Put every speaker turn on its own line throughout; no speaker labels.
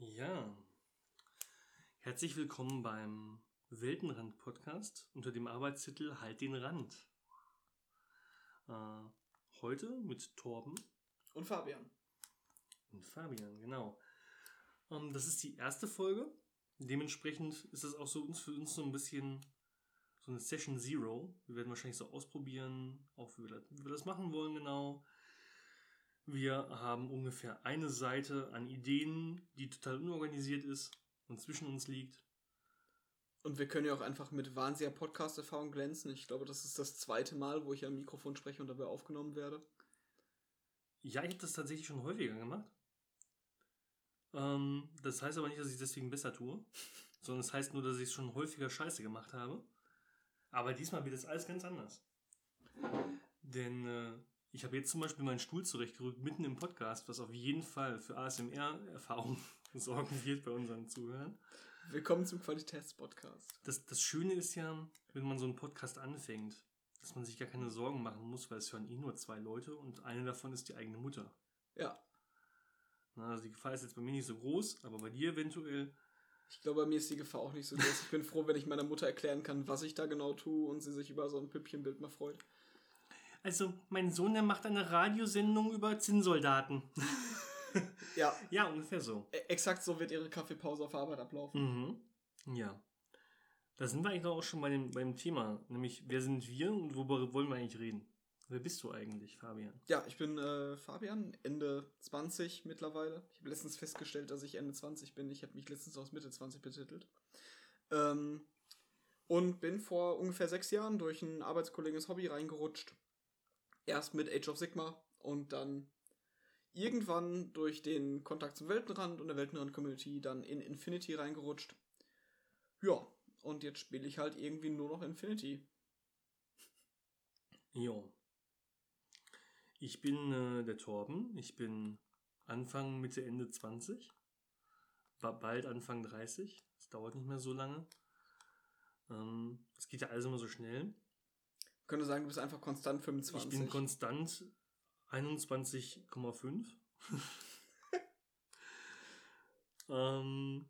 Ja. Herzlich willkommen beim Weltenrand-Podcast unter dem Arbeitstitel Halt den Rand. Äh, heute mit Torben.
Und Fabian.
Und Fabian, genau. Ähm, das ist die erste Folge. Dementsprechend ist es auch so uns, für uns so ein bisschen so eine Session Zero. Wir werden wahrscheinlich so ausprobieren, auch wie wir das, wie wir das machen wollen genau. Wir haben ungefähr eine Seite an Ideen, die total unorganisiert ist und zwischen uns liegt.
Und wir können ja auch einfach mit wahnsinniger Podcast-Erfahrung glänzen. Ich glaube, das ist das zweite Mal, wo ich am Mikrofon spreche und dabei aufgenommen werde.
Ja, ich habe das tatsächlich schon häufiger gemacht. Ähm, das heißt aber nicht, dass ich deswegen besser tue, sondern es das heißt nur, dass ich es schon häufiger scheiße gemacht habe. Aber diesmal wird es alles ganz anders. Denn äh, ich habe jetzt zum Beispiel meinen Stuhl zurechtgerückt, mitten im Podcast, was auf jeden Fall für ASMR-Erfahrung sorgen wird bei unseren Zuhörern.
Willkommen zum Qualitätspodcast.
Das, das Schöne ist ja, wenn man so einen Podcast anfängt, dass man sich gar keine Sorgen machen muss, weil es hören eh nur zwei Leute und eine davon ist die eigene Mutter.
Ja.
Na, also die Gefahr ist jetzt bei mir nicht so groß, aber bei dir eventuell.
Ich glaube, bei mir ist die Gefahr auch nicht so groß. Ich bin froh, wenn ich meiner Mutter erklären kann, was ich da genau tue und sie sich über so ein Püppchenbild mal freut.
Also, mein Sohn, der macht eine Radiosendung über Zinnsoldaten.
ja.
Ja, ungefähr so.
E exakt so wird ihre Kaffeepause auf Arbeit ablaufen.
Mhm. Ja. Da sind wir eigentlich auch schon bei dem, beim Thema, nämlich wer sind wir und worüber wollen wir eigentlich reden? Wer bist du eigentlich, Fabian?
Ja, ich bin äh, Fabian, Ende 20 mittlerweile. Ich habe letztens festgestellt, dass ich Ende 20 bin. Ich habe mich letztens aus Mitte 20 betitelt. Ähm, und bin vor ungefähr sechs Jahren durch ein arbeitskollegiges Hobby reingerutscht. Erst mit Age of Sigma und dann irgendwann durch den Kontakt zum Weltenrand und der Weltenrand-Community dann in Infinity reingerutscht. Ja, und jetzt spiele ich halt irgendwie nur noch Infinity.
Jo. Ich bin äh, der Torben. Ich bin Anfang, Mitte, Ende 20. War bald Anfang 30. Es dauert nicht mehr so lange. Ähm, es geht ja alles immer so schnell.
Könnte sagen, du bist einfach konstant 25.
Ich bin konstant 21,5. ähm,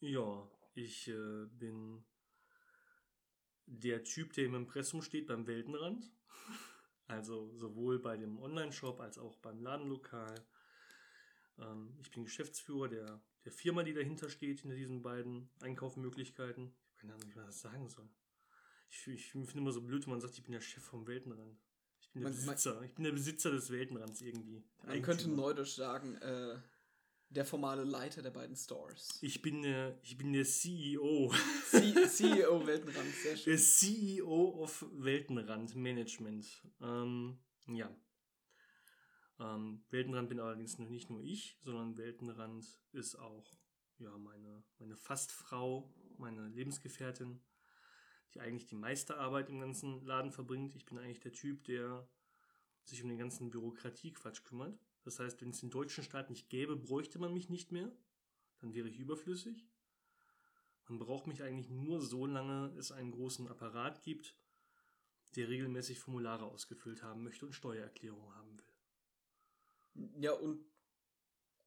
ja, ich äh, bin der Typ, der im Impressum steht beim Weltenrand. Also sowohl bei dem Online-Shop als auch beim Ladenlokal. Ähm, ich bin Geschäftsführer der, der Firma, die dahinter steht, hinter diesen beiden Einkaufsmöglichkeiten. Ich habe keine Ahnung, wie man das sagen soll. Ich, ich finde immer so blöd, wenn man sagt, ich bin der Chef vom Weltenrand. Ich bin der
Man-
Besitzer. Ich bin der Besitzer des Weltenrands irgendwie. Der
Man könnte neudeutsch sagen, äh, der formale Leiter der beiden Stores.
Ich bin der, ich bin der E CEO.
C CEO Weltenrand, sehr schön.
Der CEO of Weltenrand Management. Ähm, ja. Ähm, Weltenrand bin allerdings noch nicht nur ich, sondern Weltenrand ist auch ja, meine, meine Fastfrau, meine Lebensgefährtin, die eigentlich die meiste Arbeit im ganzen Laden verbringt. Ich bin eigentlich der Typ, der sich um den ganzen Bürokratiequatsch kümmert. Das heißt, wenn es den deutschen Staat nicht gäbe, bräuchte man mich nicht mehr. Dann wäre ich überflüssig. Man braucht mich eigentlich nur so lange es einen großen Apparat gibt, der regelmäßig Formulare ausgefüllt haben möchte und Steuererklärungen haben will.
Ja, und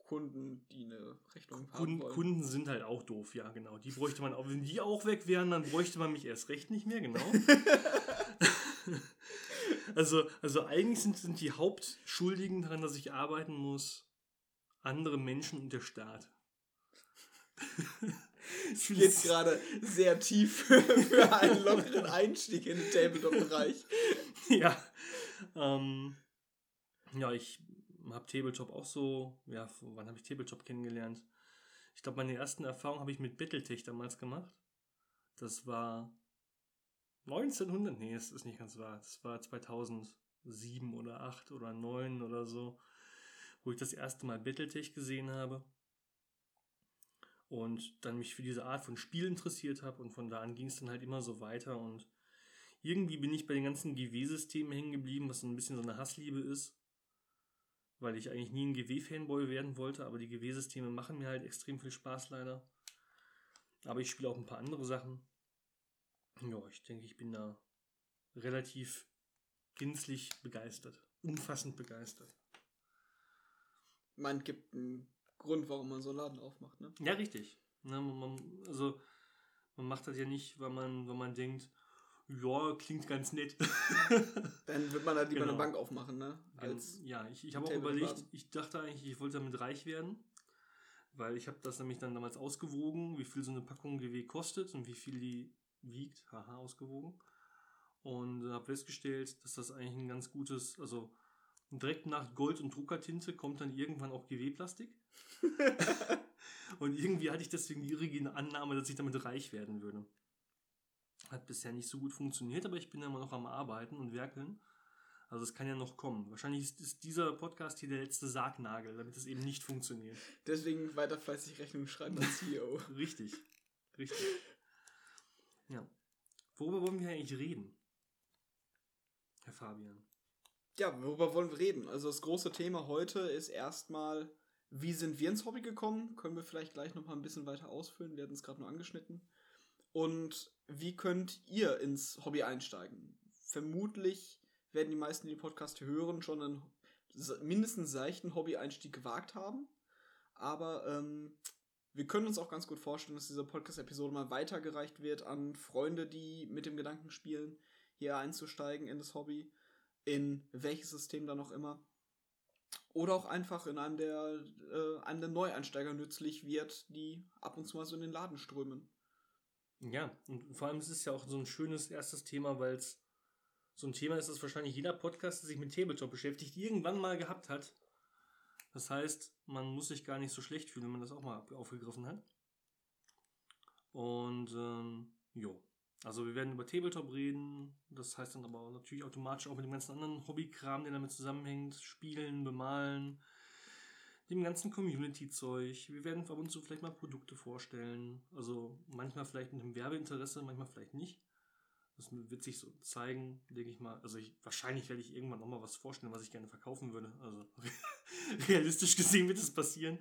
Kunden, die eine Rechnung haben
Kunden,
wollen.
Kunden sind halt auch doof, ja, genau. Die bräuchte man auch. Wenn die auch weg wären, dann bräuchte man mich erst recht nicht mehr, genau. also, also eigentlich sind, sind die Hauptschuldigen daran, dass ich arbeiten muss, andere Menschen und der Staat. Ich finde
Jetzt gerade sehr tief für, für einen lockeren Einstieg in den Tabletop-Bereich.
ja. Ähm, ja, ich habe Tabletop auch so. Ja, wann habe ich Tabletop kennengelernt? Ich glaube, meine ersten Erfahrungen habe ich mit Battletech damals gemacht. Das war 1900. Nee, das ist nicht ganz wahr. Das war 2007 oder 8 oder 9 oder so, wo ich das erste Mal Battletech gesehen habe. Und dann mich für diese Art von Spiel interessiert habe und von da an ging es dann halt immer so weiter und irgendwie bin ich bei den ganzen GW-Systemen hängen geblieben, was so ein bisschen so eine Hassliebe ist. Weil ich eigentlich nie ein GW-Fanboy werden wollte, aber die GW-Systeme machen mir halt extrem viel Spaß leider. Aber ich spiele auch ein paar andere Sachen. Ja, ich denke, ich bin da relativ gänzlich begeistert. Umfassend begeistert.
Man gibt ein Grund, warum man so einen Laden aufmacht, ne?
Ja, richtig. Ne, man, man, also man macht das ja nicht, weil man, weil man denkt, ja, klingt ganz nett.
Dann wird man halt lieber
Genau.
eine Bank aufmachen, ne? Als
ja, ich, ich habe auch überlegt, ich dachte eigentlich, ich wollte damit reich werden, weil ich habe das nämlich dann damals ausgewogen, wie viel so eine Packung GW kostet und wie viel die wiegt, haha, ausgewogen. Und habe festgestellt, dass das eigentlich ein ganz gutes, also direkt nach Gold- und Druckertinte kommt dann irgendwann auch GW-Plastik. und irgendwie hatte ich deswegen die irrige Annahme, dass ich damit reich werden würde. Hat bisher nicht so gut funktioniert, aber ich bin ja immer noch am Arbeiten und werkeln. Also es kann ja noch kommen. Wahrscheinlich ist, ist dieser Podcast hier der letzte Sargnagel, damit es eben nicht funktioniert.
deswegen weiter fleißig Rechnungen schreiben als CEO.
Richtig. Richtig. Ja. Worüber wollen wir eigentlich reden? Herr Fabian.
Ja, worüber wollen wir reden? Also das große Thema heute ist erstmal, wie sind wir ins Hobby gekommen? Können wir vielleicht gleich noch mal ein bisschen weiter ausführen. Wir hatten es gerade nur angeschnitten. Und wie könnt ihr ins Hobby einsteigen? Vermutlich werden die meisten, die den Podcast hören, schon einen mindestens seichten Hobby-Einstieg gewagt haben. Aber ähm, wir können uns auch ganz gut vorstellen, dass diese Podcast-Episode mal weitergereicht wird an Freunde, die mit dem Gedanken spielen, hier einzusteigen in das Hobby in welches System dann auch immer. Oder auch einfach in einem der, äh, einem der Neueinsteiger nützlich wird, die ab und zu mal so in den Laden strömen.
Ja, und vor allem ist es ja auch so ein schönes erstes Thema, weil es so ein Thema ist, das wahrscheinlich jeder Podcast, der sich mit Tabletop beschäftigt, irgendwann mal gehabt hat. Das heißt, man muss sich gar nicht so schlecht fühlen, wenn man das auch mal aufgegriffen hat. Und ähm, jo. Also wir werden über Tabletop reden. Das heißt dann aber natürlich automatisch auch mit dem ganzen anderen Hobbykram, der damit zusammenhängt. Spielen, bemalen, dem ganzen Community-Zeug. Wir werden ab und zu vielleicht mal Produkte vorstellen. Also manchmal vielleicht mit einem Werbeinteresse, manchmal vielleicht nicht. Das wird sich so zeigen, denke ich mal. Also ich, wahrscheinlich werde ich irgendwann noch mal was vorstellen, was ich gerne verkaufen würde. Also realistisch gesehen wird es passieren.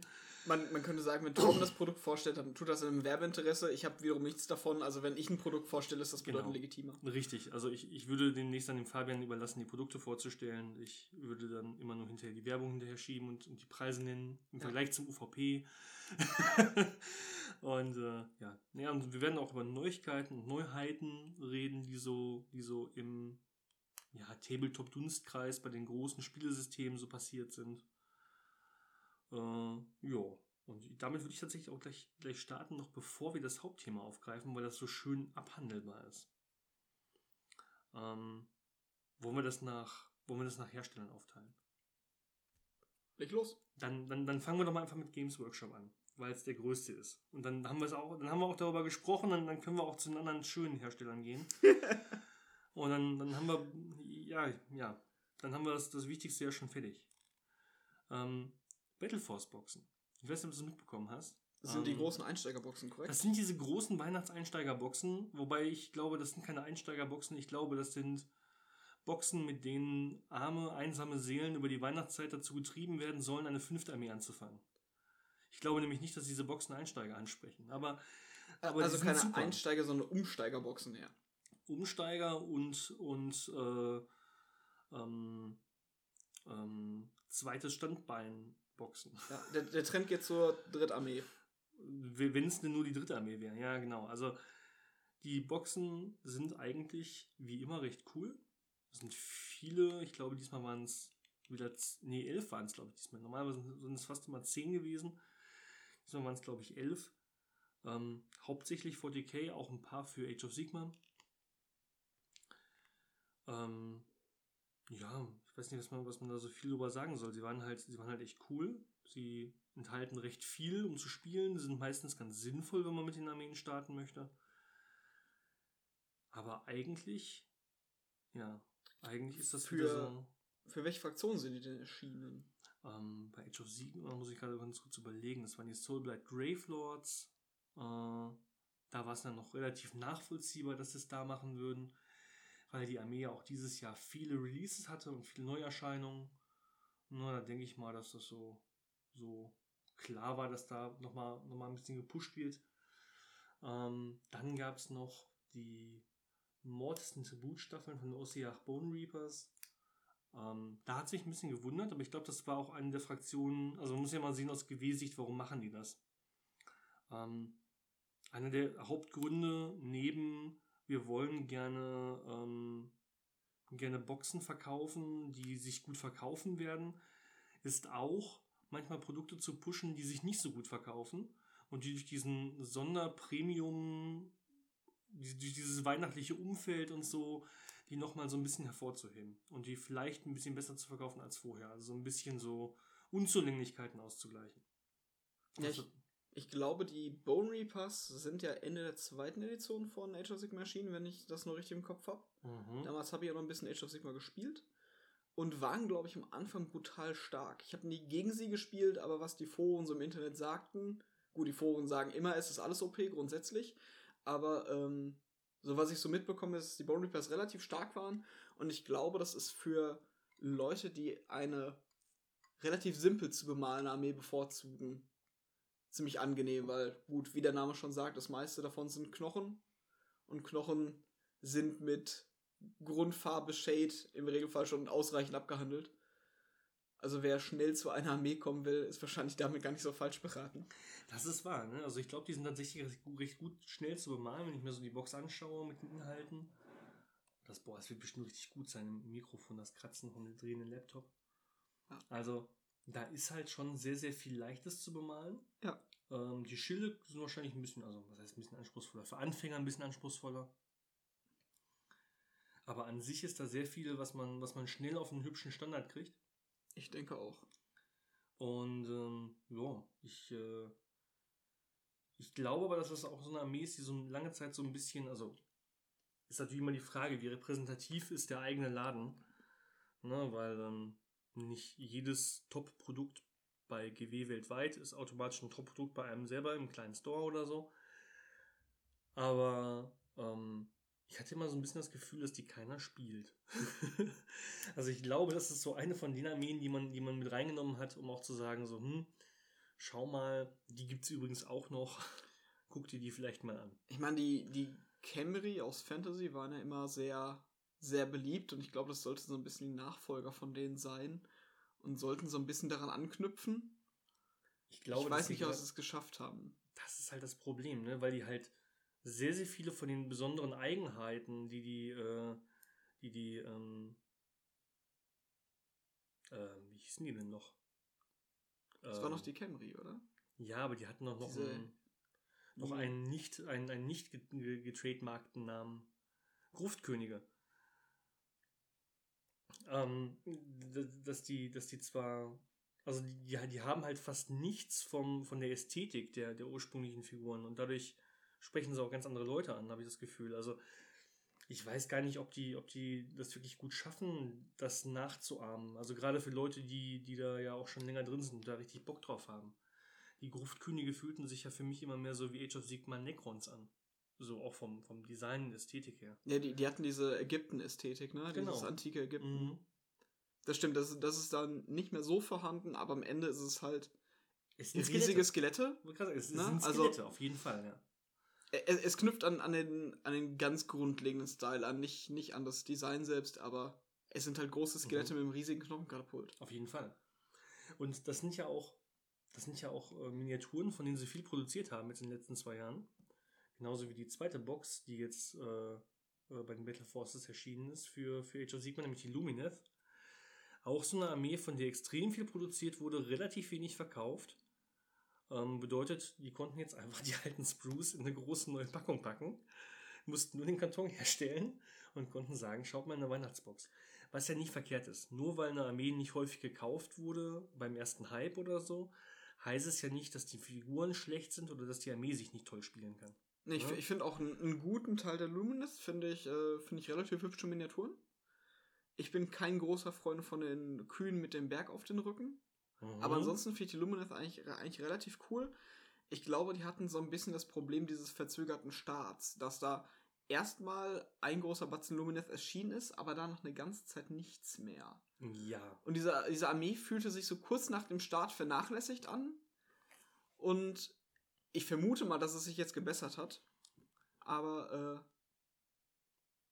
Man, man könnte sagen, wenn Tom das Produkt vorstellt, dann tut das in einem Werbeinteresse. Ich habe wiederum nichts davon. Also wenn ich ein Produkt vorstelle, ist das bedeutend
Genau.
legitimer.
Richtig, also ich, ich würde demnächst an den Fabian überlassen, die Produkte vorzustellen. Ich würde dann immer nur hinterher die Werbung hinterher schieben und, und die Preise nennen im
Ja.
Vergleich zum UVP. und äh, ja. ja, und wir werden auch über Neuigkeiten und Neuheiten reden, die so, die so im ja, Tabletop-Dunstkreis bei den großen Spielesystemen so passiert sind. Äh, ja. Und damit würde ich tatsächlich auch gleich, gleich starten, noch bevor wir das Hauptthema aufgreifen, weil das so schön abhandelbar ist. Ähm, wollen wir das nach, wollen wir das nach Herstellern aufteilen?
Leg los.
Dann, dann, dann fangen wir doch mal einfach mit Games Workshop an, weil es der größte ist. Und dann haben wir es auch, dann haben wir auch darüber gesprochen, dann, dann können wir auch zu den anderen schönen Herstellern gehen. Und dann, dann haben wir, ja, ja, dann haben wir das, das Wichtigste ja schon fertig. Ähm, Battleforce Boxen. Ich weiß nicht, ob du es mitbekommen hast.
Das sind die
Ähm,
großen Einsteigerboxen, korrekt?
Das sind diese großen Weihnachtseinsteigerboxen, wobei ich glaube, das sind keine Einsteigerboxen. Ich glaube, das sind Boxen, mit denen arme, einsame Seelen über die Weihnachtszeit dazu getrieben werden sollen, eine fünfte Armee anzufangen. Ich glaube nämlich nicht, dass diese Boxen Einsteiger ansprechen. Aber, aber
also
die
keine
super.
Einsteiger, sondern Umsteigerboxen her.
Umsteiger und, und äh, ähm, ähm, zweites Standbein-Boxen.
Ja, der, der Trend geht zur Drittarmee.
Wenn es denn nur die dritte Armee wäre. Ja, genau. Also die Boxen sind eigentlich wie immer recht cool. Es sind viele, ich glaube, diesmal waren es wieder, nee, elf waren es, glaube ich, diesmal. Normalerweise sind es fast immer zehn gewesen. Diesmal waren es, glaube ich, elf. Ähm, hauptsächlich 40k, auch ein paar für Age of Sigma. Ähm, ja, ich weiß nicht, was man, was man da so viel drüber sagen soll. Sie waren halt, sie waren halt echt cool. Sie enthalten recht viel, um zu spielen. Sie sind meistens ganz sinnvoll, wenn man mit den Armeen starten möchte. Aber eigentlich, ja, eigentlich ist das
Für-
wieder so.
Für welche Fraktionen sind die denn erschienen?
Ähm, bei Age of Sigma muss ich gerade ganz kurz überlegen. Das waren die Soulblight Gravelords. Äh, da war es dann noch relativ nachvollziehbar, dass sie es da machen würden, weil die Armee ja auch dieses Jahr viele Releases hatte und viele Neuerscheinungen. Na, da denke ich mal, dass das so, so klar war, dass da nochmal noch mal ein bisschen gepusht wird. Ähm, dann gab es noch die mordesten Tributstaffeln von Ossiach Bone Reapers. Ähm, da hat sich ein bisschen gewundert, aber ich glaube, das war auch eine der Fraktionen, also man muss ja mal sehen aus GW-Sicht, warum machen die das? Ähm, einer der Hauptgründe neben, wir wollen gerne, ähm, gerne Boxen verkaufen, die sich gut verkaufen werden, ist auch manchmal Produkte zu pushen, die sich nicht so gut verkaufen und die durch diesen Sonderpremium, durch dieses weihnachtliche Umfeld und so, die nochmal so ein bisschen hervorzuheben und die vielleicht ein bisschen besser zu verkaufen als vorher. Also so ein bisschen so Unzulänglichkeiten auszugleichen.
Ja, ich, ich glaube, die Bone Reapers sind ja Ende der zweiten Edition von Age of Sigma erschienen, wenn ich das noch richtig im Kopf habe. Mhm. Damals habe ich ja noch ein bisschen Age of Sigma gespielt und waren, glaube ich, am Anfang brutal stark. Ich habe nie gegen sie gespielt, aber was die Foren so im Internet sagten, gut, die Foren sagen immer, es ist alles OP grundsätzlich, aber ähm, so was ich so mitbekomme, ist, dass die Bone Reapers relativ stark waren und ich glaube, das ist für Leute, die eine relativ simpel zu bemalende Armee bevorzugen, ziemlich angenehm, weil gut, wie der Name schon sagt, das meiste davon sind Knochen und Knochen sind mit Grundfarbe Shade im Regelfall schon ausreichend abgehandelt. Also wer schnell zu einer Armee kommen will, ist wahrscheinlich damit gar nicht so falsch beraten.
Das ist wahr, ne? Also ich glaube, die sind tatsächlich recht gut schnell zu bemalen, wenn ich mir so die Box anschaue mit den Inhalten. Das, boah, es wird bestimmt richtig gut sein im Mikrofon, das Kratzen von dem drehenden Laptop. Ja. Also, da ist halt schon sehr, sehr viel Leichtes zu bemalen.
Ja.
Ähm, die Schilde sind wahrscheinlich ein bisschen, also was heißt ein bisschen anspruchsvoller? Für Anfänger ein bisschen anspruchsvoller. Aber an sich ist da sehr viel, was man, was man schnell auf einen hübschen Standard kriegt.
Ich denke auch.
Und ähm, ja, ich, äh, ich glaube aber, dass das auch so eine Armee ist, die so lange Zeit so ein bisschen, also ist natürlich immer die Frage, wie repräsentativ ist der eigene Laden. Ne, weil ähm, nicht jedes Top-Produkt bei GW weltweit ist automatisch ein Top-Produkt bei einem selber im kleinen Store oder so. Aber ähm, ich hatte immer so ein bisschen das Gefühl, dass die keiner spielt. also ich glaube, das ist so eine von den Armeen, die man, die man mit reingenommen hat, um auch zu sagen, so, hm, schau mal, die gibt es übrigens auch noch. Guck dir die vielleicht mal an.
Ich meine, die, die Camry aus Fantasy waren ja immer sehr, sehr beliebt und ich glaube, das sollte so ein bisschen die Nachfolger von denen sein und sollten so ein bisschen daran anknüpfen. Ich glaube, ich weiß nicht, ob sie es geschafft haben.
Das ist halt das Problem, ne? weil die halt sehr, sehr viele von den besonderen Eigenheiten, die die, äh, die, die, ähm, äh, wie hießen die denn noch?
Das ähm, war noch die Camry, oder?
Ja, aber die hatten noch, noch, Diese, einen, noch einen nicht, einen, einen nicht getrademarkten Namen. Gruftkönige. Ähm, dass die, dass die zwar, also die, die haben halt fast nichts vom, von der Ästhetik der, der ursprünglichen Figuren und dadurch sprechen sie auch ganz andere Leute an, habe ich das Gefühl. Also ich weiß gar nicht, ob die, ob die das wirklich gut schaffen, das nachzuahmen. Also gerade für Leute, die, die da ja auch schon länger drin sind und da richtig Bock drauf haben. Die Gruftkönige fühlten sich ja für mich immer mehr so wie Age of Sigmar Necrons an. So auch vom, vom Design und Ästhetik her.
Ja, die, die hatten diese Ägypten-Ästhetik, ne? Genau. Dieses antike Ägypten. Mhm. Das stimmt, das, das ist dann nicht mehr so vorhanden, aber am Ende ist es halt es riesige Skelette.
Skelette. Es ne? sind also Skelette, also, auf jeden Fall, ja
es, es knüpft an, an, den, an den ganz grundlegenden Style an, nicht, nicht an das Design selbst, aber es sind halt große Skelette mhm. mit einem riesigen Knochenkatapult.
Auf jeden Fall. Und das sind ja auch, das sind ja auch äh, Miniaturen, von denen sie viel produziert haben jetzt in den letzten zwei Jahren. Genauso wie die zweite Box, die jetzt äh, äh bei den Battle Forces erschienen ist für, für Age of Sigmar, nämlich die Lumineth. Auch so eine Armee, von der extrem viel produziert wurde, relativ wenig verkauft. Ähm, bedeutet, die konnten jetzt einfach die alten Sprues in eine große neue Packung packen, mussten nur den Karton herstellen und konnten sagen, schaut mal in der Weihnachtsbox. Was ja nicht verkehrt ist. Nur weil eine Armee nicht häufig gekauft wurde, beim ersten Hype oder so, heißt es ja nicht, dass die Figuren schlecht sind oder dass die Armee sich nicht toll spielen kann.
Nee, ich, ja? ich finde auch einen, einen, guten Teil der Luminous, finde ich, äh, finde ich relativ hübsche Miniaturen. Ich bin kein großer Freund von den Kühen mit dem Berg auf den Rücken. Mhm. Aber ansonsten finde ich die Lumineth eigentlich, eigentlich relativ cool. Ich glaube, die hatten so ein bisschen das Problem dieses verzögerten Starts, dass da erstmal ein großer Batzen Lumineth erschienen ist, aber da noch eine ganze Zeit nichts mehr.
Ja.
Und diese, diese Armee fühlte sich so kurz nach dem Start vernachlässigt an. Und ich vermute mal, dass es sich jetzt gebessert hat. Aber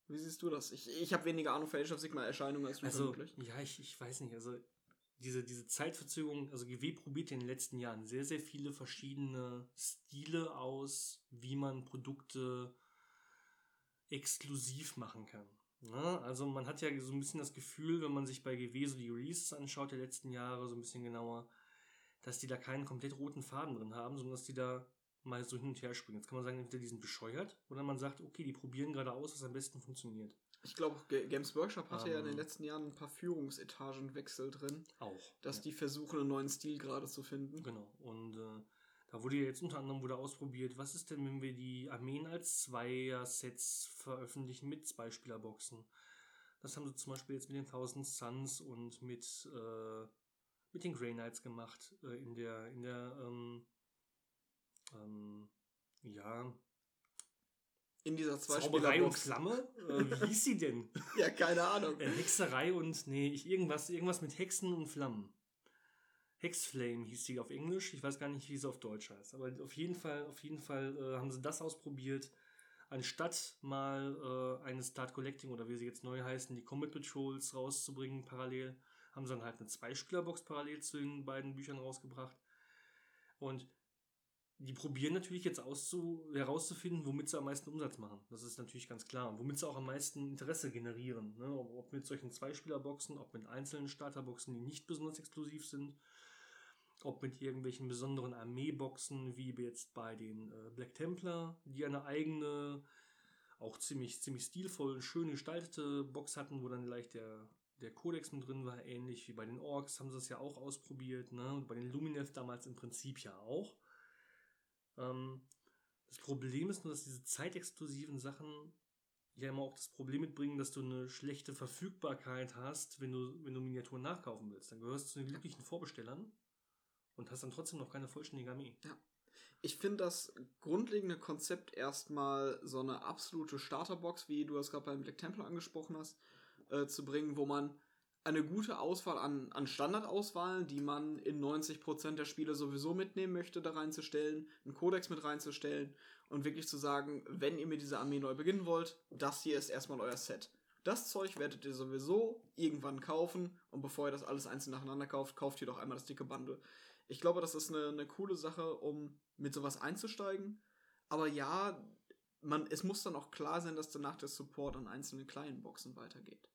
Wie siehst du das? Ich, ich habe weniger Ahnung von Age of Sigma Erscheinungen als du
Also,
vermutlich.
ja, ich, ich weiß nicht. Also, diese, diese Zeitverzögerung, also GW probiert in den letzten Jahren sehr, sehr viele verschiedene Stile aus, wie man Produkte exklusiv machen kann. Ne? Also man hat ja so ein bisschen das Gefühl, wenn man sich bei GW so die Releases anschaut der letzten Jahre, so ein bisschen genauer, dass die da keinen komplett roten Faden drin haben, sondern dass die da mal so hin und her springen. Jetzt kann man sagen, entweder die sind bescheuert oder man sagt, okay, die probieren gerade aus, was am besten funktioniert.
Ich glaube, Ga- Games Workshop hatte ja in den
Ähm.
letzten Jahren ein paar Führungsetagenwechsel drin,
Auch.
dass
ja.
die versuchen, einen neuen Stil gerade zu finden.
Genau. Und äh, da wurde ja jetzt unter anderem wurde ausprobiert, was ist denn, wenn wir die Armeen als Zweier-Sets veröffentlichen mit Zweispielerboxen? Das haben sie zum Beispiel jetzt mit den Thousand Suns und mit, äh, mit den Grey Knights gemacht. Äh, in der, in der, ähm, ähm, ja,
In dieser
Zauberei und. Flamme? Äh, wie hieß sie denn?
Ja, keine Ahnung.
Äh, Hexerei und, nee, ich, irgendwas, irgendwas mit Hexen und Flammen. Hexflame hieß die auf Englisch. Ich weiß gar nicht, wie sie auf Deutsch heißt. Aber auf jeden Fall, auf jeden Fall äh, haben sie das ausprobiert. Anstatt mal äh, eine Start Collecting oder wie sie jetzt neu heißen, die Combat Patrols rauszubringen parallel, haben sie dann halt eine Zweispielerbox parallel zu den beiden Büchern rausgebracht. Und die probieren natürlich jetzt auszu herauszufinden, womit sie am meisten Umsatz machen. Das ist natürlich ganz klar. Und womit sie auch am meisten Interesse generieren. Ne? Ob, ob mit solchen Zweispielerboxen, ob mit einzelnen Starterboxen, die nicht besonders exklusiv sind. Ob mit irgendwelchen besonderen Armeeboxen, wie jetzt bei den äh, Black Templar, die eine eigene, auch ziemlich, ziemlich stilvoll, schön gestaltete Box hatten, wo dann leicht der, der Codex mit drin war. Ähnlich wie bei den Orks haben sie es ja auch ausprobiert. Ne? Und bei den Lumineth damals im Prinzip ja auch. Ähm, das Problem ist nur, dass diese zeitexklusiven Sachen ja immer auch das Problem mitbringen, dass du eine schlechte Verfügbarkeit hast, wenn du, wenn du Miniaturen nachkaufen willst. Dann gehörst du zu den glücklichen Vorbestellern und hast dann trotzdem noch keine vollständige Armee.
Ich finde das grundlegende Konzept erstmal so eine absolute Starterbox, wie du es gerade beim Black Temple angesprochen hast, äh, zu bringen, wo man eine gute Auswahl an, an Standardauswahlen, die man in 90% der Spiele sowieso mitnehmen möchte, da reinzustellen, einen Kodex mit reinzustellen und wirklich zu sagen, wenn ihr mit dieser Armee neu beginnen wollt, das hier ist erstmal euer Set. Das Zeug werdet ihr sowieso irgendwann kaufen und bevor ihr das alles einzeln nacheinander kauft, kauft ihr doch einmal das dicke Bundle. Ich glaube, das ist eine, eine coole Sache, um mit sowas einzusteigen. Aber ja, man, es muss dann auch klar sein, dass danach der Support an einzelnen kleinen Boxen weitergeht.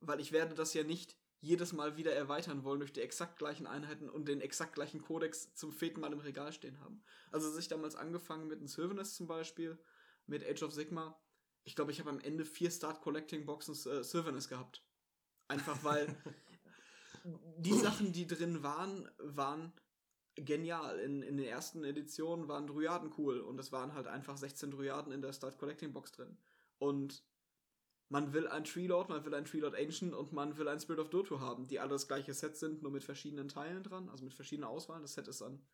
Weil ich werde das ja nicht jedes Mal wieder erweitern wollen durch die exakt gleichen Einheiten und den exakt gleichen Kodex zum vierten Mal im Regal stehen haben. Also als ich damals angefangen mit den Sylvanas zum Beispiel, mit Age of Sigma, ich glaube, ich habe am Ende vier Start Collecting Boxen äh, Sylvanas gehabt. Einfach weil die Sachen, die drin waren, waren genial. In, in den ersten Editionen waren Dryaden cool und es waren halt einfach 16 Dryaden in der Start Collecting Box drin. Und man will ein Treelord, man will ein Treelord Ancient und man will ein Spirit of Doto haben, die alle das gleiche Set sind, nur mit verschiedenen Teilen dran, also mit verschiedenen Auswahlen. Das Set ist dann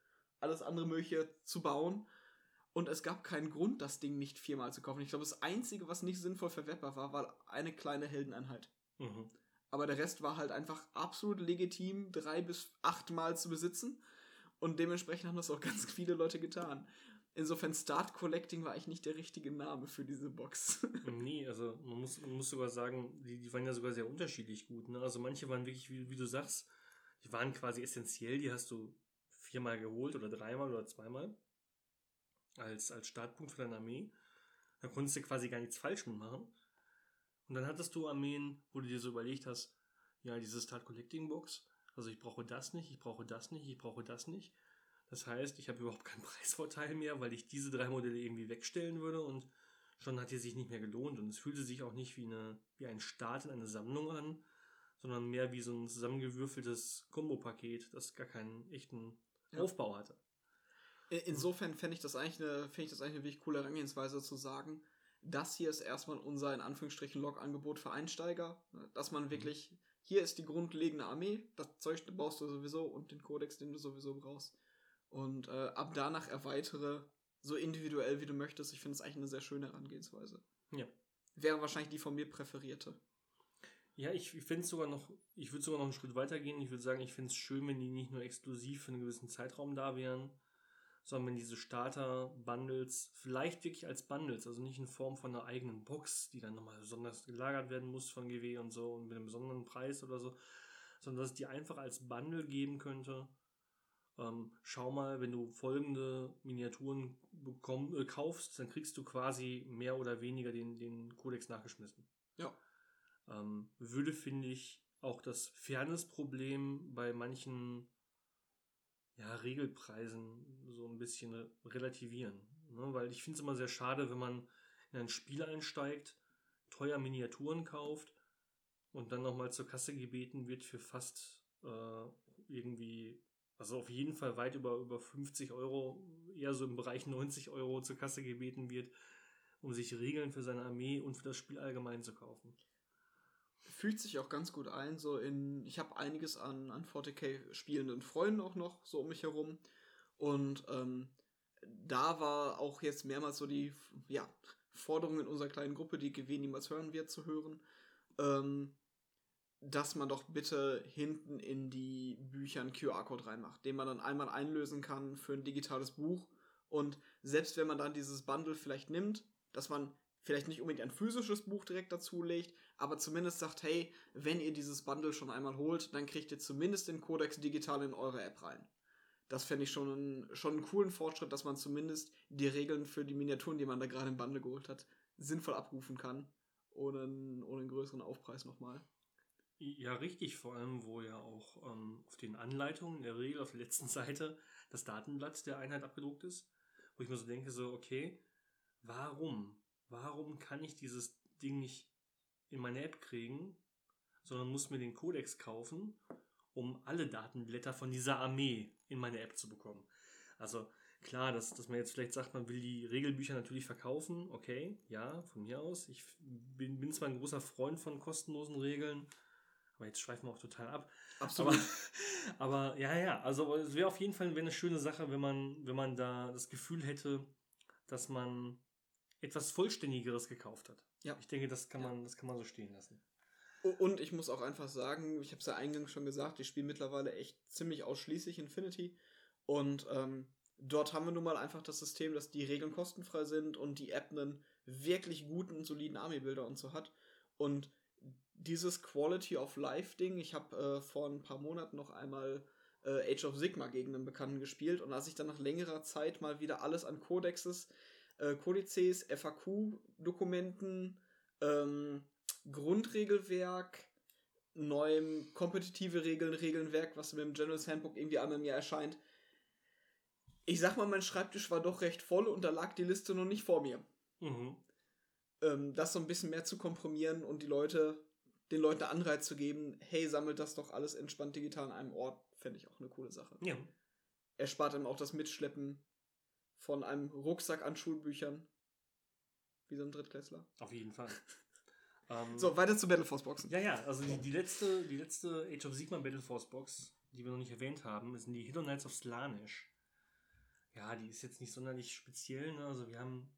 alles andere mögliche zu bauen. Und es gab keinen Grund, das Ding nicht viermal zu kaufen. Ich glaube, das Einzige, was nicht sinnvoll verwertbar war, war eine kleine Heldeneinheit.
Mhm.
Aber der Rest war halt einfach absolut legitim, drei bis achtmal zu besitzen. Und dementsprechend haben das auch ganz viele Leute getan. Insofern Start Collecting war eigentlich nicht der richtige Name für diese Box.
Nee, also man muss, man muss sogar sagen, die, die waren ja sogar sehr unterschiedlich gut. Ne? Also manche waren wirklich, wie, wie du sagst, die waren quasi essentiell, die hast du viermal geholt oder dreimal oder zweimal als, als Startpunkt für deine Armee. Da konntest du quasi gar nichts falsch mitmachen. Und dann hattest du Armeen, wo du dir so überlegt hast, ja, diese Start Collecting Box, also ich brauche das nicht, ich brauche das nicht, ich brauche das nicht. Das heißt, ich habe überhaupt keinen Preisvorteil mehr, weil ich diese drei Modelle irgendwie wegstellen würde und schon hat die sich nicht mehr gelohnt und es fühlte sich auch nicht wie, eine, wie ein Start in eine Sammlung an, sondern mehr wie so ein zusammengewürfeltes Kombo-Paket, das gar keinen echten
Ja.
Aufbau hatte.
In- Insofern fände ich das eigentlich eine, fände ich das eigentlich eine wirklich coole Herangehensweise zu sagen, das hier ist erstmal unser in Anführungsstrichen Log-Angebot für Einsteiger, ne, dass man wirklich, hier ist die grundlegende Armee, das Zeug brauchst du sowieso und den Kodex, den du sowieso brauchst. Und äh, ab danach erweitere so individuell wie du möchtest. Ich finde es eigentlich eine sehr schöne Herangehensweise.
Ja.
Wäre wahrscheinlich die von mir präferierte.
Ja, ich, finde es sogar noch, ich würde sogar noch einen Schritt weiter gehen. Ich würde sagen, ich finde es schön, wenn die nicht nur exklusiv für einen gewissen Zeitraum da wären, sondern wenn diese Starter-Bundles vielleicht wirklich als Bundles, also nicht in Form von einer eigenen Box, die dann nochmal besonders gelagert werden muss von GW und so und mit einem besonderen Preis oder so, sondern dass es die einfach als Bundle geben könnte. Ähm, schau mal, wenn du folgende Miniaturen bekomm, äh, kaufst, dann kriegst du quasi mehr oder weniger den, den Codex nachgeschmissen.
Ja.
Ähm, würde, finde ich, auch das Fairness-Problem bei manchen ja, Regelpreisen so ein bisschen relativieren. Ne? Weil ich finde es immer sehr schade, wenn man in ein Spiel einsteigt, teuer Miniaturen kauft und dann nochmal zur Kasse gebeten wird für fast äh, irgendwie, also auf jeden Fall weit über, über 50 Euro, eher so im Bereich 90 Euro zur Kasse gebeten wird, um sich Regeln für seine Armee und für das Spiel allgemein zu kaufen
fühlt sich auch ganz gut ein. So in, ich habe einiges an, an 40k spielenden Freunden auch noch so um mich herum. Und ähm, da war auch jetzt mehrmals so die ja, Forderung in unserer kleinen Gruppe, die GW niemals hören wird, zu hören, ähm, dass man doch bitte hinten in die Bücher einen QR-Code reinmacht, den man dann einmal einlösen kann für ein digitales Buch. Und selbst wenn man dann dieses Bundle vielleicht nimmt, dass man vielleicht nicht unbedingt ein physisches Buch direkt dazu legt, aber zumindest sagt, hey, wenn ihr dieses Bundle schon einmal holt, dann kriegt ihr zumindest den Codex digital in eure App rein. Das fände ich schon einen, schon einen coolen Fortschritt, dass man zumindest die Regeln für die Miniaturen, die man da gerade im Bundle geholt hat, sinnvoll abrufen kann, ohne ohne einen größeren Aufpreis nochmal.
Ja, richtig, vor allem, wo ja auch ähm, auf den Anleitungen in der Regel auf der letzten Seite das Datenblatt der Einheit abgedruckt ist, wo ich mir so denke, so, okay, warum? Warum kann ich dieses Ding nicht in meine App kriegen, sondern muss mir den Codex kaufen, um alle Datenblätter von dieser Armee in meine App zu bekommen. Also klar, dass, dass man jetzt vielleicht sagt, man will die Regelbücher natürlich verkaufen, okay, ja, von mir aus. Ich bin, bin zwar ein großer Freund von kostenlosen Regeln, aber jetzt schweifen wir auch total ab. Absolut. Aber, aber ja, ja, also es wäre auf jeden Fall eine schöne Sache, wenn man, wenn man da das Gefühl hätte, dass man etwas Vollständigeres gekauft hat. Ja. Ich denke, das kann, man, das kann man so stehen lassen.
Und ich muss auch einfach sagen, ich habe es ja eingangs schon gesagt, ich spiele mittlerweile echt ziemlich ausschließlich Infinity. Und ähm, dort haben wir nun mal einfach das System, dass die Regeln kostenfrei sind und die App einen wirklich guten, soliden Army-Builder und so hat. Und dieses Quality of Life-Ding, ich habe äh, vor ein paar Monaten noch einmal äh, Age of Sigma gegen einen Bekannten gespielt und als ich dann nach längerer Zeit mal wieder alles an Codexes äh, Kodizes, FAQ-Dokumenten, ähm, Grundregelwerk, neuem kompetitive Regeln, Regelnwerk, was mit dem General's Handbook irgendwie einmal im Jahr erscheint. Ich sag mal, mein Schreibtisch war doch recht voll und da lag die Liste noch nicht vor mir. Mhm. Ähm, das so ein bisschen mehr zu komprimieren und die Leute, den Leuten Anreiz zu geben, hey, sammelt das doch alles entspannt digital an einem Ort, fände ich auch eine coole Sache. Ja. Erspart einem auch das Mitschleppen von einem Rucksack an Schulbüchern. Wie so ein Drittklässler.
Auf jeden Fall.
ähm, so, weiter zu Battle Force Boxen.
Ja, ja, also die, die, letzte, die letzte Age of Sigma Battle Force Box, die wir noch nicht erwähnt haben, sind die Hidden Knights of Slanish. Ja, die ist jetzt nicht sonderlich speziell, ne? Also wir haben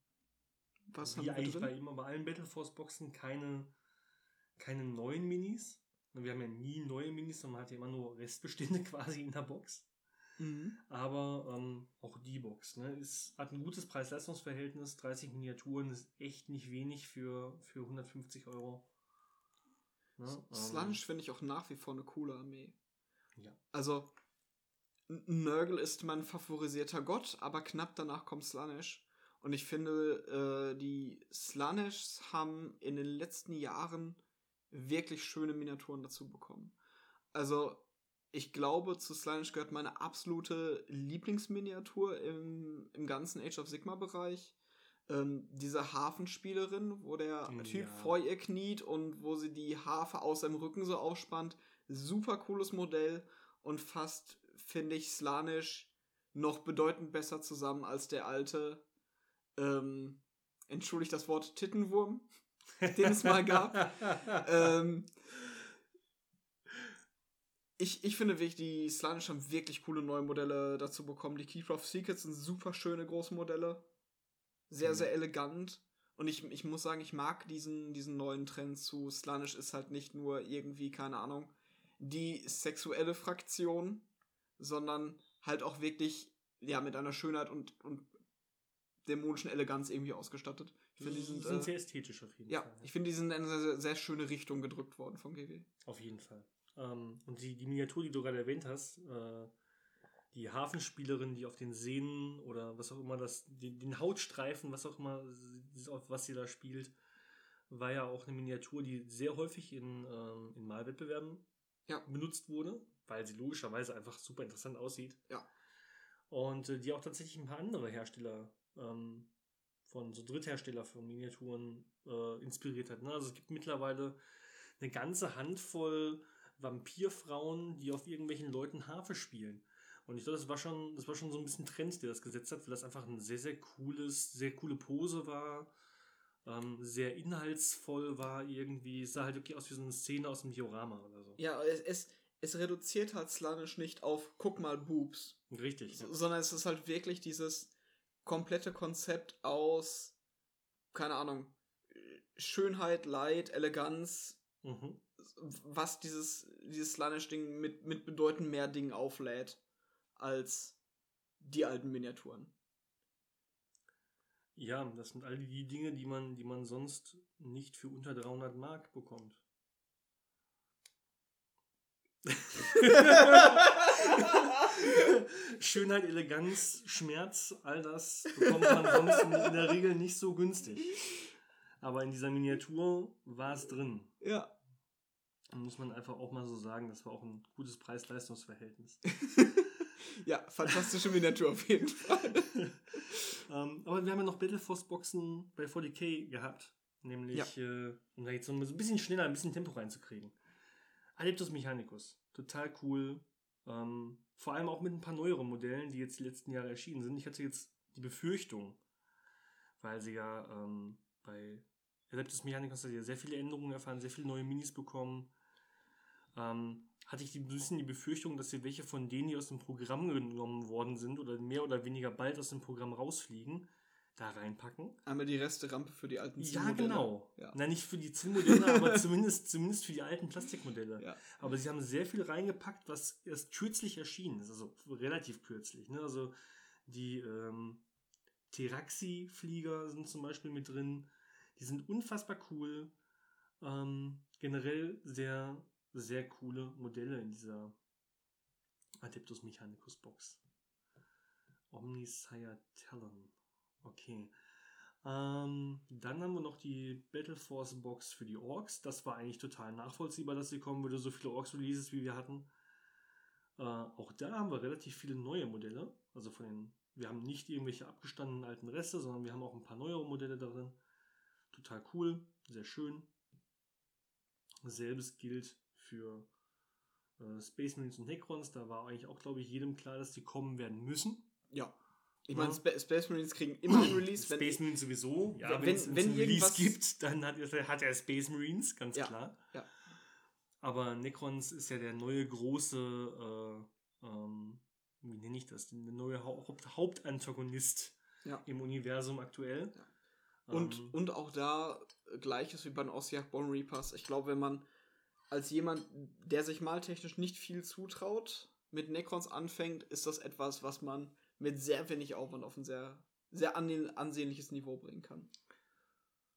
Was wie haben eigentlich bei immer bei allen Battle Force Boxen keine, keine neuen Minis. Wir haben ja nie neue Minis, sondern man hat ja immer nur Restbestände quasi in der Box. Mhm. Aber ähm, auch die Box ne, ist, hat ein gutes Preis-Leistungs-Verhältnis. 30 Miniaturen ist echt nicht wenig für, für 150 Euro.
Ne? Slunge ähm, finde ich auch nach wie vor eine coole Armee. Ja. Also, Nurgle ist mein favorisierter Gott, aber knapp danach kommt Slanish. Und ich finde, äh, die Slanish haben in den letzten Jahren wirklich schöne Miniaturen dazu bekommen. Also, ich glaube, zu Slanish gehört meine absolute Lieblingsminiatur im, im ganzen Age of Sigma-Bereich. Ähm, diese Hafenspielerin, wo der ja. Typ vor ihr kniet und wo sie die Harfe aus seinem Rücken so ausspannt. Super cooles Modell und fast finde ich Slanish noch bedeutend besser zusammen als der alte, ähm, entschuldigt das Wort, Tittenwurm, den es mal gab. ähm, ich, ich finde wirklich, die Slanish haben wirklich coole neue Modelle dazu bekommen. Die Keeper of Secrets sind super schöne große Modelle. Sehr, mhm. sehr elegant. Und ich, ich muss sagen, ich mag diesen, diesen neuen Trend zu Slanish ist halt nicht nur irgendwie, keine Ahnung, die sexuelle Fraktion, sondern halt auch wirklich ja, mit einer Schönheit und, und dämonischen Eleganz irgendwie ausgestattet. Finde, die sind,
sind
äh,
sehr ästhetisch auf jeden
ja,
Fall. Ja,
ich finde, die sind in eine sehr, sehr schöne Richtung gedrückt worden vom GW.
Auf jeden Fall. Ähm, und die, die Miniatur, die du gerade erwähnt hast, äh, die Hafenspielerin, die auf den Sehnen oder was auch immer das, den, den Hautstreifen, was auch immer, was sie da spielt, war ja auch eine Miniatur, die sehr häufig in, ähm, in Malwettbewerben
Ja.
benutzt wurde, weil sie logischerweise einfach super interessant aussieht.
Ja.
Und äh, die auch tatsächlich ein paar andere Hersteller ähm, von so Dritthersteller von Miniaturen äh, inspiriert hat. Ne? Also es gibt mittlerweile eine ganze Handvoll Vampirfrauen, die auf irgendwelchen Leuten Harfe spielen. Und ich glaube, das war schon, das war schon so ein bisschen Trend, der das gesetzt hat, weil das einfach ein sehr, sehr cooles, sehr coole Pose war, ähm, sehr inhaltsvoll war irgendwie. Es sah halt wirklich aus wie so eine Szene aus dem Diorama oder so.
Ja, es, es, es reduziert halt Slanish nicht auf, guck mal, Boobs.
Richtig.
So, sondern es ist halt wirklich dieses komplette Konzept aus, keine Ahnung, Schönheit, Leid, Eleganz,
Mhm.
was dieses, dieses Slanish-Ding mit, mit bedeutend mehr Dingen auflädt als die alten Miniaturen.
Ja, das sind all die Dinge, die man, die man sonst nicht für unter 300 Mark bekommt. Schönheit, Eleganz, Schmerz, all das bekommt man sonst in, der Regel nicht so günstig. Aber in dieser Miniatur war es drin.
ja.
Muss man einfach auch mal so sagen, das war auch ein gutes Preis-Leistungs-Verhältnis.
Ja, fantastische Miniatur auf jeden Fall.
ähm, aber wir haben ja noch Battleforce-Boxen bei 40k gehabt. Nämlich, äh, um da jetzt so ein bisschen schneller ein bisschen Tempo reinzukriegen. Adeptus Mechanicus. Total cool. Ähm, vor allem auch mit ein paar neueren Modellen, die jetzt die letzten Jahre erschienen sind. Ich hatte jetzt die Befürchtung, weil sie ja ähm, bei Adeptus Mechanicus hat ja sehr viele Änderungen erfahren, sehr viele neue Minis bekommen. Ähm, hatte ich ein bisschen die Befürchtung, dass sie welche von denen, die aus dem Programm genommen worden sind oder mehr oder weniger bald aus dem Programm rausfliegen, da reinpacken.
Einmal die Resterampe für die alten
Ja,
Zielmodelle.
genau.
Ja.
Na, nicht für die Zielmodelle, aber zumindest, zumindest für die alten Plastikmodelle.
Ja.
Aber sie haben sehr viel reingepackt, was erst kürzlich erschienen ist. Also relativ kürzlich. Ne? Also die ähm, Teraxi-Flieger sind zum Beispiel mit drin. Die sind unfassbar cool. Ähm, generell sehr, sehr coole Modelle in dieser Adeptus Mechanicus Box. Omnisire Talon. Okay. Ähm, dann haben wir noch die Battle Force Box für die Orks. Das war eigentlich total nachvollziehbar, dass sie kommen würde, so viele Orks-Releases wie wir hatten. Äh, auch da haben wir relativ viele neue Modelle. Also von den, wir haben nicht irgendwelche abgestandenen alten Reste, sondern wir haben auch ein paar neuere Modelle darin. Total cool, sehr schön. Selbes gilt für äh, Space Marines und Necrons. Da war eigentlich auch, glaube ich, jedem klar, dass die kommen werden müssen.
Ja. Ich
Ja.
meine, Spa Space Marines kriegen immer ein Release, wenn
Space Marines sowieso. Ja,
wenn-
wenn, es
wenn
wenn, Release
irgendwas-
gibt, dann hat, er- hat er Space Marines, ganz
Ja,
klar.
ja.
Aber Necrons ist ja der neue große, äh, ähm, wie nenne ich das, der neue Haupt Hauptantagonist
Ja.
im Universum aktuell.
Und,
Ähm,
und auch da gleiches wie bei den Ossiak Bone Reapers. Ich glaube, wenn man als jemand, der sich maltechnisch nicht viel zutraut, mit Necrons anfängt, ist das etwas, was man mit sehr wenig Aufwand auf ein sehr, sehr an ansehnliches Niveau bringen kann.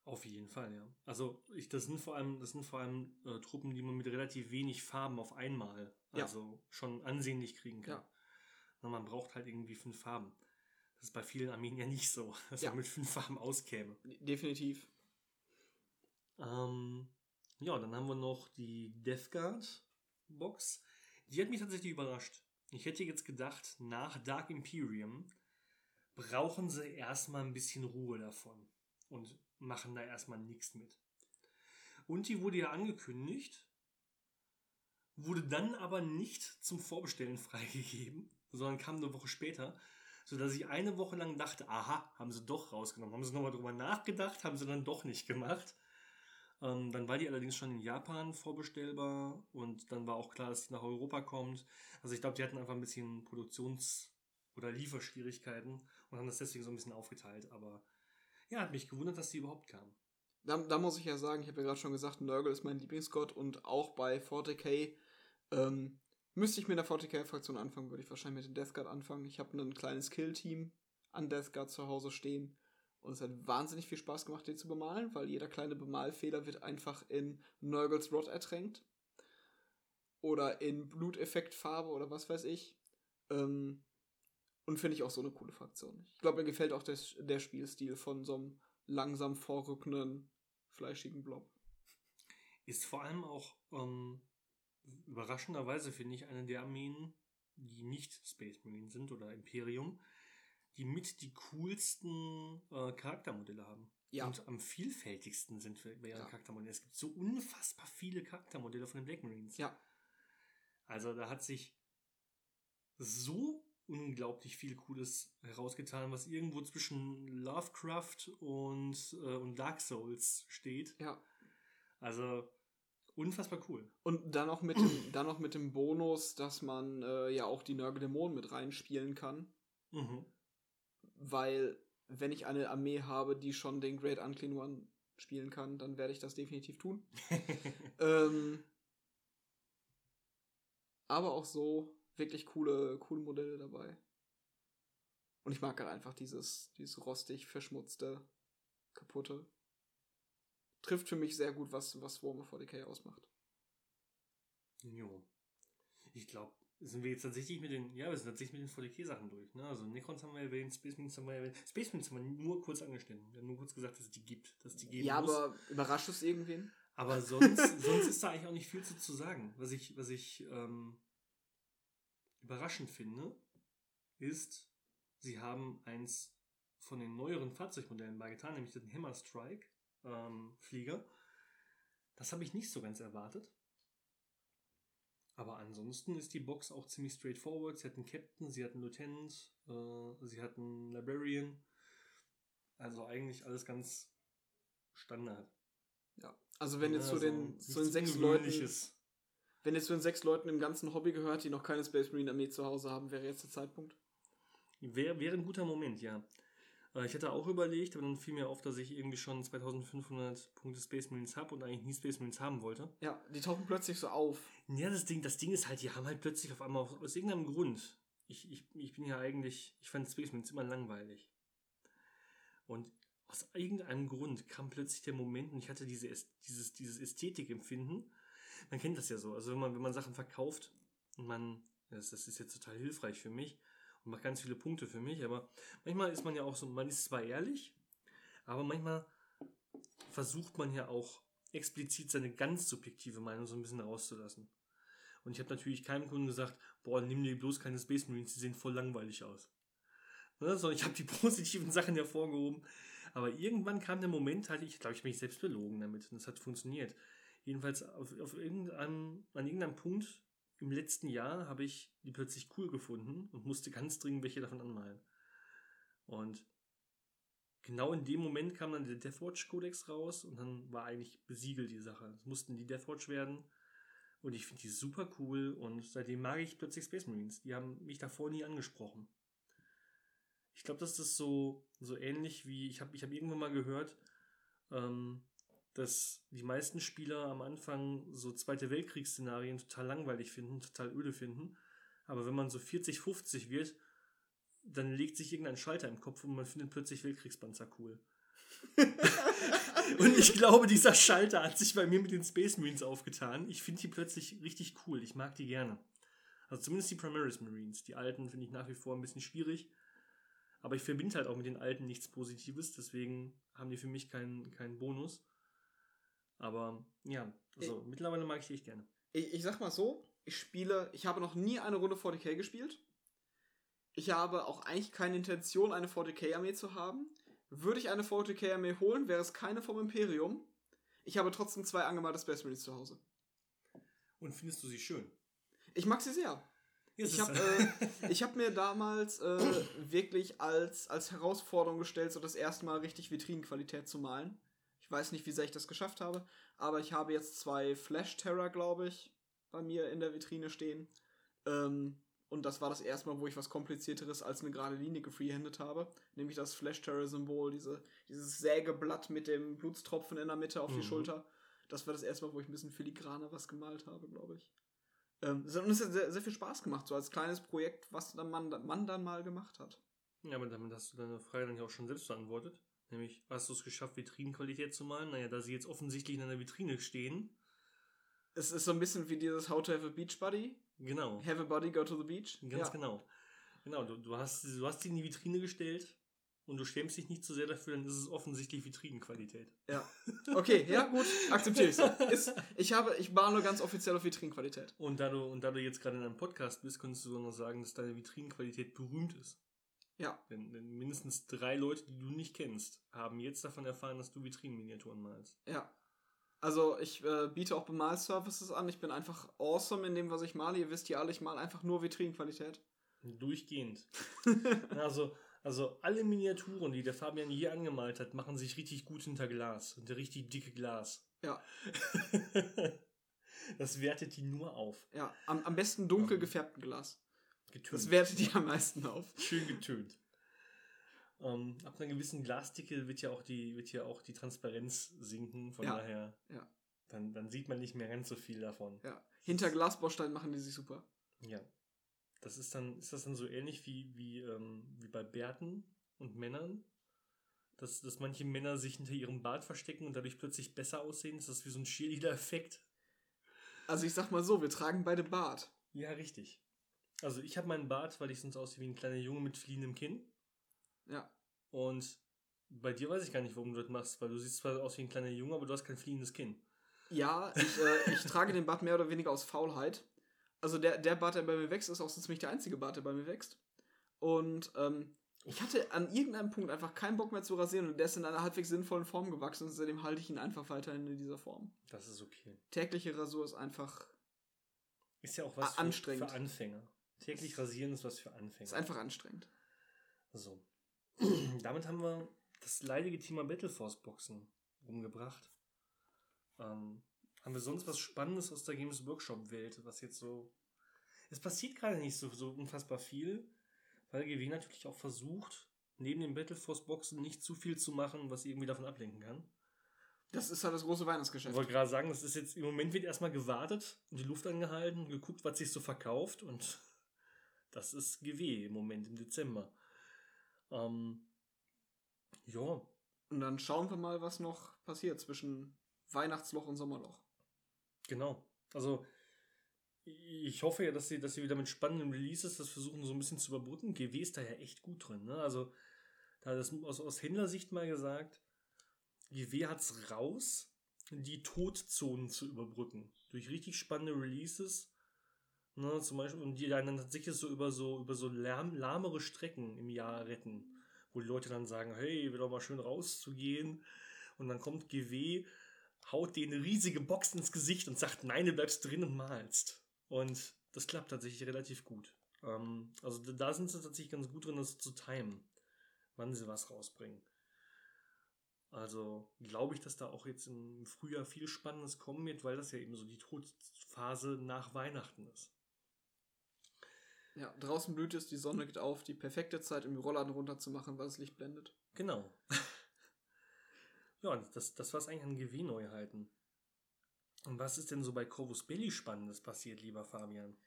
Auf jeden Fall, ja. Also ich, das sind vor allem, das sind vor allem äh, Truppen, die man mit relativ wenig Farben auf einmal,
Ja.
also schon ansehnlich kriegen kann.
Ja.
Na, man braucht halt irgendwie fünf Farben. Das ist bei vielen Armeen ja nicht so, dass
Ja.
man mit fünf Farben auskäme.
Definitiv.
Ähm, ja, dann haben wir noch die Death Guard Box. Die hat mich tatsächlich überrascht. Ich hätte jetzt gedacht, nach Dark Imperium brauchen sie erstmal ein bisschen Ruhe davon und machen da erstmal nichts mit. Und die wurde ja angekündigt, wurde dann aber nicht zum Vorbestellen freigegeben, sondern kam eine Woche später, sodass ich eine Woche lang dachte, aha, haben sie doch rausgenommen. Haben sie nochmal drüber nachgedacht, haben sie dann doch nicht gemacht. Ähm, dann war die allerdings schon in Japan vorbestellbar und dann war auch klar, dass sie nach Europa kommt. Also ich glaube, die hatten einfach ein bisschen Produktions- oder Lieferschwierigkeiten und haben das deswegen so ein bisschen aufgeteilt. Aber ja, hat mich gewundert, dass die überhaupt kam.
Da, da muss ich ja sagen, ich habe ja gerade schon gesagt, Nurgle ist mein Lieblingsgott und auch bei 40k ähm, Müsste ich mit der 40k-Fraktion anfangen, würde ich wahrscheinlich mit dem Death Guard anfangen. Ich habe ein kleines Kill-Team an Death Guard zu Hause stehen. Und es hat wahnsinnig viel Spaß gemacht, den zu bemalen, weil jeder kleine Bemalfehler wird einfach in Nurgles Rot ertränkt. Oder in Bluteffektfarbe oder was weiß ich. Ähm, und finde ich auch so eine coole Fraktion. Ich glaube, mir gefällt auch des, der Spielstil von so einem langsam vorrückenden, fleischigen Blob.
Ist vor allem auch ähm, überraschenderweise, finde ich, eine der Armeen, die nicht Space Marine sind oder Imperium, die mit die coolsten äh, Charaktermodelle haben.
Ja.
Und am vielfältigsten sind bei ihren
Ja.
Charaktermodellen. Es gibt so unfassbar viele Charaktermodelle von den Black Marines.
Ja.
Also da hat sich so unglaublich viel Cooles herausgetan, was irgendwo zwischen Lovecraft und, äh, und Dark Souls steht.
Ja.
Also unfassbar cool.
Und dann noch mit dem, dann noch mit dem Bonus, dass man äh, ja auch die Nörgeldämonen mit reinspielen kann.
Mhm.
Weil, wenn ich eine Armee habe, die schon den Great Unclean One spielen kann, dann werde ich das definitiv tun. ähm, aber auch so wirklich coole, coole Modelle dabei. Und ich mag halt einfach dieses, dieses rostig, verschmutzte, kaputte. Trifft für mich sehr gut, was, was Warhammer 40k ausmacht.
jo. Ich glaube, sind wir jetzt tatsächlich mit den, ja, wir sind tatsächlich mit den 40k-Sachen durch. Ne? Also Necrons haben wir erwähnt, Space Marines haben wir erwähnt. Space Marines haben wir nur kurz angeschnitten. Wir haben nur kurz gesagt, dass es die gibt, dass es die geben
ja,
muss.
aber überrascht es irgendwen?
Aber sonst, sonst ist da eigentlich auch nicht viel zu, zu sagen. Was ich, was ich ähm, überraschend finde, ist, sie haben eins von den neueren Fahrzeugmodellen beigetan, nämlich den Hammer Strike ähm, Flieger. Das habe ich nicht so ganz erwartet. Aber ansonsten ist die Box auch ziemlich straightforward. Sie hat einen Captain, sie hat einen Lieutenant, äh, sie hat einen Librarian. Also eigentlich alles ganz Standard.
Ja. Also wenn jetzt
Ja,
zu den,
so
zu den sechs Leuten, wenn jetzt zu den sechs Leuten im ganzen Hobby gehört, die noch keine Space Marine Armee zu Hause haben, wäre jetzt der Zeitpunkt.
Wäre wäre ein guter Moment, ja. Äh, Ich hatte auch überlegt, aber dann fiel mir auf, dass ich irgendwie schon 2500 Punkte Space Marines habe und eigentlich nie Space Marines haben wollte.
Ja, die tauchen plötzlich so auf.
Ja, das Ding, das Ding ist halt, die haben halt plötzlich auf einmal aus, aus irgendeinem Grund. Ich, ich, ich bin ja eigentlich, ich fand Space Marines immer langweilig. Und aus irgendeinem Grund kam plötzlich der Moment und ich hatte diese, dieses, dieses Ästhetikempfinden. Man kennt das ja so. Also wenn man, wenn man Sachen verkauft und man, das, das ist jetzt total hilfreich für mich und macht ganz viele Punkte für mich, aber manchmal ist man ja auch so, man ist zwar ehrlich, aber manchmal versucht man ja auch explizit seine ganz subjektive Meinung so ein bisschen rauszulassen. Und ich habe natürlich keinem Kunden gesagt, boah, nimm dir bloß keine Space Marines, die sehen voll langweilig aus. Ne? Sondern ich habe die positiven Sachen hervorgehoben. Aber irgendwann kam der Moment, halt, ich glaube, ich mich selbst belogen damit. Und es hat funktioniert. Jedenfalls auf, auf irgendeinem, an irgendeinem Punkt im letzten Jahr habe ich die plötzlich cool gefunden und musste ganz dringend welche davon anmalen. Und genau in dem Moment kam dann der Deathwatch Codex raus und dann war eigentlich besiegelt die Sache. Es mussten die Deathwatch werden. Und ich finde die super cool und seitdem mag ich plötzlich Space Marines. Die haben mich davor nie angesprochen. Ich glaube, das ist so, so ähnlich wie, ich habe ich hab irgendwann mal gehört, ähm, dass die meisten Spieler am Anfang so Zweite Weltkriegsszenarien total langweilig finden, total öde finden. Aber wenn man so 40, 50 wird, dann legt sich irgendein Schalter im Kopf und man findet plötzlich Weltkriegspanzer cool. und ich glaube, dieser Schalter hat sich bei mir mit den Space Marines aufgetan. Ich finde die plötzlich richtig cool. Ich mag die gerne. Also zumindest die Primaris Marines. Die alten finde ich nach wie vor ein bisschen schwierig. Aber ich verbinde halt auch mit den alten nichts Positives. Deswegen haben die für mich keinen, keinen Bonus. Aber ja, also mittlerweile mag ich die echt gerne.
Ich, ich sag mal so, ich spiele, ich habe noch nie eine Runde 40k gespielt. Ich habe auch eigentlich keine Intention, eine 40k-Armee zu haben. Würde ich eine 40k-Armee holen, wäre es keine vom Imperium. Ich habe trotzdem zwei angemalte Space Marines zu Hause.
Und findest du sie schön?
Ich mag sie sehr.
Es
Ich habe äh, ich hab mir damals äh, wirklich als, als Herausforderung gestellt, so das erste Mal richtig Vitrinenqualität zu malen. Ich weiß nicht, wie sehr ich das geschafft habe, aber ich habe jetzt zwei Flash Terror, glaube ich, bei mir in der Vitrine stehen. Ähm, und das war das erste Mal, wo ich was komplizierteres als eine gerade Linie gefreehandet habe. Nämlich das Flash Terror Symbol, diese, dieses Sägeblatt mit dem Blutstropfen in der Mitte auf
Mhm.
die Schulter. Das war das erste Mal, wo ich ein bisschen filigraner was gemalt habe, glaube ich. Ähm, es hat uns sehr, sehr viel Spaß gemacht, so als kleines Projekt, was dann man, man dann mal gemacht hat.
Ja, aber damit hast du deine Frage dann ja auch schon selbst beantwortet. Nämlich, hast du es geschafft, Vitrinenqualität zu malen? Naja, da sie jetzt offensichtlich in einer Vitrine stehen.
Es ist so ein bisschen wie dieses How to have a beach buddy.
Genau.
Have a buddy, go to the beach.
Ganz genau. Genau, du, du, hast, du hast sie in die Vitrine gestellt und du schämst dich nicht zu so sehr dafür, dann ist es offensichtlich Vitrinenqualität.
Ja. Okay, ja, gut, akzeptiere ich. Ist, ich habe, ich war nur ganz offiziell auf Vitrinenqualität.
Und da du, und da du jetzt gerade in einem Podcast bist, könntest du so noch sagen, dass deine Vitrinenqualität berühmt ist.
Ja.
Denn, denn, mindestens drei Leute, die du nicht kennst, haben jetzt davon erfahren, dass du Vitrinenminiaturen malst.
Ja. Also ich äh, biete auch Bemalservices an. Ich bin einfach awesome in dem, was ich male. Ihr wisst ja alle, ich male einfach nur Vitrinenqualität.
Durchgehend. also, also alle Miniaturen, die der Fabian je angemalt hat, machen sich richtig gut hinter Glas. Hinter richtig dicke Glas.
Ja.
das wertet die nur auf.
Ja, am, am besten dunkel gefärbten Glas. Getönt. Das wertet die am meisten auf.
Schön getönt. Ähm, ab einer gewissen Glasdicke wird ja auch die, wird ja auch die Transparenz sinken. Von
ja.
daher.
Ja.
Dann, dann sieht man nicht mehr ganz so viel davon.
Ja. Hinter Glasbaustein machen die sich super.
Ja. Das ist dann, ist das dann so ähnlich wie, wie, ähm, wie bei Bärten und Männern? Dass, dass manche Männer sich hinter ihrem Bart verstecken und dadurch plötzlich besser aussehen? Ist das wie so ein Cheerleader-Effekt?
Also ich sag mal so, wir tragen beide Bart.
Ja, richtig. Also ich habe meinen Bart, weil ich sonst aussehe wie ein kleiner Junge mit fliehendem Kinn.
Ja.
Und bei dir weiß ich gar nicht, warum du das machst, weil du siehst zwar aus wie ein kleiner Junge, aber du hast kein fliehendes Kinn.
Ja, ich, äh, ich trage den Bart mehr oder weniger aus Faulheit. Also der, der Bart, der bei mir wächst, ist auch sonst nicht der einzige Bart, der bei mir wächst. Und ähm, ich hatte an irgendeinem Punkt einfach keinen Bock mehr zu rasieren und der ist in einer halbwegs sinnvollen Form gewachsen und seitdem halte ich ihn einfach weiterhin in dieser Form.
Das ist okay.
Tägliche Rasur ist einfach.
Ist ja auch was
anstrengend.
Für, für Anfänger. Täglich rasieren ist was für Anfänger.
Ist einfach anstrengend.
So. Damit haben wir das leidige Thema Battleforce Boxen umgebracht. Ähm, haben wir sonst was Spannendes aus der Games Workshop Welt, was jetzt so. Es passiert gerade nicht so, so unfassbar viel, weil GW natürlich auch versucht, neben den Battleforce Boxen nicht zu viel zu machen, was irgendwie davon ablenken kann.
Das ist halt das große Weihnachtsgeschäft.
Ich wollte gerade sagen, das ist jetzt im Moment wird erstmal gewartet und die Luft angehalten, geguckt, was sich so verkauft und das ist GW im Moment im Dezember. Ähm, ja.
Und dann schauen wir mal, was noch passiert zwischen Weihnachtsloch und Sommerloch.
Genau. Also ich hoffe ja, dass sie, dass sie wieder mit spannenden Releases das versuchen, so ein bisschen zu überbrücken. GW ist da ja echt gut drin. Ne? Also, da das aus, aus Händlersicht mal gesagt, GW hat es raus, die Todzonen zu überbrücken. Durch richtig spannende Releases. Ne, zum Beispiel, und die dann tatsächlich so über so, über so lahm, lahmere Strecken im Jahr retten. Wo die Leute dann sagen, hey, wäre doch mal schön rauszugehen. Und dann kommt GW, haut denen eine riesige Box ins Gesicht und sagt, nein, du bleibst drin und malst. Und das klappt tatsächlich relativ gut. Ähm, also da sind sie tatsächlich ganz gut drin, das zu timen, wann sie was rausbringen. Also glaube ich, dass da auch jetzt im Frühjahr viel Spannendes kommen wird, weil das ja eben so die Todphase nach Weihnachten ist.
Ja, draußen blüht es, die Sonne geht auf, die perfekte Zeit, um die Rollladen runterzumachen, weil das Licht blendet.
Genau. ja, das, das war es eigentlich an GW-Neuheiten. Und was ist denn so bei Corvus Belly Spannendes passiert, lieber Fabian?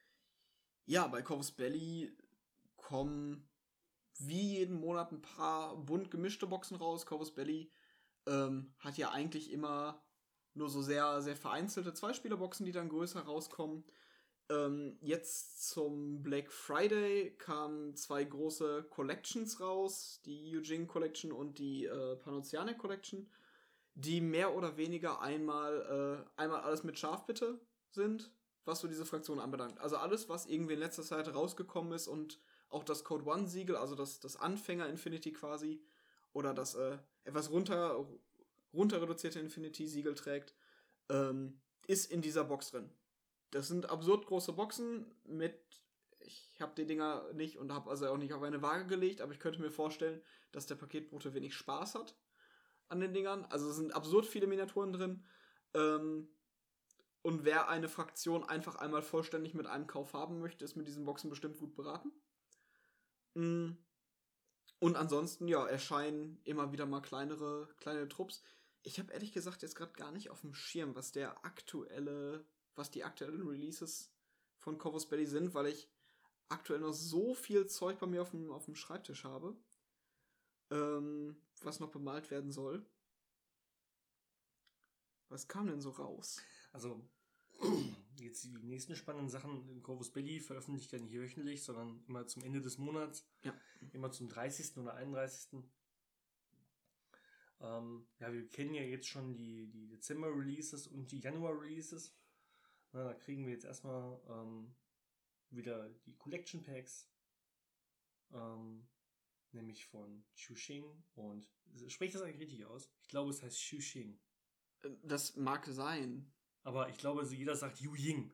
Ja, bei Corvus Belly kommen wie jeden Monat ein paar bunt gemischte Boxen raus. Corvus Belly ähm, hat ja eigentlich immer nur so sehr, sehr vereinzelte Zweispielerboxen, die dann größer rauskommen. Ähm, jetzt zum Black Friday kamen zwei große Collections raus, die Eugene Collection und die äh, Panoceane Collection, die mehr oder weniger einmal, äh, einmal alles mit Scharfbitte sind, was so diese Fraktion anbelangt. Also alles, was irgendwie in letzter Zeit rausgekommen ist und auch das Code One Siegel, also das, das Anfänger Infinity quasi, oder das äh, etwas runter, runter reduzierte Infinity Siegel trägt, ähm, ist in dieser Box drin. Das sind absurd große Boxen mit, ich habe die Dinger nicht und habe also auch nicht auf eine Waage gelegt, aber ich könnte mir vorstellen, dass der Paketbote wenig Spaß hat an den Dingern. Also es sind absurd viele Miniaturen drin. Ähm, und wer eine Fraktion einfach einmal vollständig mit einem Kauf haben möchte, ist mit diesen Boxen bestimmt gut beraten. Mm. Und ansonsten, ja, erscheinen immer wieder mal kleinere, kleine Trupps. Ich habe ehrlich gesagt jetzt gerade gar nicht auf dem Schirm, was der aktuelle, was die aktuellen Releases von Corvus Belly sind, weil ich aktuell noch so viel Zeug bei mir auf dem, auf dem Schreibtisch habe, ähm, was noch bemalt werden soll. Was kam denn so raus?
Also, jetzt die nächsten spannenden Sachen in Corvus Belly veröffentlicht ja nicht wöchentlich, sondern immer zum Ende des Monats.
Ja.
Immer zum 30. oder 31. Ähm, ja, wir kennen ja jetzt schon die, die Dezember-Releases und die Januar-Releases. Na, da kriegen wir jetzt erstmal ähm, wieder die Collection Packs. Ähm, nämlich von Xuxing und spreche das eigentlich richtig aus? Ich glaube, es heißt Xuxing.
Das mag sein.
Aber ich glaube, jeder sagt Yu Ying.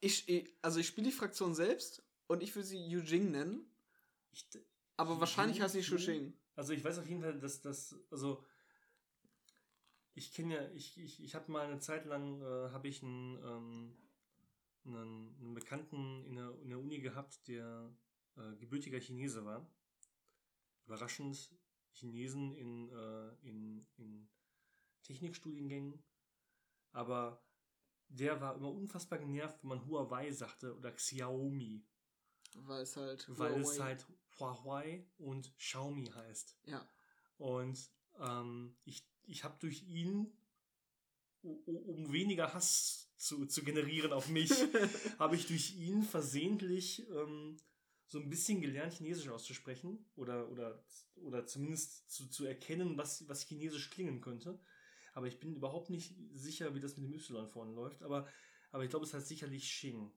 Ich, ich, also ich spiele die Fraktion selbst und ich will sie Yu Jing nennen.
Ich,
aber wahrscheinlich heißt sie Shushing.
Also ich weiß auf jeden Fall, dass das, also ich kenne ja, ich, ich, ich habe mal eine Zeit lang, äh, habe ich einen, ähm, einen, einen Bekannten in der, in der Uni gehabt, der äh, gebürtiger Chinese war. Überraschend Chinesen in, äh, in, in Technikstudiengängen. Aber der war immer unfassbar genervt, wenn man Huawei sagte oder Xiaomi,
Weil es halt.
weil es
Huawei-
halt Huawei und Xiaomi heißt.
Ja.
Und ähm, ich, ich habe durch ihn, um weniger Hass zu, zu generieren auf mich, habe ich durch ihn versehentlich ähm, so ein bisschen gelernt, Chinesisch auszusprechen oder, oder, oder zumindest zu, zu erkennen, was, was Chinesisch klingen könnte. Aber ich bin überhaupt nicht sicher, wie das mit dem Y vorne läuft. Aber, aber ich glaube, es heißt sicherlich Xing.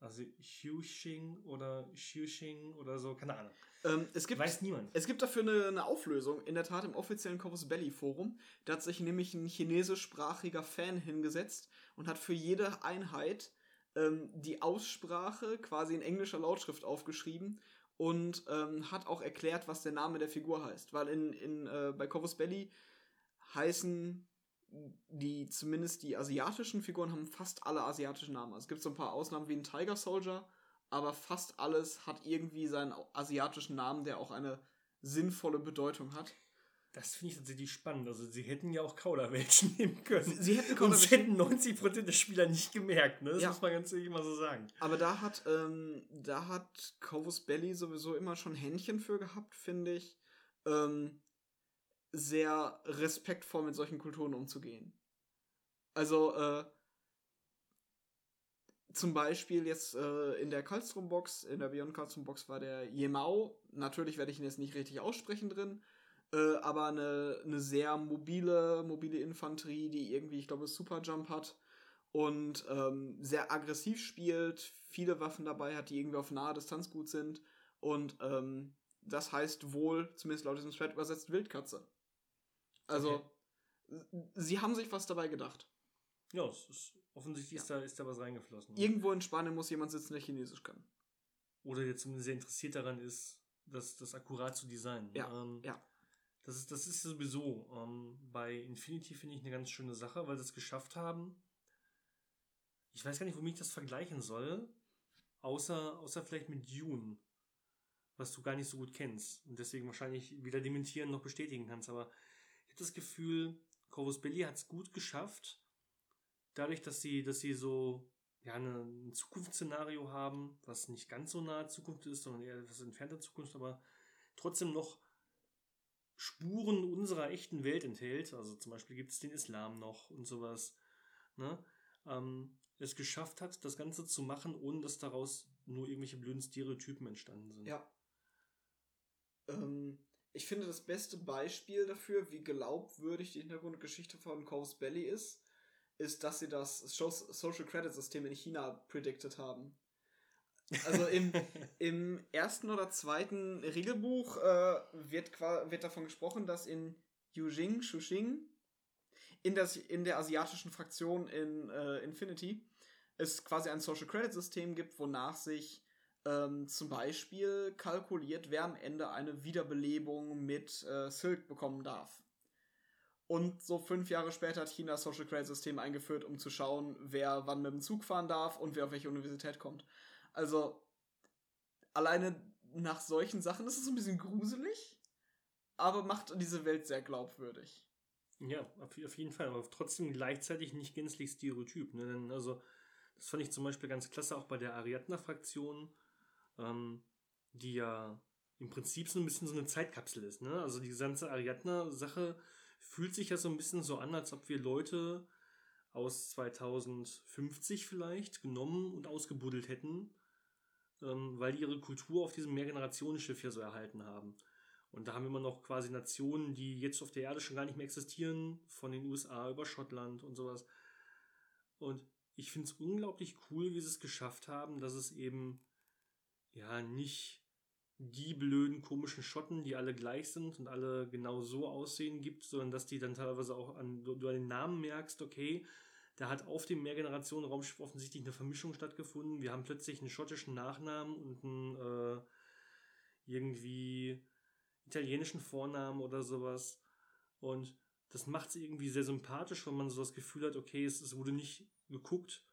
Also Xuxing oder Xuxing oder so, keine Ahnung.
Ähm, es, gibt,
Weiß niemand.
es gibt dafür eine, eine Auflösung, in der Tat im offiziellen Corvus Belly Forum. Da hat sich nämlich ein chinesischsprachiger Fan hingesetzt und hat für jede Einheit ähm, die Aussprache quasi in englischer Lautschrift aufgeschrieben und ähm, hat auch erklärt, was der Name der Figur heißt. Weil in, in, äh, bei Corvus Belly heißen die, zumindest die asiatischen Figuren haben fast alle asiatischen Namen. Es gibt so ein paar Ausnahmen wie ein Tiger Soldier, aber fast alles hat irgendwie seinen asiatischen Namen, der auch eine sinnvolle Bedeutung hat.
Das finde ich tatsächlich spannend. Also sie hätten ja auch Kauderwelsch nehmen können.
Sie- sie hätten
Und
Kauderwelsch-
es hätten 90% der Spieler nicht gemerkt, ne? Das
Ja.
muss man ganz ehrlich mal so sagen.
Aber da hat, ähm, da hat Corvus Belly sowieso immer schon Händchen für gehabt, finde ich, ähm, sehr respektvoll mit solchen Kulturen umzugehen. Also, äh, zum Beispiel jetzt äh, in der Karlstrom-Box, in der Beyond Karlstrom-Box war der Yemao, natürlich werde ich ihn jetzt nicht richtig aussprechen drin, äh, aber eine, eine sehr mobile, mobile Infanterie, die irgendwie, ich glaube, Superjump hat und ähm, sehr aggressiv spielt, viele Waffen dabei hat, die irgendwie auf naher Distanz gut sind und ähm, das heißt wohl, zumindest laut diesem Thread übersetzt, Wildkatze. Also, s- sie haben sich was dabei gedacht.
Ja, es ist, offensichtlich ist, da, ist da was reingeflossen.
Irgendwo in Spanien muss jemand sitzen, der Chinesisch kann.
Oder der zumindest sehr interessiert daran ist, das, das akkurat zu designen.
Ja,
ähm,
ja.
Das ist, das ist sowieso ähm, bei Infinity finde ich eine ganz schöne Sache, weil sie es geschafft haben. Ich weiß gar nicht, womit ich das vergleichen soll. Außer, außer vielleicht mit Dune, was du gar nicht so gut kennst und deswegen wahrscheinlich weder dementieren noch bestätigen kannst. Aber ich habe das Gefühl, Corvus Belli hat es gut geschafft, dadurch, dass sie, dass sie so ja, ein Zukunftsszenario haben, was nicht ganz so nahe Zukunft ist, sondern eher etwas entfernter Zukunft, aber trotzdem noch Spuren unserer echten Welt enthält. Also zum Beispiel gibt es den Islam noch und sowas. Ne? Ähm, es geschafft hat, das Ganze zu machen, ohne dass daraus nur irgendwelche blöden Stereotypen entstanden sind.
Ja. Ähm, ich finde, das beste Beispiel dafür, wie glaubwürdig die Hintergrundgeschichte von Corvus Belly ist, ist, dass sie das Social Credit System in China predicted haben. Also im, im ersten oder zweiten Regelbuch äh, wird, wird davon gesprochen, dass in Yujing, Shuxing, in, das, in der asiatischen Fraktion in äh, Infinity es quasi ein Social Credit System gibt, wonach sich ähm, zum Beispiel kalkuliert, wer am Ende eine Wiederbelebung mit äh, Silk bekommen darf. Und so fünf Jahre später hat China das Social Credit System eingeführt, um zu schauen, wer wann mit dem Zug fahren darf und wer auf welche Universität kommt. Also, alleine nach solchen Sachen ist es ein bisschen gruselig, aber macht diese Welt sehr glaubwürdig.
Ja, auf, jeden Fall, aber trotzdem gleichzeitig nicht gänzlich stereotyp. Ne? Also, Das fand ich zum Beispiel ganz klasse, auch bei der Ariadna-Fraktion, ähm, die ja im Prinzip so ein bisschen so eine Zeitkapsel ist. Ne? Also die ganze Ariadna-Sache fühlt sich ja so ein bisschen so an, als ob wir Leute aus 2050 vielleicht genommen und ausgebuddelt hätten, ähm, weil die ihre Kultur auf diesem Mehrgenerationenschiff hier so erhalten haben. Und da haben wir immer noch quasi Nationen, die jetzt auf der Erde schon gar nicht mehr existieren, von den USA über Schottland und sowas. Und ich finde es unglaublich cool, wie sie es geschafft haben, dass es eben ja nicht die blöden komischen Schotten, die alle gleich sind und alle genau so aussehen gibt, sondern dass die dann teilweise auch an, du, du an den Namen merkst, okay, da hat auf dem Mehrgenerationen-Raumschiff offensichtlich eine Vermischung stattgefunden. Wir haben plötzlich einen schottischen Nachnamen und einen äh, irgendwie italienischen Vornamen oder sowas. Und das macht es irgendwie sehr sympathisch, wenn man so das Gefühl hat, okay, es, es wurde nicht geguckt,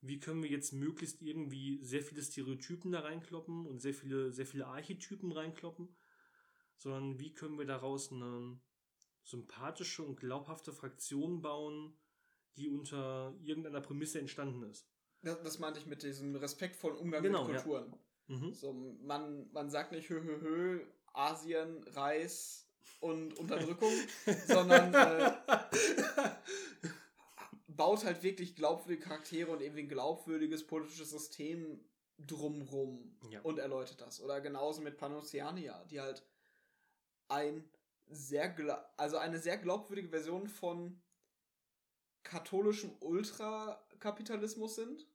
wie können wir jetzt möglichst irgendwie sehr viele Stereotypen da reinkloppen und sehr viele, sehr viele Archetypen reinkloppen, sondern wie können wir daraus eine sympathische und glaubhafte Fraktion bauen, die unter irgendeiner Prämisse entstanden ist.
Das, das meinte ich mit diesem respektvollen Umgang genau, mit Kulturen. Ja. Mhm. So, man, man sagt nicht hö, hö, hö, Asien, Reis und Unterdrückung, sondern äh, baut halt wirklich glaubwürdige Charaktere und irgendwie ein glaubwürdiges politisches System drumrum ja. und erläutert das. Oder genauso mit Panoceania, die halt ein sehr, also eine sehr glaubwürdige Version von katholischem Ultrakapitalismus sind.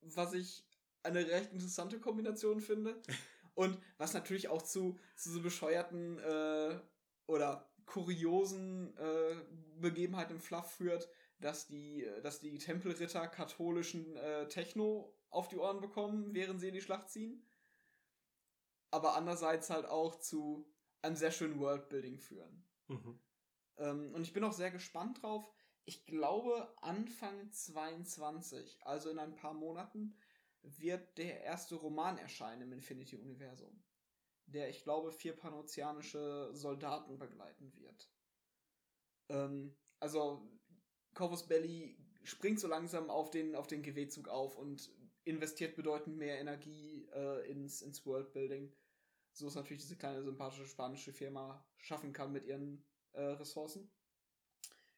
Was ich eine recht interessante Kombination finde. Und was natürlich auch zu, zu so bescheuerten äh, oder kuriosen äh, Begebenheiten im Fluff führt, dass die, dass die Tempelritter katholischen äh, Techno auf die Ohren bekommen, während sie in die Schlacht ziehen. Aber andererseits halt auch zu einem sehr schönen Worldbuilding führen. Mhm. Ähm, und ich bin auch sehr gespannt drauf. Ich glaube, Anfang 22, also in ein paar Monaten, wird der erste Roman erscheinen im Infinity-Universum, der, ich glaube, vier panozianische Soldaten begleiten wird. Ähm, also, Corvus Belly springt so langsam auf den, auf den GW-Zug auf und investiert bedeutend mehr Energie äh, ins, ins Worldbuilding. So ist natürlich diese kleine sympathische spanische Firma schaffen kann mit ihren äh, Ressourcen.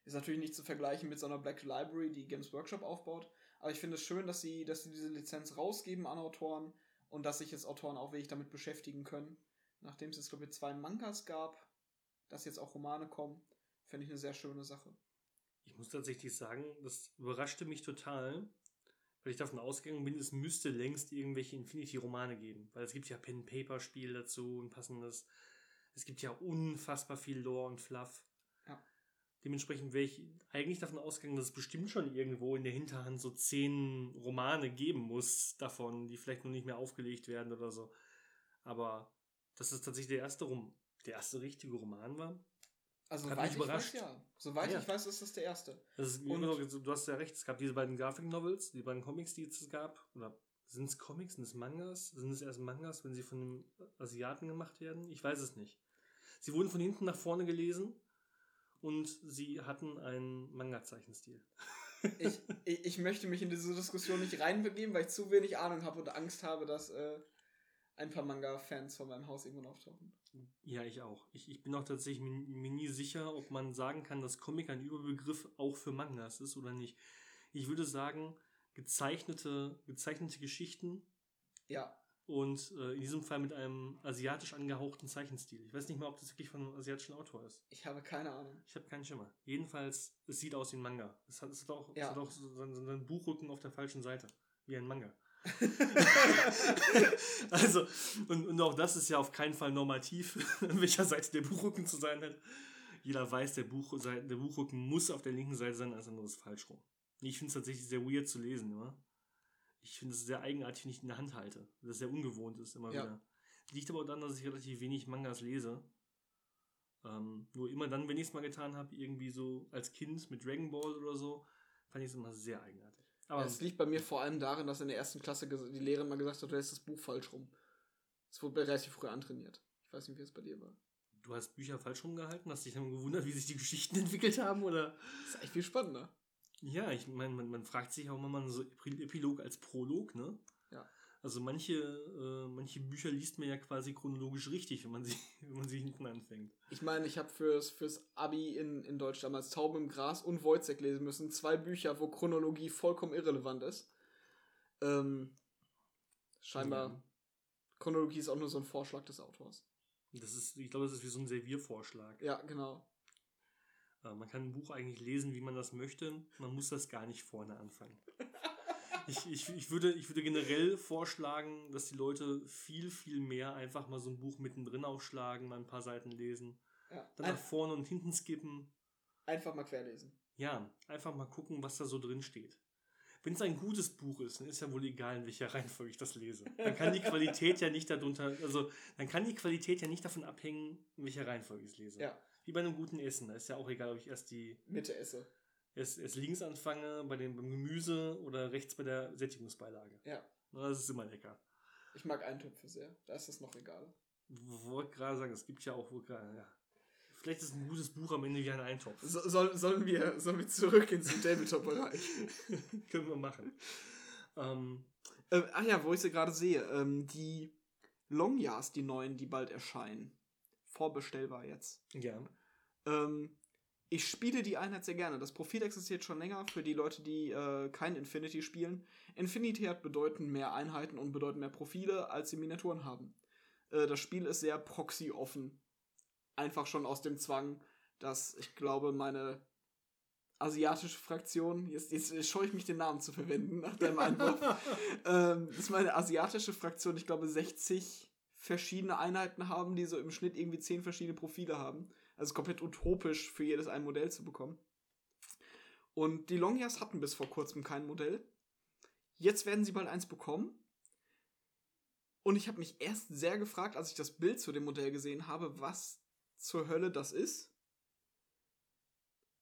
Ist natürlich nicht zu vergleichen mit so einer Black Library, die Games Workshop aufbaut. Aber ich finde es schön, dass sie, dass sie diese Lizenz rausgeben an Autoren und dass sich jetzt Autoren auch wirklich damit beschäftigen können. Nachdem es jetzt, glaube ich, zwei Mangas gab, dass jetzt auch Romane kommen, finde ich eine sehr schöne Sache.
Ich muss tatsächlich sagen, das überraschte mich total, weil ich davon ausgegangen bin, es müsste längst irgendwelche Infinity-Romane geben. Weil es gibt ja Pen-Paper-Spiel dazu, ein passendes. Es gibt ja unfassbar viel Lore und Fluff. Dementsprechend wäre ich eigentlich davon ausgegangen, dass es bestimmt schon irgendwo in der Hinterhand so zehn Romane geben muss davon, die vielleicht noch nicht mehr aufgelegt werden oder so. Aber dass es tatsächlich der erste, Rom der erste richtige Roman war. Also
überrascht. Ich weiß, ja. Soweit ja. ich weiß, ist das der erste.
Das ist, Und du hast ja recht, es gab diese beiden Graphic Novels, die beiden Comics, die es gab. Oder sind es Comics, sind es Mangas? Sind es erst Mangas, wenn sie von einem Asiaten gemacht werden? Ich weiß es nicht. Sie wurden von hinten nach vorne gelesen und sie hatten einen Manga-Zeichenstil.
ich, ich, ich, möchte mich in diese Diskussion nicht reinbegeben, weil ich zu wenig Ahnung habe und Angst habe, dass äh, ein paar Manga-Fans von meinem Haus irgendwann auftauchen.
Ja, ich auch. Ich, ich bin auch tatsächlich mir nie sicher, ob man sagen kann, dass Comic ein Überbegriff auch für Mangas ist oder nicht. Ich würde sagen, gezeichnete, gezeichnete Geschichten. Ja und äh, in diesem Fall mit einem asiatisch angehauchten Zeichenstil. Ich weiß nicht mal, ob das wirklich von einem asiatischen Autor ist.
Ich habe keine Ahnung.
Ich habe keinen Schimmer. Jedenfalls, es sieht aus wie ein Manga. Es hat, es hat auch, ja. es hat auch so, so einen Buchrücken auf der falschen Seite. Wie ein Manga. also, und, und auch das ist ja auf keinen Fall normativ, an welcher Seite der Buchrücken zu sein hat. Jeder weiß, der, Buch, der Buchrücken muss auf der linken Seite sein, alles andere ist falsch rum. Ich finde es tatsächlich sehr weird zu lesen, oder? Ich finde es sehr eigenartig, wenn ich in der Hand halte. Das sehr ungewohnt ist immer ja. wieder. Liegt aber auch daran, dass ich relativ wenig Mangas lese. Ähm, nur immer dann, wenn ich es mal getan habe, irgendwie so als Kind mit Dragon Ball oder so, fand ich es immer sehr eigenartig.
Aber es liegt bei mir vor allem darin, dass in der ersten Klasse die Lehrerin mal gesagt hat, du hast das Buch falsch rum. Es wurde relativ früh antrainiert. Ich weiß nicht, wie es bei dir war.
Du hast Bücher falsch rumgehalten? Hast dich dann gewundert, wie sich die Geschichten entwickelt haben? Oder?
Das ist echt viel spannender.
Ja, ich meine, man, man fragt sich auch immer so Epilog als Prolog, ne?
Ja.
Also manche, äh, manche Bücher liest man ja quasi chronologisch richtig, wenn man sie, wenn man sie hinten anfängt.
Ich meine, ich habe fürs, fürs Abi in, in Deutsch damals Tauben im Gras und Wojciech lesen müssen. Zwei Bücher, wo Chronologie vollkommen irrelevant ist. Ähm, scheinbar,
Ja.
Chronologie ist auch nur so ein Vorschlag des Autors.
Das ist, ich glaube, das ist wie so ein Serviervorschlag.
Ja, genau.
Äh, Man kann ein Buch eigentlich lesen, wie man das möchte. Man muss das gar nicht vorne anfangen. Ich, ich, ich, würde, ich würde generell vorschlagen, dass die Leute viel, viel mehr einfach mal so ein Buch mittendrin aufschlagen, mal ein paar Seiten lesen,
Ja.
dann nach vorne und hinten skippen.
Einfach mal querlesen.
Ja, einfach mal gucken, was da so drin steht. Wenn es ein gutes Buch ist, dann ist ja wohl egal, in welcher Reihenfolge ich das lese. Dann kann die Qualität ja nicht darunter, also dann kann die Qualität ja nicht davon abhängen, in welcher Reihenfolge ich es lese.
Ja,
Wie bei einem guten Essen. Da ist ja auch egal, ob ich erst die
Mitte esse.
erst, erst links anfange bei dem, beim Gemüse oder rechts bei der Sättigungsbeilage.
Ja.
Das ist immer lecker.
Ich mag Eintöpfe sehr. Da ist es noch egal.
Wollte gerade sagen, es gibt ja auch wohl gerade, ja. Vielleicht ist ein gutes Buch am Ende wie ein Eintopf.
So, soll, sollen, wir, sollen wir zurückgehen zum Tabletop-Bereich?
Können wir machen. Ähm,
ähm, ach ja, wo ich sie gerade sehe. Ähm, die Longyas, die neuen, die bald erscheinen. Vorbestellbar jetzt.
ja.
Ähm, ich spiele die Einheit sehr gerne. Das Profil existiert schon länger für die Leute, die äh, kein Infinity spielen. Infinity hat bedeutend mehr Einheiten und bedeutend mehr Profile, als sie Miniaturen haben. Äh, das Spiel ist sehr proxy-offen. Einfach schon aus dem Zwang, dass ich glaube, meine asiatische Fraktion, jetzt, jetzt scheue ich mich den Namen zu verwenden nach deinem Einwurf, ähm, dass meine asiatische Fraktion, ich glaube, 60 verschiedene Einheiten haben, die so im Schnitt irgendwie 10 verschiedene Profile haben. Also komplett utopisch für jedes ein Modell zu bekommen. Und die Longyas hatten bis vor kurzem kein Modell. Jetzt werden sie bald eins bekommen. Und ich habe mich erst sehr gefragt, als ich das Bild zu dem Modell gesehen habe, was zur Hölle das ist.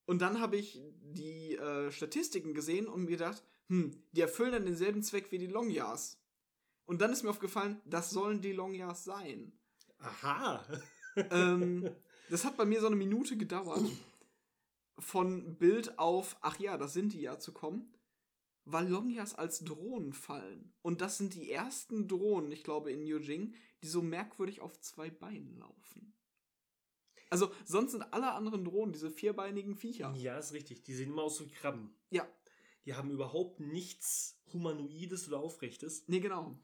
Und dann habe ich die äh, Statistiken gesehen und mir gedacht, hm, die erfüllen dann denselben Zweck wie die Longyas. Und dann ist mir aufgefallen, das sollen die Longyas sein.
Aha.
ähm, das hat bei mir so eine Minute gedauert, von Bild auf, ach ja, das sind die ja zu kommen, weil Longyas als Drohnen fallen. Und das sind die ersten Drohnen, ich glaube, in Yujing, die so merkwürdig auf zwei Beinen laufen. Also, sonst sind alle anderen Drohnen diese vierbeinigen Viecher.
Ja, ist richtig. Die sehen immer aus wie Krabben.
Ja,
Die haben überhaupt nichts Humanoides oder Aufrechtes.
nee, genau.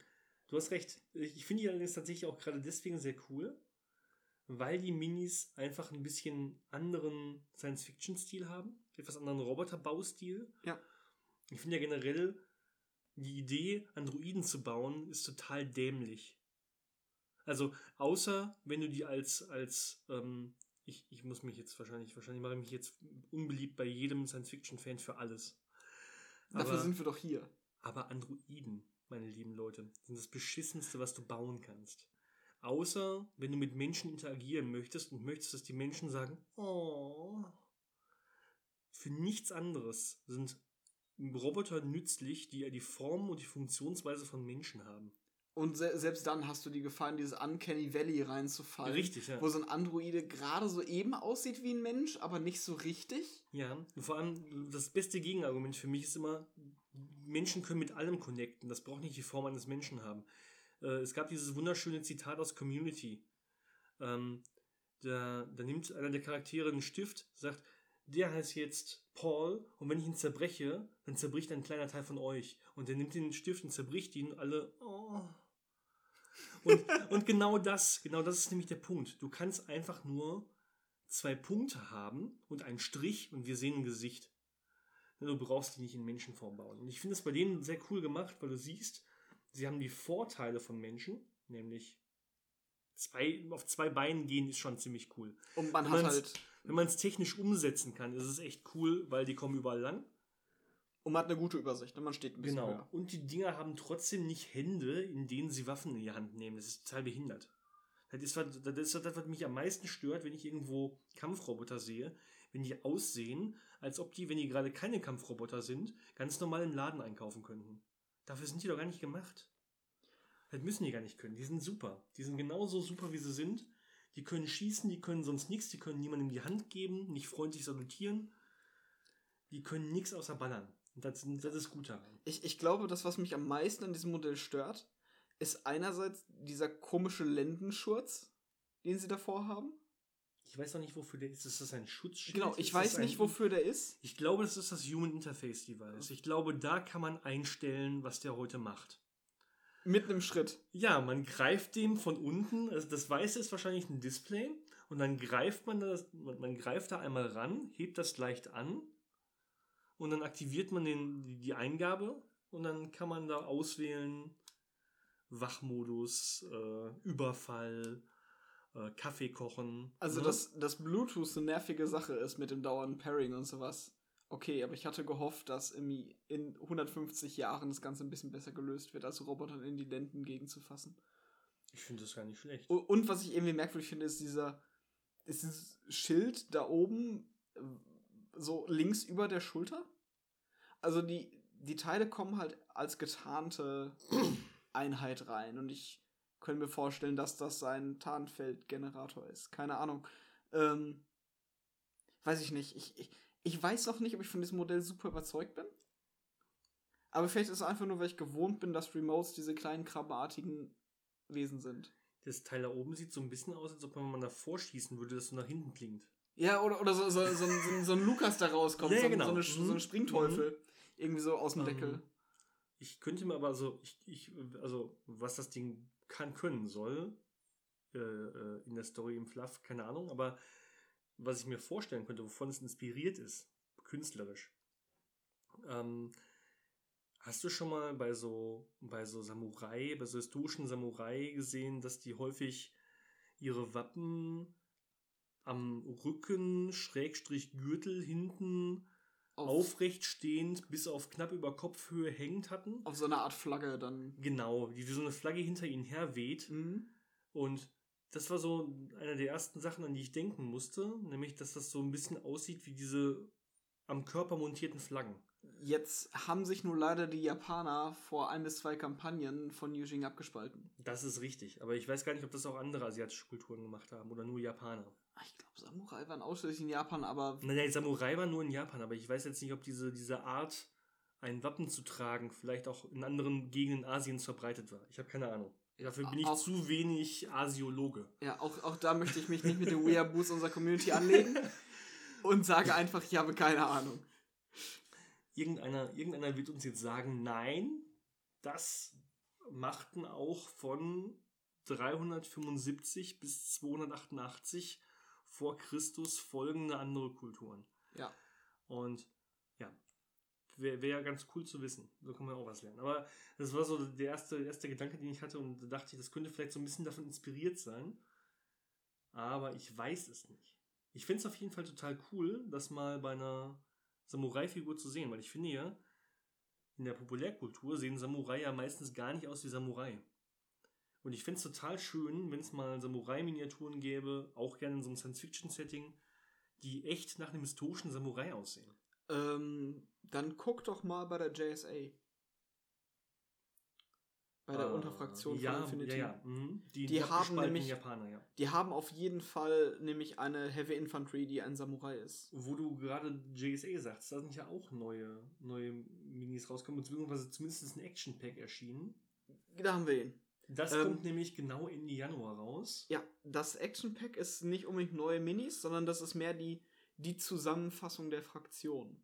Du hast recht. Ich finde die allerdings tatsächlich auch gerade deswegen sehr cool, weil die Minis einfach ein bisschen anderen Science-Fiction-Stil haben. Etwas anderen Roboterbaustil.
Ja.
Ich finde ja generell, die Idee, Androiden zu bauen, ist total dämlich. Also, außer wenn du die als, als ähm, ich, ich muss mich jetzt wahrscheinlich, wahrscheinlich mache ich mich jetzt unbeliebt bei jedem Science-Fiction-Fan für alles.
Dafür sind wir doch hier.
Aber Androiden, meine lieben Leute, sind das beschissenste, was du bauen kannst. Außer wenn du mit Menschen interagieren möchtest und möchtest, dass die Menschen sagen, oh. Für nichts anderes sind Roboter nützlich, die ja die Form und die Funktionsweise von Menschen haben.
Und se selbst dann hast du die Gefahr, in dieses Uncanny Valley reinzufallen.
Richtig, ja.
Wo so ein Androide gerade so eben aussieht wie ein Mensch, aber nicht so richtig.
Ja, und vor allem das beste Gegenargument für mich ist immer, Menschen können mit allem connecten. Das braucht nicht die Form eines Menschen haben. Äh, es gab dieses wunderschöne Zitat aus Community. Ähm, da, da nimmt einer der Charaktere einen Stift, sagt, der heißt jetzt Paul und wenn ich ihn zerbreche, dann zerbricht ein kleiner Teil von euch. Und der nimmt den Stift und zerbricht ihn und alle, oh. Und, und genau das, genau das ist nämlich der Punkt. Du kannst einfach nur zwei Punkte haben und einen Strich und wir sehen ein Gesicht. Du brauchst die nicht in Menschenform bauen. Und ich finde es bei denen sehr cool gemacht, weil du siehst, sie haben die Vorteile von Menschen, nämlich zwei, auf zwei Beinen gehen ist schon ziemlich cool.
Und man
Wenn
hat halt.
Wenn man es technisch umsetzen kann, ist es echt cool, weil die kommen überall lang.
Und man hat eine gute Übersicht. Und man steht ein bisschen
Genau.
höher.
Und die Dinger haben trotzdem nicht Hände, in denen sie Waffen in die Hand nehmen. Das ist total behindert. Das ist, das ist das, was mich am meisten stört, wenn ich irgendwo Kampfroboter sehe, wenn die aussehen, als ob die, wenn die gerade keine Kampfroboter sind, ganz normal im Laden einkaufen könnten. Dafür sind die doch gar nicht gemacht. Das müssen die gar nicht können. Die sind super. Die sind genauso super, wie sie sind. Die können schießen, die können sonst nichts, die können niemandem die Hand geben, nicht freundlich salutieren. die können nichts außer ballern. Das, das ist gut daran.
Ich, ich glaube, das, was mich am meisten an diesem Modell stört, ist einerseits dieser komische Lendenschurz, den sie davor haben.
Ich weiß noch nicht, wofür der ist. Ist das ein Schutzschild?
Genau, ich
ist
weiß nicht,
ein,
wofür der ist.
Ich glaube, das ist das Human Interface Device. Ich glaube, da kann man einstellen, was der heute macht.
Mit einem Schritt.
Ja, man greift dem von unten, also das Weiße ist wahrscheinlich ein Display, und dann greift man das, man greift da einmal ran, hebt das leicht an, und dann aktiviert man den, die Eingabe, und dann kann man da auswählen, Wachmodus, äh, Überfall, äh, Kaffee kochen.
Also,
ne?
dass, dass Bluetooth eine nervige Sache ist mit dem dauernden Pairing und sowas. Okay, aber ich hatte gehofft, dass im, in 150 Jahren das Ganze ein bisschen besser gelöst wird, als Robotern in die Lenden gegenzufassen.
Ich finde das gar nicht schlecht.
Und, und was ich irgendwie merkwürdig finde, ist dieser ist dieses Schild da oben äh, so links über der Schulter. Also die, die Teile kommen halt als getarnte Einheit rein und ich könnte mir vorstellen, dass das sein Tarnfeldgenerator ist. Keine Ahnung. Ähm, weiß ich nicht. Ich, ich, ich weiß noch nicht, ob ich von diesem Modell super überzeugt bin. Aber vielleicht ist es einfach nur, weil ich gewohnt bin, dass Remotes diese kleinen krabbeartigen Wesen sind.
Das Teil da oben sieht so ein bisschen aus, als ob man davor schießen würde, dass so nach hinten klingt.
Ja, oder, oder so, so, so, so, so ein Lukas da rauskommt,
Ja,
so,
genau.
so, eine, so
Mhm.
ein Springteufel. Irgendwie so aus dem Deckel.
Ähm, Ich könnte mir aber so, ich, ich, also, was das Ding kann, können soll, äh, äh, in der Story im Fluff, keine Ahnung, aber was ich mir vorstellen könnte, wovon es inspiriert ist, künstlerisch. Ähm, hast du schon mal bei so, bei so Samurai, bei so historischen Samurai gesehen, dass die häufig ihre Wappen am Rücken, Schrägstrich Gürtel hinten
Auf,
aufrecht stehend bis auf knapp über Kopfhöhe hängend hatten.
auf so eine Art Flagge dann.
Genau, die wie so eine Flagge hinter ihnen her weht.
Mhm.
Und das war so eine der ersten Sachen, an die ich denken musste, nämlich, dass das so ein bisschen aussieht wie diese am Körper montierten Flaggen.
Jetzt haben sich nur leider die Japaner vor ein bis zwei Kampagnen von Yujing abgespalten.
Das ist richtig, aber ich weiß gar nicht, ob das auch andere asiatische Kulturen gemacht haben oder nur Japaner.
Ah, Ich glaube, Samurai waren ausschließlich in Japan, aber
Naja, die Samurai waren nur in Japan, aber ich weiß jetzt nicht, ob diese, diese Art, ein Wappen zu tragen, vielleicht auch in anderen Gegenden Asiens verbreitet war. Ich habe keine Ahnung. Dafür bin ich
Auch-
zu wenig Asiologe.
ja, auch, auch da möchte ich mich nicht mit den Weeaboos unserer Community anlegen und sage einfach, ich habe keine Ahnung.
Irgendeiner, irgendeiner wird uns jetzt sagen, nein, das machten auch von 375 bis 288 vor Christus folgende andere Kulturen.
Ja.
Und ja, wäre wär ganz cool zu wissen. So kann man auch was lernen. Aber das war so der erste, erste Gedanke, den ich hatte und da dachte ich, das könnte vielleicht so ein bisschen davon inspiriert sein. Aber ich weiß es nicht. Ich finde es auf jeden Fall total cool, das mal bei einer Samurai-Figur zu sehen, weil ich finde ja, in der Populärkultur sehen Samurai ja meistens gar nicht aus wie Samurai. Und ich finde es total schön, wenn es mal Samurai-Miniaturen gäbe, auch gerne in so einem Science-Fiction-Setting, die echt nach einem historischen Samurai aussehen.
Ähm, dann guck doch mal bei der JSA. Bei der
Äh,
Unterfraktion
ja,
von Infinity.
Ja, ja. Mhm. Die,
Die haben nämlich-
Japaner, ja.
Die haben auf jeden Fall nämlich eine Heavy Infantry, die ein Samurai ist.
Wo du gerade JSA sagst, da sind ja auch neue, neue Minis rausgekommen, beziehungsweise zumindest ein Action-Pack erschienen.
Da haben wir ihn.
Das
Ähm,
kommt nämlich genau Ende Januar raus.
Ja, das Action Pack ist nicht unbedingt neue Minis, sondern das ist mehr die, die Zusammenfassung der Fraktion.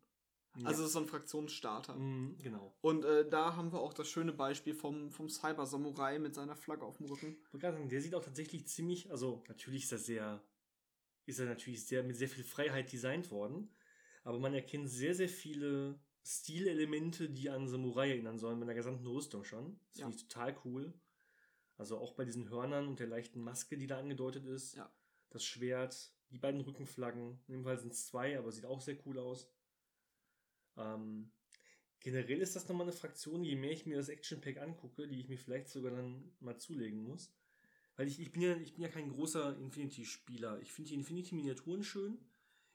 Also es ist so ein Fraktionsstarter.
ja. mhm, genau.
Und äh, da haben wir auch das schöne Beispiel vom, vom Cyber Samurai mit seiner Flagge auf dem Rücken.
Ich wollte sagen, der sieht auch tatsächlich ziemlich, also natürlich ist er sehr, ist er natürlich sehr mit sehr viel Freiheit designt worden, aber man erkennt sehr, sehr viele Stilelemente, die an Samurai erinnern sollen, bei der gesamten Rüstung schon. Das
Ja.
finde ich total cool. Also auch bei diesen Hörnern und der leichten Maske, die da angedeutet ist.
Ja.
Das Schwert, die beiden Rückenflaggen. In dem Fall sind es zwei, aber sieht auch sehr cool aus. Ähm, generell ist das nochmal eine Fraktion, je mehr ich mir das Action Pack angucke, die ich mir vielleicht sogar dann mal zulegen muss. Weil ich, ich, bin, ja, ich bin ja kein großer Infinity-Spieler. Ich finde die Infinity-Miniaturen schön.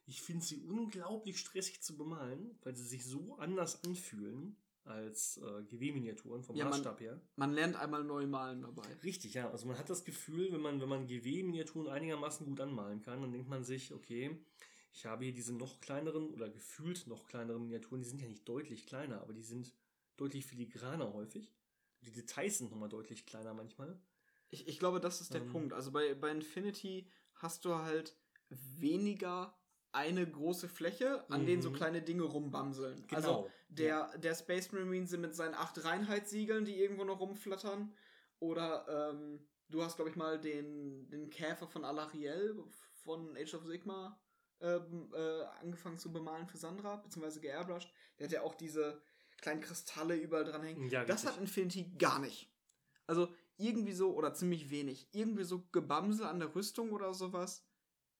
Ich finde sie unglaublich stressig zu bemalen, weil sie sich so anders anfühlen als äh, GW-Miniaturen vom
Ja, man-
Maßstab her.
Man lernt einmal neu malen dabei.
Richtig, ja. Also man hat das Gefühl, wenn man, wenn man GW-Miniaturen einigermaßen gut anmalen kann, dann denkt man sich, okay, ich habe hier diese noch kleineren oder gefühlt noch kleineren Miniaturen, die sind ja nicht deutlich kleiner, aber die sind deutlich filigraner häufig. Die Details sind nochmal deutlich kleiner manchmal.
Ich, ich glaube, das ist der
Ähm.
Punkt. Also bei, bei Infinity hast du halt weniger eine große Fläche, an denen so
Mhm.
kleine Dinge rumbamseln.
Genau.
Also der, der Space Marine sind mit seinen acht Reinheitssiegeln, die irgendwo noch rumflattern. Oder ähm, du hast, glaube ich, mal den, den Käfer von Alariel von Age of Sigma ähm, äh, angefangen zu bemalen für Sandra, beziehungsweise geairbrushed. Der hat ja auch diese kleinen Kristalle überall dran hängen.
Ja,
das hat Infinity gar nicht. Also irgendwie so, oder ziemlich wenig, irgendwie so Gebamsel an der Rüstung oder sowas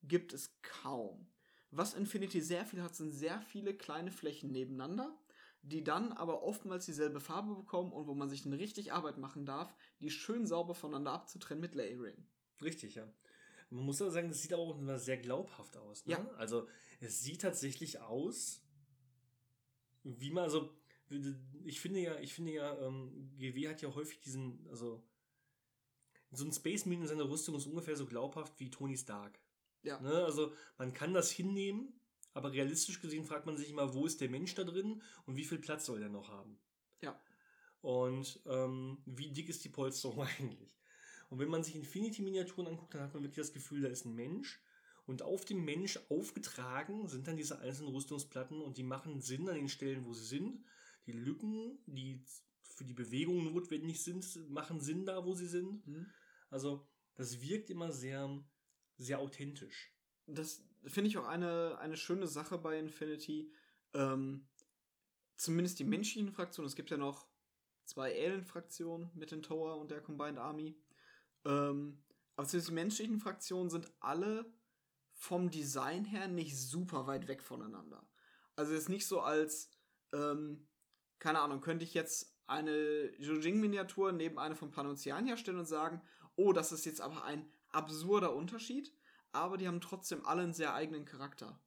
gibt es kaum. Was Infinity sehr viel hat, sind sehr viele kleine Flächen nebeneinander, die dann aber oftmals dieselbe Farbe bekommen und wo man sich dann richtig Arbeit machen darf, die schön sauber voneinander abzutrennen mit Layering.
Richtig, ja. Man muss aber sagen, das sieht aber auch immer sehr glaubhaft aus. Ne?
Ja.
Also es sieht tatsächlich aus, wie man, also ich finde ja, ich finde ja, ähm, GW hat ja häufig diesen, also so ein Space Marine in seiner Rüstung ist ungefähr so glaubhaft wie Tony Stark.
Ja.
Ne? Also man kann das hinnehmen, aber realistisch gesehen fragt man sich immer, wo ist der Mensch da drin und wie viel Platz soll der noch haben?
Ja.
Und ähm, wie dick ist die Polsterung eigentlich? Und wenn man sich Infinity-Miniaturen anguckt, dann hat man wirklich das Gefühl, da ist ein Mensch. Und auf dem Mensch aufgetragen sind dann diese einzelnen Rüstungsplatten und die machen Sinn an den Stellen, wo sie sind. Die Lücken, die für die Bewegung notwendig sind, machen Sinn da, wo sie sind. Also das wirkt immer sehr, sehr authentisch.
Das finde ich auch eine, eine schöne Sache bei Infinity. Ähm, zumindest die menschlichen Fraktionen. Es gibt ja noch zwei Alien-Fraktionen mit den Tower und der Combined Army. Ähm, aber zumindest die menschlichen Fraktionen sind alle vom Design her nicht super weit weg voneinander. Also es ist nicht so als, ähm, keine Ahnung, könnte ich jetzt eine Jojing-Miniatur neben eine von Panocean herstellen und sagen, oh, das ist jetzt aber ein absurder Unterschied, aber die haben trotzdem alle einen sehr eigenen Charakter.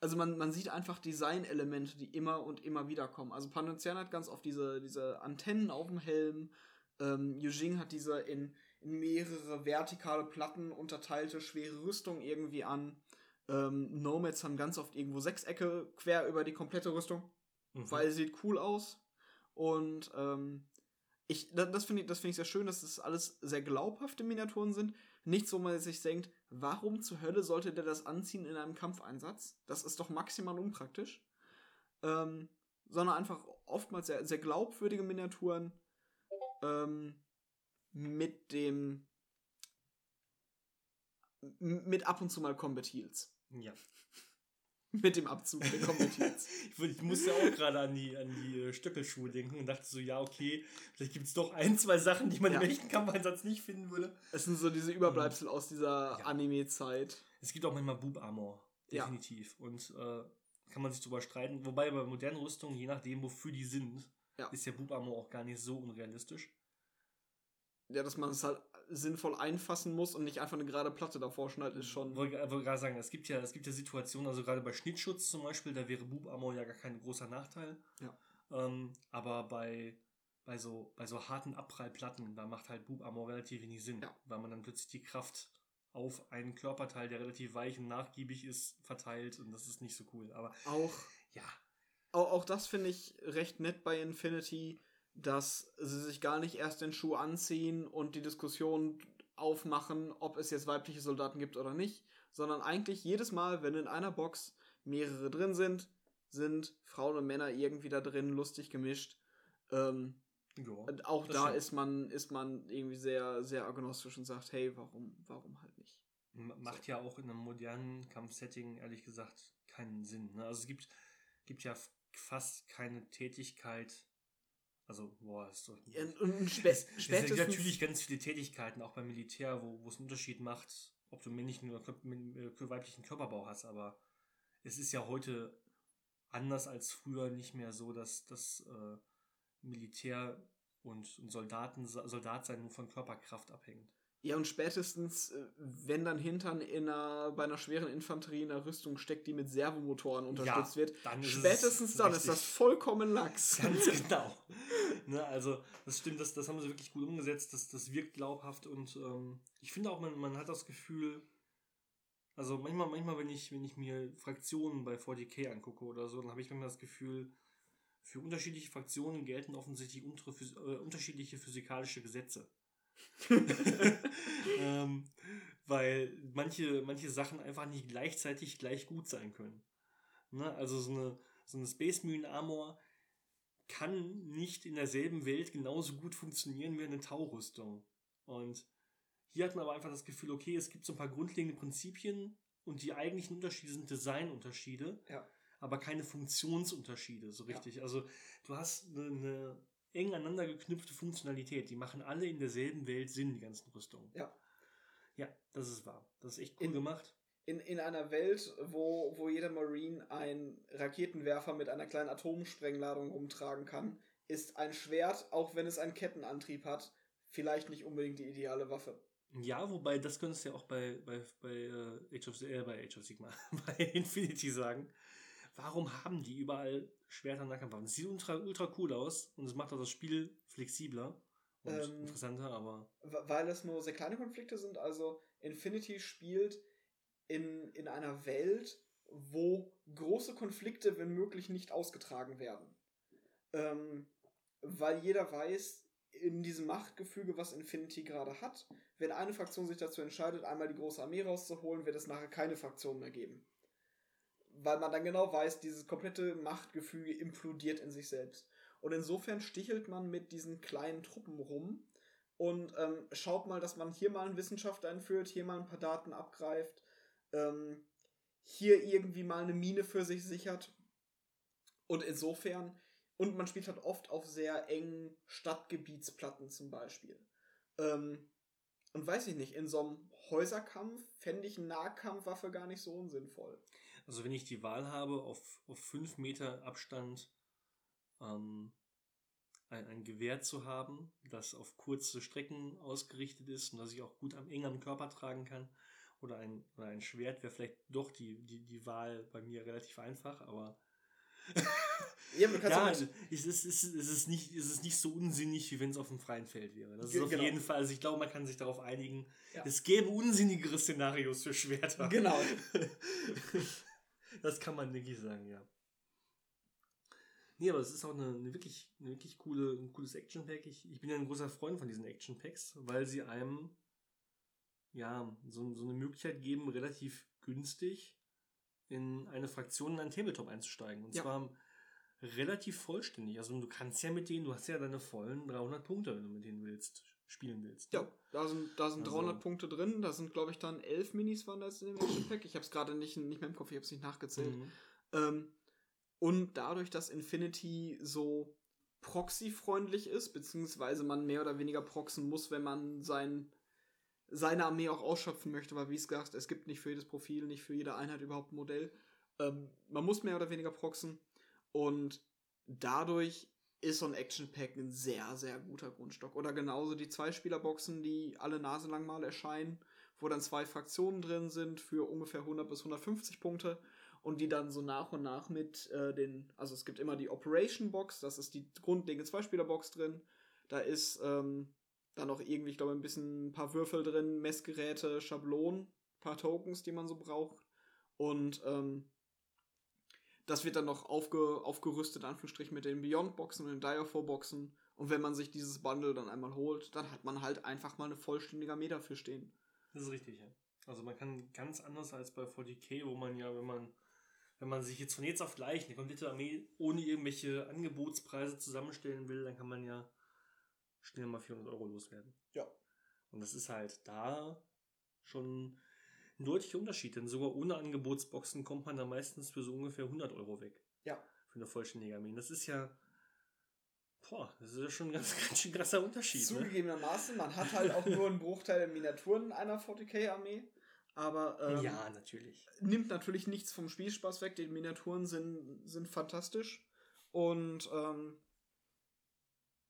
Also man, man sieht einfach Designelemente, die immer und immer wieder kommen. Also Panocean hat ganz oft diese, diese Antennen auf dem Helm. Ähm, Yujing hat diese in, in mehrere vertikale Platten unterteilte schwere Rüstung irgendwie an. Ähm, Nomads haben ganz oft irgendwo Sechsecke quer über die komplette Rüstung,
Mhm.
weil sie sieht cool aus. Und ähm, ich, da- das finde ich, das finde ich sehr schön, dass das alles sehr glaubhafte Miniaturen sind. Nicht so, man sich denkt, warum zur Hölle sollte der das anziehen in einem Kampfeinsatz? Das ist doch maximal unpraktisch. Ähm, sondern einfach oftmals sehr, sehr glaubwürdige Miniaturen ähm, mit dem mit ab und zu mal Combat Heals.
Ja.
Mit dem Abzug der Combat Heals.
Ich, musste auch gerade an die, an die äh, Stöckelschuhe denken und dachte so, ja, okay, vielleicht gibt es doch ein, zwei Sachen, die man
Ja.
im echten Kampfeinsatz nicht finden würde.
Es sind so diese Überbleibsel aus dieser
Ja.
Anime-Zeit.
Es gibt auch manchmal Boob-Armor,
Ja.
definitiv. Und äh, kann man sich drüber streiten. Wobei bei modernen Rüstungen, je nachdem, wofür die sind,
Ja.
ist der Boob-Armor auch gar nicht so unrealistisch.
Ja, dass man es halt sinnvoll einfassen muss und nicht einfach eine gerade Platte davor schneidet, ist schon.
Ich wollte wollte gerade sagen, es gibt ja, es gibt ja Situationen, also gerade bei Schnittschutz zum Beispiel, da wäre Boob-Armor ja gar kein großer Nachteil.
Ja.
Ähm, aber bei, bei, so, bei so harten Abprallplatten, da macht halt Boob-Armor relativ wenig Sinn,
Ja.
weil man dann plötzlich die Kraft auf einen Körperteil, der relativ weich und nachgiebig ist, verteilt und das ist nicht so cool. Aber
Auch,
ja,
auch, auch das finde ich recht nett bei Infinity, dass sie sich gar nicht erst den Schuh anziehen und die Diskussion aufmachen, ob es jetzt weibliche Soldaten gibt oder nicht, sondern eigentlich jedes Mal, wenn in einer Box mehrere drin sind, sind Frauen und Männer irgendwie da drin, lustig gemischt. Ähm,
ja.
Auch da
stimmt.
ist man, ist man irgendwie sehr, sehr agnostisch und sagt, hey, warum, warum halt nicht?
Macht ja auch in einem modernen Kampfsetting ehrlich gesagt keinen Sinn. Ne? Also es gibt, gibt ja fast keine Tätigkeit. Also, boah, ist doch.
Ja, Und spä
Es, es gibt natürlich ganz viele Tätigkeiten, auch beim Militär, wo, wo es einen Unterschied macht, ob du männlichen oder äh, weiblichen Körperbau hast, aber es ist ja heute anders als früher nicht mehr so, dass das äh, Militär und, und Soldaten, Soldat sein nur von Körperkraft abhängt.
Ja, und spätestens, äh, wenn dann Hintern in einer, bei einer schweren Infanterie in einer Rüstung steckt, die mit Servomotoren unterstützt wird,
dann
spätestens dann ist das vollkommen lax.
Ganz genau. ne, also, das stimmt, das, das haben sie wirklich gut umgesetzt. Das, das wirkt glaubhaft und ähm, ich finde auch, man, man hat das Gefühl, Also manchmal, manchmal, wenn ich, wenn ich mir Fraktionen bei 40k angucke oder so, dann habe ich manchmal das Gefühl, für unterschiedliche Fraktionen gelten offensichtlich unter, äh, unterschiedliche physikalische Gesetze. ähm, weil manche, manche Sachen einfach nicht gleichzeitig gleich gut sein können. Ne? Also so eine, so eine Space Marine Armor kann nicht in derselben Welt genauso gut funktionieren wie eine Taurüstung. Und hier hat man aber einfach das Gefühl, okay, es gibt so ein paar grundlegende Prinzipien und die eigentlichen Unterschiede sind Designunterschiede,
ja.
aber keine Funktionsunterschiede, so richtig. Ja. Also du hast eine, eine eng aneinander geknüpfte Funktionalität. Die machen alle in derselben Welt Sinn, die ganzen Rüstungen.
Ja.
Ja, das ist wahr. Das ist echt cool in, gemacht.
In, in einer Welt, wo, wo jeder Marine einen Raketenwerfer mit einer kleinen Atomsprengladung rumtragen kann, ist ein Schwert, auch wenn es einen Kettenantrieb hat, vielleicht nicht unbedingt die ideale Waffe.
Ja, wobei das könntest du ja auch bei, bei, bei, uh, Age, of, äh, bei Age of Sigma, bei Infinity sagen. Warum haben die überall Schwerter und Nahkampfwaffen? Das sieht ultra, ultra cool aus und es macht auch das Spiel flexibler und ähm, interessanter, aber.
Weil es nur sehr kleine Konflikte sind. Also Infinity spielt in, in einer Welt, wo große Konflikte, wenn möglich, nicht ausgetragen werden. Ähm, weil jeder weiß, in diesem Machtgefüge, was Infinity gerade hat, wenn eine Fraktion sich dazu entscheidet, einmal die große Armee rauszuholen, wird es nachher keine Fraktion mehr geben. Weil man dann genau weiß, dieses komplette Machtgefüge implodiert in sich selbst. Und insofern stichelt man mit diesen kleinen Truppen rum und ähm, schaut mal, dass man hier mal einen Wissenschaftler einführt, hier mal ein paar Daten abgreift, ähm, hier irgendwie mal eine Mine für sich sichert. Und insofern, und man spielt halt oft auf sehr engen Stadtgebietsplatten zum Beispiel. Ähm, und weiß ich nicht, in so einem Häuserkampf fände ich Nahkampfwaffe gar nicht so unsinnvoll.
Also wenn ich die Wahl habe, auf, auf fünf Meter Abstand ähm, ein, ein Gewehr zu haben, das auf kurze Strecken ausgerichtet ist und das ich auch gut am eng am Körper tragen kann, oder ein, oder ein Schwert wäre vielleicht doch die, die, die Wahl bei mir relativ einfach, aber ja, ja es, ist, es, ist, es, ist nicht, es ist nicht so unsinnig, wie wenn es auf dem freien Feld wäre. Das ist auf genau. jeden Fall, also ich glaube, man kann sich darauf einigen, ja. es gäbe unsinnigere Szenarios für Schwerter. Genau. das kann man wirklich sagen, ja. Nee, aber es ist auch eine, eine wirklich, eine wirklich coole, ein cooles Action-Pack. Ich, ich bin ja ein großer Freund von diesen Action-Packs, weil sie einem ja so, so eine Möglichkeit geben, relativ günstig in eine Fraktion in einen Tabletop einzusteigen. Und ja. zwar relativ vollständig. Also du kannst ja mit denen, du hast ja deine vollen 300 Punkte, wenn du mit denen willst, spielen willst.
Ja, da sind, da sind also, 300 Punkte drin. Da sind, glaube ich, dann 11 Minis waren das in dem Action Pack. Ich habe es gerade nicht, nicht mehr im Kopf, ich habe es nicht nachgezählt. Mhm. Ähm, und dadurch, dass Infinity so proxy-freundlich ist, beziehungsweise man mehr oder weniger proxen muss, wenn man sein, seine Armee auch ausschöpfen möchte, weil wie es gesagt, es gibt nicht für jedes Profil, nicht für jede Einheit überhaupt ein Modell. Ähm, man muss mehr oder weniger proxen und dadurch ist so ein Action Pack ein sehr, sehr guter Grundstock. Oder genauso die Zweispielerboxen, die alle Nase lang mal erscheinen, wo dann zwei Fraktionen drin sind für ungefähr 100 bis 150 Punkte und die dann so nach und nach mit äh, den, also es gibt immer die Operation Box, das ist die grundlegende Zweispielerbox drin. Da ist ähm, dann noch irgendwie, ich glaube, ein bisschen ein paar Würfel drin, Messgeräte, Schablonen, paar Tokens, die man so braucht. Und ähm, das wird dann noch aufge, aufgerüstet, in Anführungsstrichen, mit den Beyond-Boxen und den Diafor-Boxen. Und wenn man sich dieses Bundle dann einmal holt, dann hat man halt einfach mal eine vollständige Armee dafür stehen.
Das ist richtig, ja. Also man kann ganz anders als bei 40k, wo man ja, wenn man wenn man sich jetzt von jetzt auf gleich eine komplette Armee ohne irgendwelche Angebotspreise zusammenstellen will, dann kann man ja schnell mal 400 Euro loswerden.
Ja.
Und das ist halt da schon ein deutlicher Unterschied, denn sogar ohne Angebotsboxen kommt man da meistens für so ungefähr 100 Euro weg.
Ja.
Für eine vollständige Armee. Das ist ja, boah, das ist ja schon ein ganz, ganz schön krasser Unterschied. Ne?
Zugegebenermaßen, ne? man hat halt auch nur einen Bruchteil der Miniaturen einer 40k-Armee. Aber ähm,
ja, natürlich.
nimmt natürlich nichts vom Spielspaß weg. Die Miniaturen sind, sind fantastisch. Und ähm,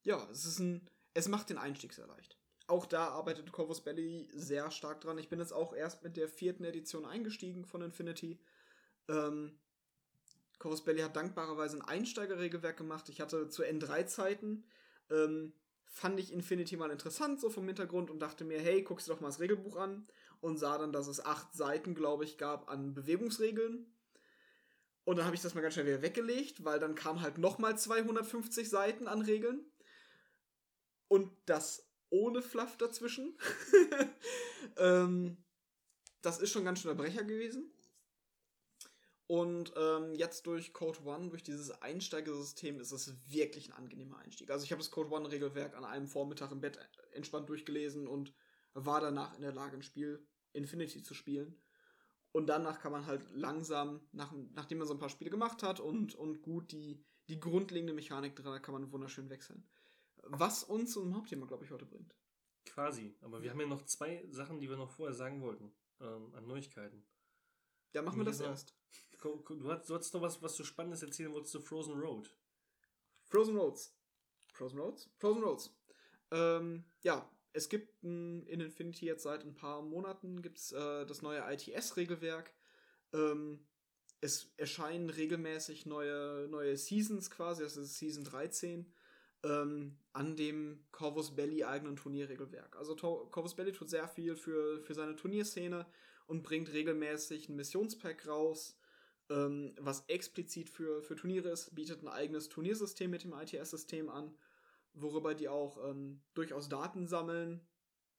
ja, es ist ein. Es macht den Einstieg sehr leicht. Auch da arbeitet Corvus Belly sehr stark dran. Ich bin jetzt auch erst mit der vierten Edition eingestiegen von Infinity. Ähm, Corvus Belly hat dankbarerweise ein Einsteigerregelwerk gemacht. Ich hatte zu N3-Zeiten, ähm, fand ich Infinity mal interessant, so vom Hintergrund, und dachte mir, hey, guckst du doch mal das Regelbuch an. und sah dann, dass es acht Seiten, glaube ich, gab an Bewegungsregeln. Und dann habe ich das mal ganz schnell wieder weggelegt, weil dann kam halt nochmal 250 Seiten an Regeln. Und das ohne Fluff dazwischen. ähm, das ist schon ganz schön der Brecher gewesen. Und ähm, jetzt durch Code One, durch dieses Einsteigersystem, ist es wirklich ein angenehmer Einstieg. Also ich habe das Code One-Regelwerk an einem Vormittag im Bett entspannt durchgelesen und war danach in der Lage, ein Spiel Infinity zu spielen. Und danach kann man halt langsam, nach, nachdem man so ein paar Spiele gemacht hat und, und gut die, die grundlegende Mechanik drin hat, kann man wunderschön wechseln. Was uns zum Hauptthema, glaube ich, heute bringt.
Quasi. Aber wir haben ja noch zwei Sachen, die wir noch vorher sagen wollten. Ähm, an Neuigkeiten.
Ja, machen wir das erst.
Du hast, du hast noch was, was du Spannendes erzählen wolltest zu Frozen Road.
Frozen Roads. Frozen Roads? Frozen Roads. Ähm, ja, es gibt in Infinity jetzt seit ein paar Monaten gibt's, äh, das neue ITS-Regelwerk. Ähm, es erscheinen regelmäßig neue, neue Seasons quasi, das ist Season 13, ähm, an dem Corvus Belly eigenen Turnierregelwerk. Also Corvus Belly tut sehr viel für, für seine Turnierszene und bringt regelmäßig ein Missionspack raus, ähm, was explizit für, für Turniere ist, bietet ein eigenes Turniersystem mit dem ITS-System an, worüber die auch ähm, durchaus Daten sammeln.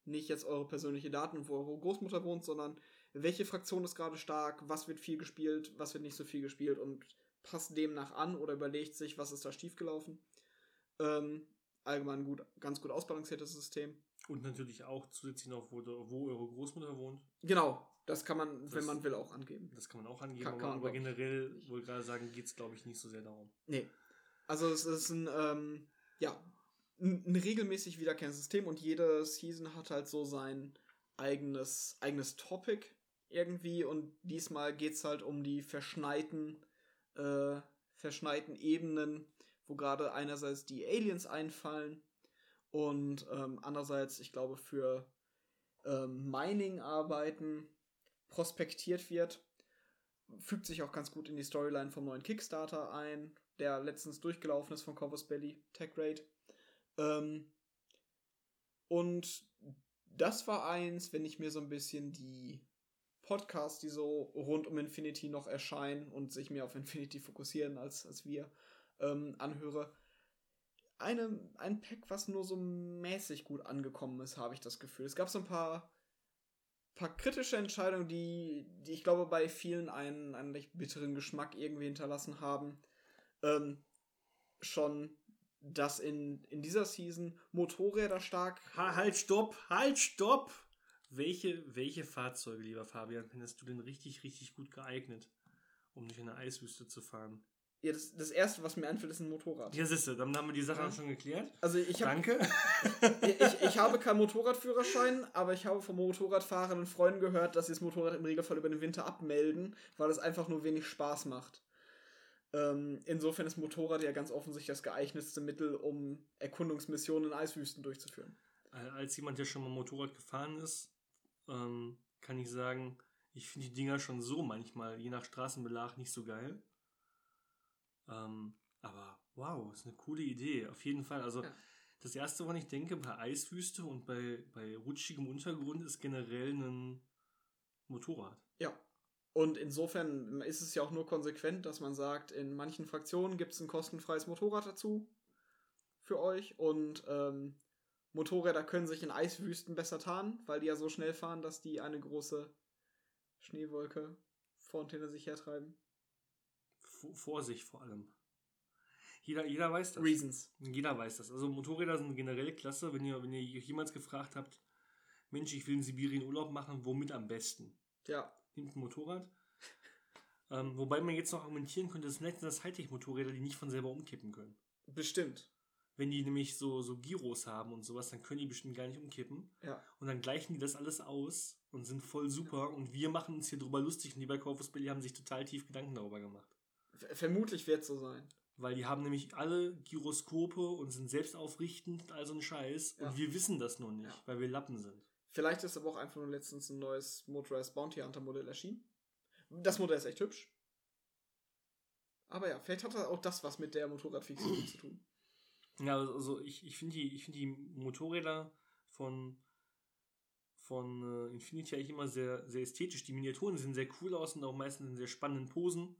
Nicht jetzt eure persönliche Daten, wo eure Großmutter wohnt, sondern welche Fraktion ist gerade stark, was wird viel gespielt, was wird nicht so viel gespielt und passt demnach an oder überlegt sich, was ist da schiefgelaufen. Ähm, allgemein gut, ganz gut ausbalanciertes System.
Und natürlich auch zusätzlich noch, wo, wo eure Großmutter wohnt.
Genau, das kann man, das, wenn man will, auch angeben.
Das kann man auch angeben, kann, kann aber, aber generell, wohl gerade sagen, geht es, glaube ich, nicht so sehr darum.
Nee. Also es ist ein, ähm, ja, ein, ein regelmäßig wiederkehrendes System und jede Season hat halt so sein eigenes, eigenes Topic irgendwie und diesmal geht es halt um die verschneiten, äh, verschneiten Ebenen, wo gerade einerseits die Aliens einfallen und ähm, andererseits, ich glaube, für ähm, Mining-Arbeiten prospektiert wird. Fügt sich auch ganz gut in die Storyline vom neuen Kickstarter ein, der letztens durchgelaufen ist von Corvus Belly, Tech Raid. Ähm, und das war eins, wenn ich mir so ein bisschen die Podcasts, die so rund um Infinity noch erscheinen und sich mehr auf Infinity fokussieren als, als wir, ähm, anhöre. Eine, ein Pack, was nur so mäßig gut angekommen ist, habe ich das Gefühl. Es gab so ein paar paar kritische Entscheidungen, die, die ich glaube bei vielen einen, einen recht bitteren Geschmack irgendwie hinterlassen haben. Ähm, schon, dass in, in dieser Season Motorräder stark.
Ha, halt, stopp, halt, stopp! Welche, welche Fahrzeuge, lieber Fabian, findest du denn richtig, richtig gut geeignet, um durch eine Eiswüste zu fahren?
Ja, das, das erste, was mir einfällt, ist ein Motorrad.
Ja, siehste, dann haben wir die Sache ja. schon geklärt.
Also ich hab,
Danke.
ich, ich habe keinen Motorradführerschein, aber ich habe von Motorradfahrern und Freunden gehört, dass sie das Motorrad im Regelfall über den Winter abmelden, weil es einfach nur wenig Spaß macht. Ähm, insofern ist Motorrad ja ganz offensichtlich das geeignetste Mittel, um Erkundungsmissionen in Eiswüsten durchzuführen.
Als jemand, der schon mal Motorrad gefahren ist, ähm, kann ich sagen, ich finde die Dinger schon so manchmal, je nach Straßenbelag, nicht so geil. Ähm, aber wow, ist eine coole Idee. Auf jeden Fall. Also ja. das erste, woran ich denke, bei Eiswüste und bei, bei rutschigem Untergrund ist generell ein Motorrad.
Ja. Und insofern ist es ja auch nur konsequent, dass man sagt, in manchen Fraktionen gibt es ein kostenfreies Motorrad dazu für euch und ähm, Motorräder können sich in Eiswüsten besser tarnen, weil die ja so schnell fahren, dass die eine große Schneewolke vor hinter sich hertreiben
vor sich vor allem. Jeder, jeder weiß das.
Reasons.
Jeder weiß das. Also Motorräder sind generell klasse, wenn ihr, wenn ihr jemals gefragt habt, Mensch, ich will in Sibirien Urlaub machen, womit am besten?
Ja.
Nimmt ein Motorrad. ähm, wobei man jetzt noch argumentieren könnte, das sind das Hightech-Motorräder, die nicht von selber umkippen können.
Bestimmt.
Wenn die nämlich so, so Giros haben und sowas, dann können die bestimmt gar nicht umkippen.
Ja.
Und dann gleichen die das alles aus und sind voll super. Ja. Und wir machen uns hier drüber lustig und die bei Corpus Belli haben sich total tief Gedanken darüber gemacht.
Vermutlich wird es so sein.
Weil die haben nämlich alle Gyroskope und sind selbstaufrichtend, also ein Scheiß. Ja. Und wir wissen das nur nicht, ja. weil wir Lappen sind.
Vielleicht ist aber auch einfach nur letztens ein neues Motorized Bounty Hunter Modell erschienen. Das Modell ist echt hübsch. Aber ja, vielleicht hat auch das was mit der Motorradfixierung zu tun.
Ja, also ich, ich finde die, find die Motorräder von, von äh, Infinity eigentlich immer sehr, sehr ästhetisch. Die Miniaturen sehen sehr cool aus und auch meistens in sehr spannenden Posen.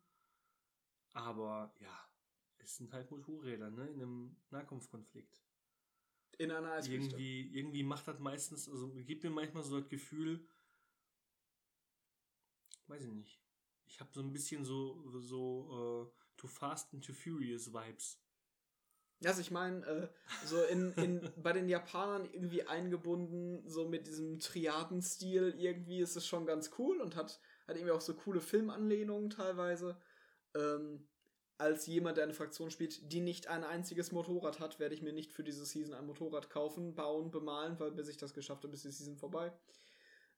Aber ja, es sind halt Motorräder, ne? In einem Nahkampfkonflikt.
In einer Eiswüste.
Irgendwie, irgendwie macht das meistens, also gibt mir manchmal so das Gefühl, weiß ich nicht. Ich habe so ein bisschen so, so äh, Too Fast and Too Furious Vibes.
Also ich meine, äh, so in, in, bei den Japanern irgendwie eingebunden, so mit diesem Triadenstil irgendwie ist es schon ganz cool und hat, hat irgendwie auch so coole Filmanlehnungen teilweise. Ähm, als jemand, der eine Fraktion spielt, die nicht ein einziges Motorrad hat, werde ich mir nicht für diese Season ein Motorrad kaufen, bauen, bemalen, weil bis ich das geschafft habe, ist die Season vorbei.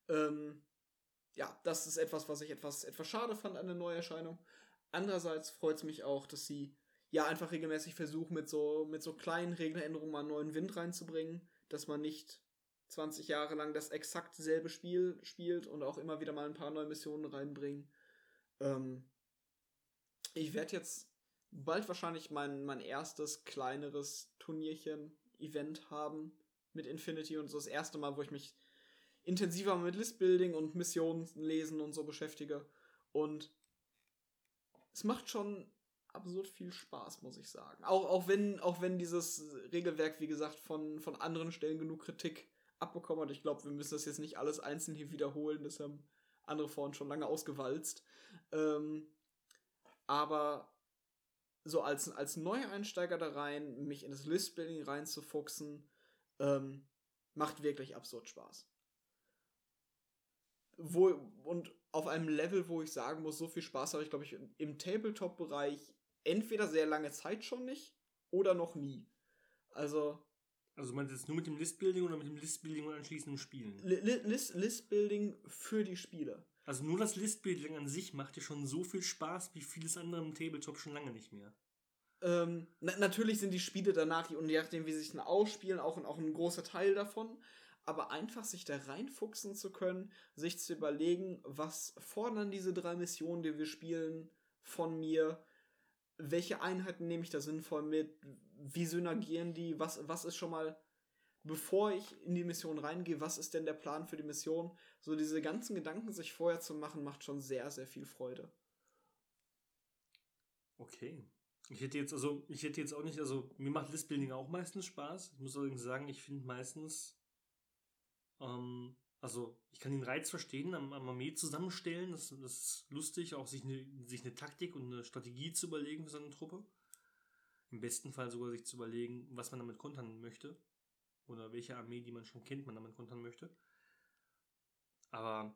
Ähm, ja, das ist etwas, was ich etwas, etwas schade fand an der Neuerscheinung. Andererseits freut es mich auch, dass sie ja einfach regelmäßig versuchen, mit so, mit so kleinen Regeländerungen mal neuen Wind reinzubringen, dass man nicht 20 Jahre lang das exakt selbe Spiel spielt und auch immer wieder mal ein paar neue Missionen reinbringen. Ähm, ich werde jetzt bald wahrscheinlich mein, mein erstes kleineres Turnierchen, Event haben mit Infinity und so das erste Mal, wo ich mich intensiver mit Listbuilding und Missionen lesen und so beschäftige. Und es macht schon absurd viel Spaß, muss ich sagen. Auch, auch, wenn, auch wenn dieses Regelwerk, wie gesagt, von, von anderen Stellen genug Kritik abbekommen hat. Ich glaube, wir müssen das jetzt nicht alles einzeln hier wiederholen. Das haben andere vorhin schon lange ausgewalzt. Ähm, aber so als, als Neueinsteiger da rein, mich in das Listbuilding reinzufuchsen, ähm, macht wirklich absurd Spaß. Wo, und auf einem Level, wo ich sagen muss, so viel Spaß habe ich, glaube ich, im Tabletop-Bereich entweder sehr lange Zeit schon nicht oder noch nie. Also.
Also meinst du jetzt nur mit dem Listbuilding oder mit dem Listbuilding und anschließendem Spielen?
List, Listbuilding für die Spiele.
Also nur das Listbuilding an sich macht dir schon so viel Spaß wie vieles andere im Tabletop schon lange nicht mehr.
Ähm, na, natürlich sind die Spiele danach, je nachdem, wie sie sich dann ausspielen, auch, auch ein großer Teil davon. Aber einfach sich da reinfuchsen zu können, sich zu überlegen, was fordern diese drei Missionen, die wir spielen, von mir, welche Einheiten nehme ich da sinnvoll mit, wie synergieren die, was, was ist schon mal, bevor ich in die Mission reingehe, was ist denn der Plan für die Mission? So diese ganzen Gedanken sich vorher zu machen, macht schon sehr, sehr viel Freude.
Okay. Ich hätte jetzt, also, ich hätte jetzt auch nicht, also, mir macht Listbuilding auch meistens Spaß. Ich muss allerdings sagen, ich finde meistens, ähm, also ich kann den Reiz verstehen, am, am Armee zusammenstellen. Das, das ist lustig, auch sich eine, sich eine Taktik und eine Strategie zu überlegen für seine Truppe. Im besten Fall sogar sich zu überlegen, was man damit kontern möchte. Oder welche Armee, die man schon kennt, man damit kontern möchte. Aber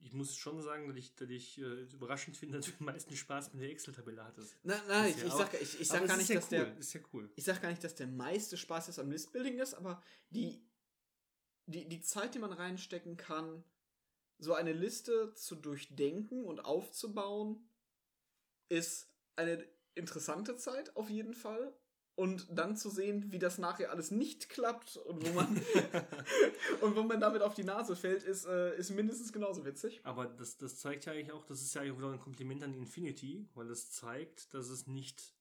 ich muss schon sagen, dass ich, dass ich äh, überraschend finde, dass du den meisten Spaß mit der Excel-Tabelle hattest.
Nein, nein, ich, ich, sag, ich, ich sag gar nicht, dass
cool,
der.
Ist ja cool.
Ich sag gar nicht, dass der meiste Spaß jetzt am Listbuilding ist, aber die die, die Zeit, die man reinstecken kann, so eine Liste zu durchdenken und aufzubauen, ist eine interessante Zeit auf jeden Fall. Und dann zu sehen, wie das nachher alles nicht klappt und wo man und wo man damit auf die Nase fällt, ist, äh, ist mindestens genauso witzig.
Aber das, das zeigt ja eigentlich auch, das ist ja eigentlich wieder ein Kompliment an Infinity, weil das zeigt, dass es nicht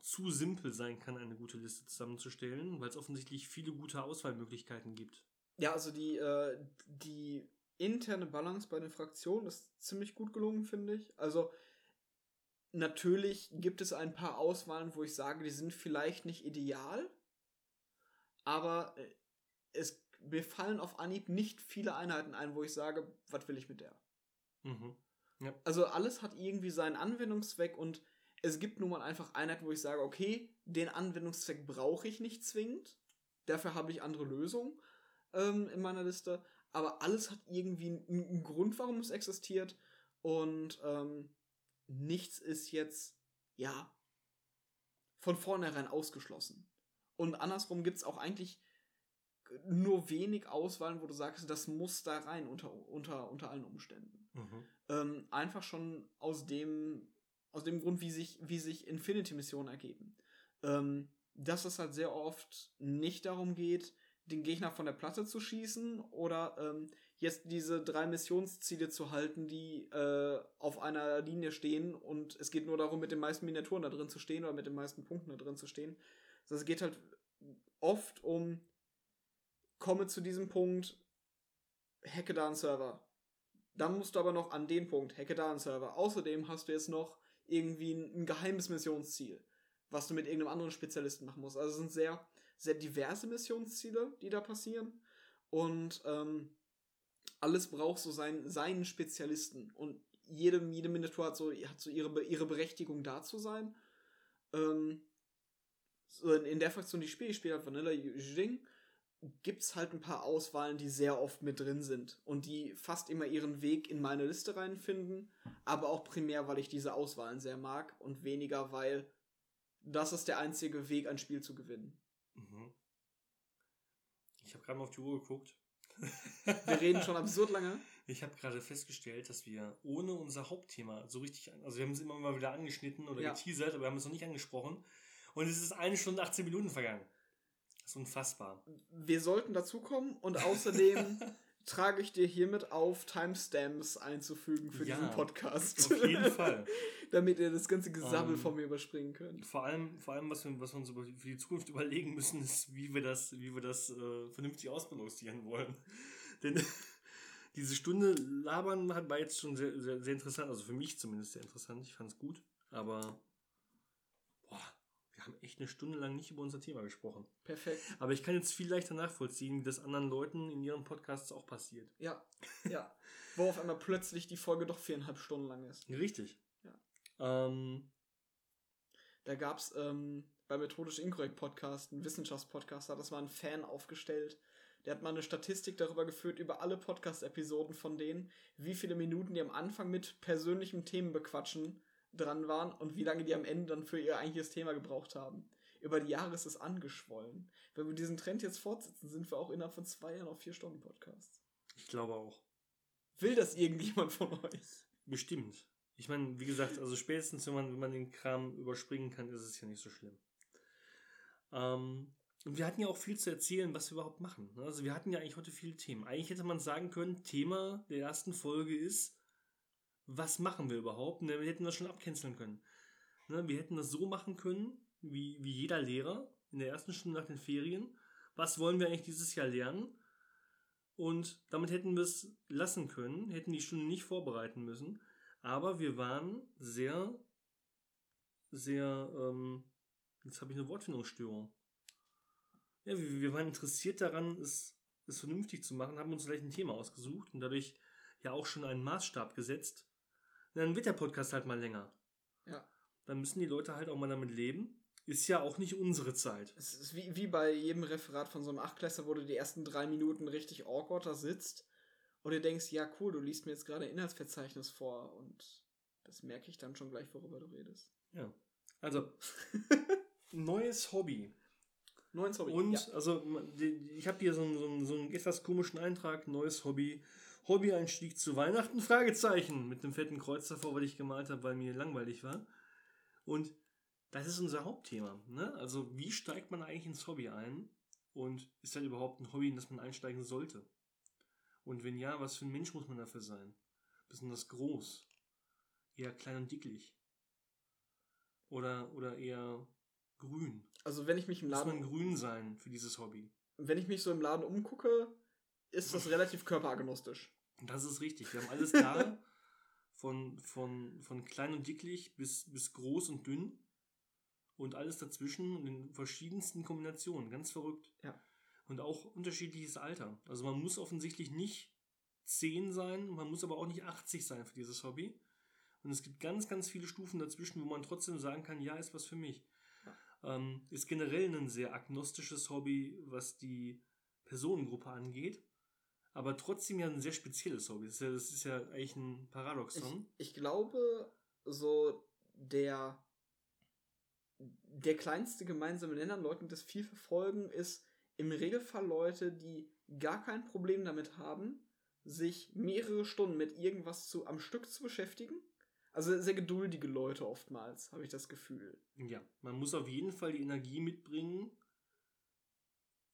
zu simpel sein kann, eine gute Liste zusammenzustellen, weil es offensichtlich viele gute Auswahlmöglichkeiten gibt.
Ja, also die, äh, die interne Balance bei den Fraktionen ist ziemlich gut gelungen, finde ich. Also natürlich gibt es ein paar Auswahlen, wo ich sage, die sind vielleicht nicht ideal, aber äh, es mir fallen auf Anhieb nicht viele Einheiten ein, wo ich sage, was will ich mit der? Mhm. Ja. Also alles hat irgendwie seinen Anwendungszweck und es gibt nun mal einfach Einheiten, wo ich sage, okay, den Anwendungszweck brauche ich nicht zwingend. Dafür habe ich andere Lösungen ähm, in meiner Liste. Aber alles hat irgendwie einen Grund, warum es existiert. Und ähm, nichts ist jetzt, ja, von vornherein ausgeschlossen. Und andersrum gibt es auch eigentlich nur wenig Auswahlen, wo du sagst, das muss da rein unter, unter, unter allen Umständen. Mhm. Ähm, einfach schon aus dem aus dem Grund, wie sich, wie sich Infinity-Missionen ergeben. Ähm, dass es halt sehr oft nicht darum geht, den Gegner von der Platte zu schießen oder ähm, jetzt diese drei Missionsziele zu halten, die äh, auf einer Linie stehen und es geht nur darum, mit den meisten Miniaturen da drin zu stehen oder mit den meisten Punkten da drin zu stehen. Also es geht halt oft um, komme zu diesem Punkt, hacke da einen Server. Dann musst du aber noch an den Punkt, hacke da einen Server. Außerdem hast du jetzt noch irgendwie ein, ein geheimes Missionsziel, was du mit irgendeinem anderen Spezialisten machen musst. Also es sind sehr, sehr diverse Missionsziele, die da passieren. Und ähm, alles braucht so sein, seinen Spezialisten. Und jede, jede Miniatur hat so, hat so ihre, ihre Berechtigung da zu sein. Ähm, so in, in der Fraktion, die ich spiele, ich spiele halt Vanilla Jing, gibt es halt ein paar Auswahlen, die sehr oft mit drin sind und die fast immer ihren Weg in meine Liste reinfinden, aber auch primär, weil ich diese Auswahlen sehr mag und weniger, weil das ist der einzige Weg, ein Spiel zu gewinnen. Mhm.
Ich habe gerade mal auf die Uhr geguckt.
Wir reden schon absurd lange.
Ich habe gerade festgestellt, dass wir ohne unser Hauptthema so richtig, also wir haben es immer mal wieder angeschnitten oder ja. geteasert, aber wir haben es noch nicht angesprochen. Und es ist eine Stunde 18 Minuten vergangen. Das ist unfassbar.
Wir sollten dazukommen und außerdem trage ich dir hiermit auf, Timestamps einzufügen für ja, diesen Podcast. Auf jeden Fall. Damit ihr das ganze Gesabbel um, ähm, von mir überspringen könnt.
Vor allem, vor allem was, wir, was wir uns für die Zukunft überlegen müssen, ist, wie wir das, wie wir das äh, vernünftig ausbalancieren wollen. Denn diese Stunde labern war jetzt schon sehr, sehr, sehr interessant, also für mich zumindest sehr interessant. Ich fand es gut, aber wir haben echt eine Stunde lang nicht über unser Thema gesprochen. Perfekt. Aber ich kann jetzt viel leichter nachvollziehen, wie das anderen Leuten in ihren Podcasts auch passiert.
Ja, ja. Wo auf einmal plötzlich die Folge doch viereinhalb Stunden lang ist.
Richtig. Ja. Ähm,
da gab es ähm, bei Methodisch Inkorrekt Podcast, einen Wissenschaftspodcast, das war ein Fan aufgestellt. Der hat mal eine Statistik darüber geführt, über alle Podcast-Episoden von denen, wie viele Minuten die am Anfang mit persönlichem Themen bequatschen dran waren und wie lange die am Ende dann für ihr eigentliches Thema gebraucht haben. Über die Jahre ist es angeschwollen. Wenn wir diesen Trend jetzt fortsetzen, sind wir auch innerhalb von zwei Jahren auf vier Stunden Podcasts.
Ich glaube auch.
Will das irgendjemand von euch?
Bestimmt. Ich meine, wie gesagt, also spätestens, wenn man, wenn man den Kram überspringen kann, ist es ja nicht so schlimm. Ähm, und wir hatten ja auch viel zu erzählen, was wir überhaupt machen. Also wir hatten ja eigentlich heute viele Themen. Eigentlich hätte man sagen können, Thema der ersten Folge ist was machen wir überhaupt? Ne, wir hätten das schon abcanceln können. Ne, wir hätten das so machen können, wie, wie jeder Lehrer in der ersten Stunde nach den Ferien. Was wollen wir eigentlich dieses Jahr lernen? Und damit hätten wir es lassen können, hätten die Stunde nicht vorbereiten müssen. Aber wir waren sehr, sehr, ähm, jetzt habe ich eine Wortfindungsstörung. Ja, wir, wir waren interessiert daran, es, es vernünftig zu machen, haben uns vielleicht ein Thema ausgesucht und dadurch ja auch schon einen Maßstab gesetzt, dann wird der Podcast halt mal länger. Ja. Dann müssen die Leute halt auch mal damit leben. Ist ja auch nicht unsere Zeit.
Es ist wie, wie bei jedem Referat von so einem Achtklässler, wo du die ersten drei Minuten richtig awkward da sitzt und du denkst, ja cool, du liest mir jetzt gerade Inhaltsverzeichnis vor und das merke ich dann schon gleich, worüber du redest.
Ja. Also, neues Hobby. Neues Hobby. Und, ja. also, ich habe hier so einen, so, einen, so einen etwas komischen Eintrag, neues Hobby. Hobbyeinstieg zu Weihnachten? Fragezeichen. Mit einem fetten Kreuz davor, weil ich gemalt habe, weil mir langweilig war. Und das ist unser Hauptthema. Ne? Also wie steigt man eigentlich ins Hobby ein? Und ist das überhaupt ein Hobby, in das man einsteigen sollte? Und wenn ja, was für ein Mensch muss man dafür sein? Besonders groß? Eher klein und dicklich? Oder, oder eher grün?
Also wenn ich mich im
Laden... Muss man grün sein für dieses Hobby?
Wenn ich mich so im Laden umgucke, ist das relativ körperagnostisch.
Das ist richtig. Wir haben alles da. von, von, von klein und dicklich bis, bis groß und dünn. Und alles dazwischen in den verschiedensten Kombinationen. Ganz verrückt. Ja. Und auch unterschiedliches Alter. Also man muss offensichtlich nicht 10 sein, man muss aber auch nicht 80 sein für dieses Hobby. Und es gibt ganz, ganz viele Stufen dazwischen, wo man trotzdem sagen kann, ja, ist was für mich. Ja. Ähm, ist generell ein sehr agnostisches Hobby, was die Personengruppe angeht aber trotzdem ja ein sehr spezielles Hobby. Das ist ja, das ist ja eigentlich ein Paradoxon.
Ich, ich glaube, so der, der kleinste gemeinsame Nenner Leuten, die das viel verfolgen, ist im Regelfall Leute, die gar kein Problem damit haben, sich mehrere Stunden mit irgendwas zu, am Stück zu beschäftigen. Also sehr geduldige Leute oftmals, habe ich das Gefühl.
Ja, man muss auf jeden Fall die Energie mitbringen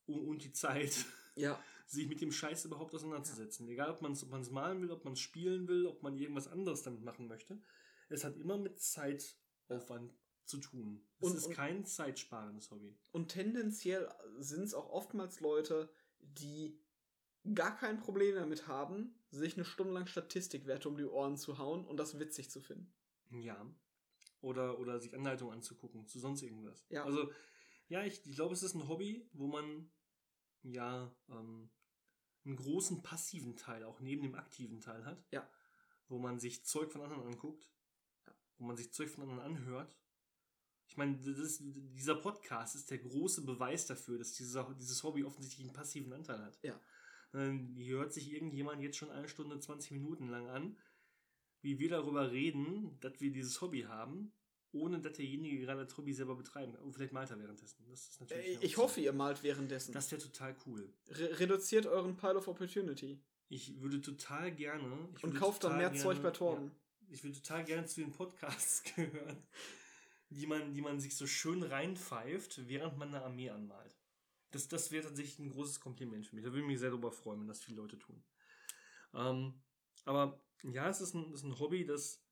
und, und die Zeit. Ja. sich mit dem Scheiß überhaupt auseinanderzusetzen. Ja. Egal, ob man es malen will, ob man es spielen will, ob man irgendwas anderes damit machen möchte. Es hat immer mit Zeitaufwand zu tun. Es und, ist und, kein zeitsparendes Hobby.
Und tendenziell sind es auch oftmals Leute, die gar kein Problem damit haben, sich eine Stunde lang Statistikwerte um die Ohren zu hauen und das witzig zu finden.
Ja. Oder, oder sich Anleitungen anzugucken zu sonst irgendwas.
Ja.
Also, ja, ich, ich glaube, es ist ein Hobby, wo man ja ähm, einen großen passiven Teil auch neben dem aktiven Teil hat.
Ja.
Wo man sich Zeug von anderen anguckt.
Ja.
Wo man sich Zeug von anderen anhört. Ich meine, ist, dieser Podcast ist der große Beweis dafür, dass dieser, dieses Hobby offensichtlich einen passiven Anteil hat.
Ja.
Ähm, Hier hört sich irgendjemand jetzt schon eine Stunde, 20 Minuten lang an, wie wir darüber reden, dass wir dieses Hobby haben, ohne dass derjenige gerade das Hobby selber betreiben kann. Und vielleicht malt er währenddessen. Das ist natürlich
Äh, Ich hoffe, ihr malt währenddessen.
Das wäre total cool.
Re reduziert euren Pile of Opportunity.
Ich würde total gerne. Ich
Und
würde
kauft dann mehr Zeug bei
gerne-
Torben.
Ja, ich würde total gerne zu den Podcasts gehören, die man, die man sich so schön reinpfeift, während man eine Armee anmalt. Das, das wäre tatsächlich ein großes Kompliment für mich. Da würde ich mich sehr darüber freuen, wenn das viele Leute tun. Ähm, aber ja, es ist ein, es ist ein Hobby, das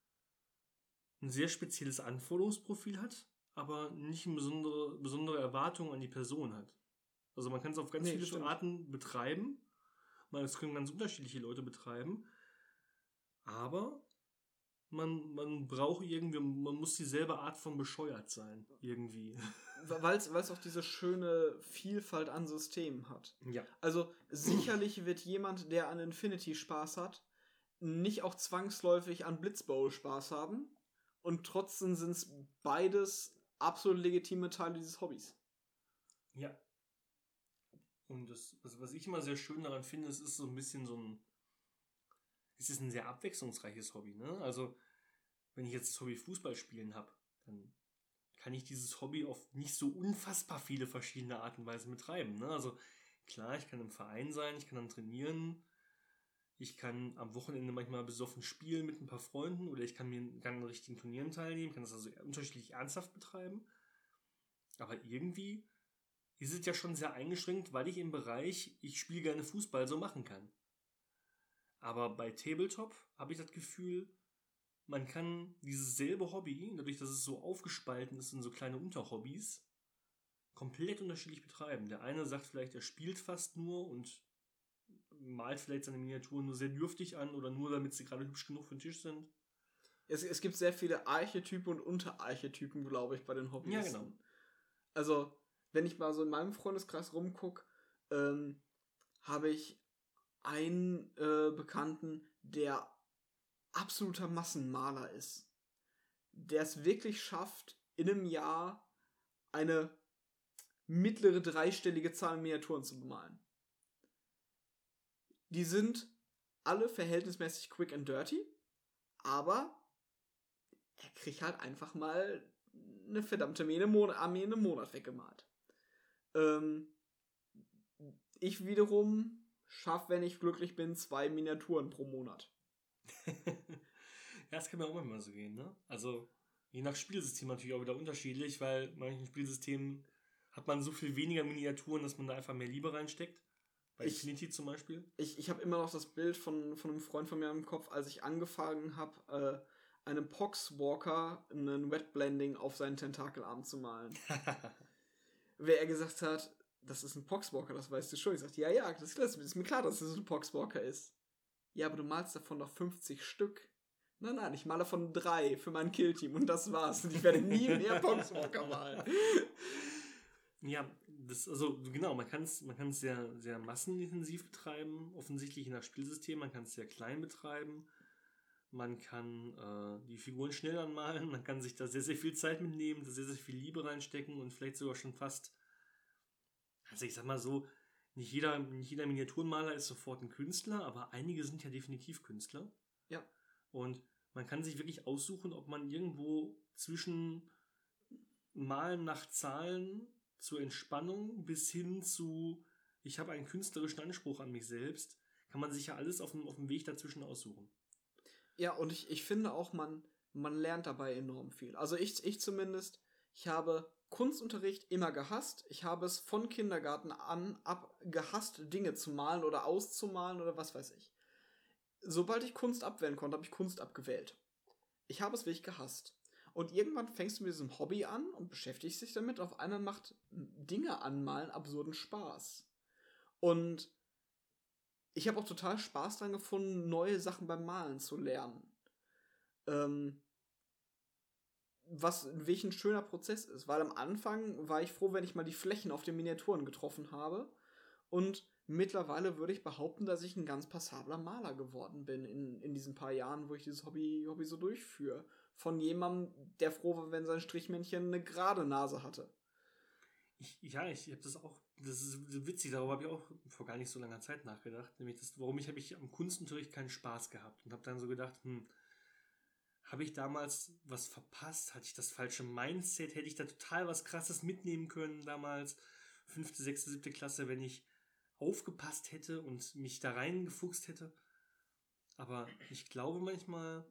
ein sehr spezielles Anforderungsprofil hat, aber nicht eine besondere, besondere Erwartung an die Person hat. Also man kann es auf ganz
Nee,
viele
stimmt.
Arten betreiben. Man, es können ganz unterschiedliche Leute betreiben. Aber man, man braucht irgendwie, man muss dieselbe Art von bescheuert sein. Irgendwie.
Weil es auch diese schöne Vielfalt an Systemen hat.
Ja.
Also sicherlich wird jemand, der an Infinity Spaß hat, nicht auch zwangsläufig an Blitzbowl Spaß haben. Und trotzdem sind es beides absolut legitime Teile dieses Hobbys.
Ja. Und das, was, was ich immer sehr schön daran finde, es ist so ein bisschen so ein. Es ist ein sehr abwechslungsreiches Hobby, ne? Also, wenn ich jetzt das Hobby Fußball spielen habe, dann kann ich dieses Hobby auf nicht so unfassbar viele verschiedene Arten und Weisen betreiben. Ne? Also klar, ich kann im Verein sein, ich kann dann trainieren, ich kann am Wochenende manchmal besoffen spielen mit ein paar Freunden oder ich kann mir kann an richtigen Turnieren teilnehmen, kann das also unterschiedlich ernsthaft betreiben. Aber irgendwie ist es ja schon sehr eingeschränkt, weil ich im Bereich, ich spiele gerne Fußball, so machen kann. Aber bei Tabletop habe ich das Gefühl, man kann dieses selbe Hobby, dadurch, dass es so aufgespalten ist in so kleine Unterhobbys, komplett unterschiedlich betreiben. Der eine sagt vielleicht, er spielt fast nur und malt vielleicht seine Miniaturen nur sehr dürftig an oder nur damit sie gerade hübsch genug für den Tisch sind.
Es, es gibt sehr viele Archetypen und Unterarchetypen, glaube ich, bei den Hobbys.
Ja, genau.
Also, wenn ich mal so in meinem Freundeskreis rumgucke, ähm, habe ich einen äh, Bekannten, der absoluter Massenmaler ist. Der es wirklich schafft, in einem Jahr eine mittlere dreistellige Zahl Miniaturen zu bemalen. Die sind alle verhältnismäßig quick and dirty, aber er kriegt halt einfach mal eine verdammte Armee in einem Monat, weggemalt. Ähm, ich wiederum schaffe, wenn ich glücklich bin, zwei Miniaturen pro Monat.
ja, das kann mir auch manchmal so gehen, ne? Also, je nach Spielsystem natürlich auch wieder unterschiedlich, weil manchen Spielsystemen hat man so viel weniger Miniaturen, dass man da einfach mehr Liebe reinsteckt. Bei
Ich-
Infinity zum Beispiel.
Ich, ich habe immer noch das Bild von, von einem Freund von mir im Kopf, als ich angefangen habe, äh, einem Poxwalker einen Wetblending auf seinen Tentakelarm zu malen. Wer er gesagt hat, das ist ein Poxwalker, das weißt du schon. Ich sagte, ja, ja, das ist, das ist mir klar, dass das ein Poxwalker ist. Ja, aber du malst davon noch 50 Stück. Nein, nein, ich male davon drei für mein Killteam und das war's. Und ich werde nie mehr Poxwalker malen.
Ja, das, also genau, man kann es man kann's sehr, sehr massenintensiv betreiben, offensichtlich je nach Spielsystem, man kann es sehr klein betreiben, man kann äh, die Figuren schnell anmalen, man kann sich da sehr, sehr viel Zeit mitnehmen, da sehr, sehr viel Liebe reinstecken und vielleicht sogar schon fast, also ich sag mal so, nicht jeder, nicht jeder Miniaturenmaler ist sofort ein Künstler, aber einige sind ja definitiv Künstler.
Ja.
Und man kann sich wirklich aussuchen, ob man irgendwo zwischen Malen nach Zahlen zur Entspannung bis hin zu, ich habe einen künstlerischen Anspruch an mich selbst, kann man sich ja alles auf dem, auf dem Weg dazwischen aussuchen.
Ja, und ich, ich finde auch, man, man lernt dabei enorm viel. Also ich, ich zumindest, ich habe Kunstunterricht immer gehasst. Ich habe es von Kindergarten an ab gehasst, Dinge zu malen oder auszumalen oder was weiß ich. Sobald ich Kunst abwählen konnte, habe ich Kunst abgewählt. Ich habe es wirklich gehasst. Und irgendwann fängst du mit diesem Hobby an und beschäftigst dich damit. Auf einmal macht Dinge anmalen absurden Spaß. Und ich habe auch total Spaß daran gefunden, neue Sachen beim Malen zu lernen. Ähm, was wirklich ein schöner Prozess ist, weil am Anfang war ich froh, wenn ich mal die Flächen auf den Miniaturen getroffen habe. Und mittlerweile würde ich behaupten, dass ich ein ganz passabler Maler geworden bin in, in diesen paar Jahren, wo ich dieses Hobby, Hobby so durchführe. Von jemandem, der froh war, wenn sein Strichmännchen eine gerade Nase hatte.
Ja, ich habe das auch, das ist witzig, darüber habe ich auch vor gar nicht so langer Zeit nachgedacht. Nämlich, das, warum ich habe ich am Kunstunterricht keinen Spaß gehabt und habe dann so gedacht, hm, habe ich damals was verpasst? Hatte ich das falsche Mindset? Hätte ich da total was Krasses mitnehmen können damals? Fünfte, sechste, siebte Klasse, wenn ich aufgepasst hätte und mich da reingefuchst hätte. Aber ich glaube manchmal,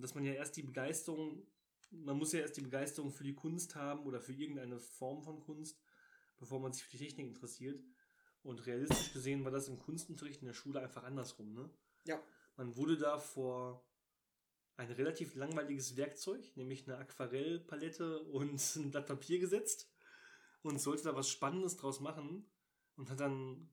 dass man ja erst die Begeisterung, man muss ja erst die Begeisterung für die Kunst haben oder für irgendeine Form von Kunst, bevor man sich für die Technik interessiert. Und realistisch gesehen war das im Kunstunterricht in der Schule einfach andersrum, ne?
Ja.
Man wurde da vor ein relativ langweiliges Werkzeug, nämlich eine Aquarellpalette und ein Blatt Papier gesetzt und sollte da was Spannendes draus machen und hat dann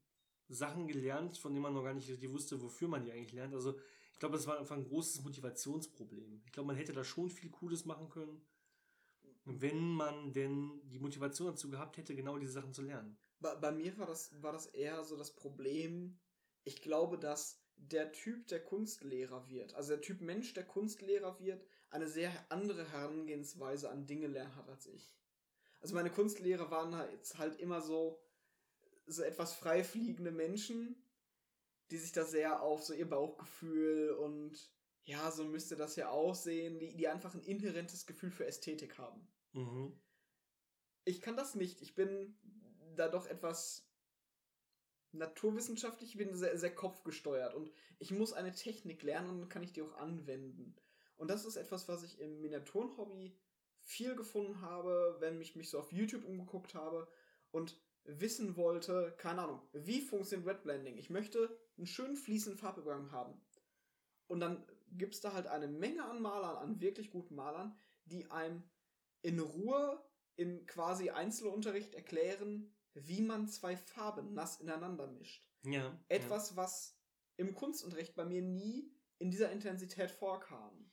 Sachen gelernt, von denen man noch gar nicht wusste, wofür man die eigentlich lernt. Also ich glaube, das war einfach ein großes Motivationsproblem. Ich glaube, man hätte da schon viel Cooles machen können, wenn man denn die Motivation dazu gehabt hätte, genau diese Sachen zu lernen.
Bei, bei mir war das, war das eher so das Problem, ich glaube, dass der Typ, der Kunstlehrer wird, also der Typ Mensch, der Kunstlehrer wird, eine sehr andere Herangehensweise an Dinge lernen hat als ich. Also meine Kunstlehrer waren halt, halt immer so, so etwas freifliegende Menschen, die sich da sehr auf so ihr Bauchgefühl und ja, so müsste das ja aussehen, die, die einfach ein inhärentes Gefühl für Ästhetik haben.
Mhm.
Ich kann das nicht. Ich bin da doch etwas naturwissenschaftlich, ich bin sehr, sehr kopfgesteuert und ich muss eine Technik lernen und dann kann ich die auch anwenden. Und das ist etwas, was ich im Miniaturenhobby viel gefunden habe, wenn ich mich so auf YouTube umgeguckt habe und wissen wollte, keine Ahnung, wie funktioniert Red Blending? Ich möchte einen schönen fließenden Farbübergang haben. Und dann gibt es da halt eine Menge an Malern, an wirklich guten Malern, die einem in Ruhe in quasi Einzelunterricht erklären, wie man zwei Farben nass ineinander mischt.
Ja.
Etwas,
ja.
was im Kunstunterricht bei mir nie in dieser Intensität vorkam.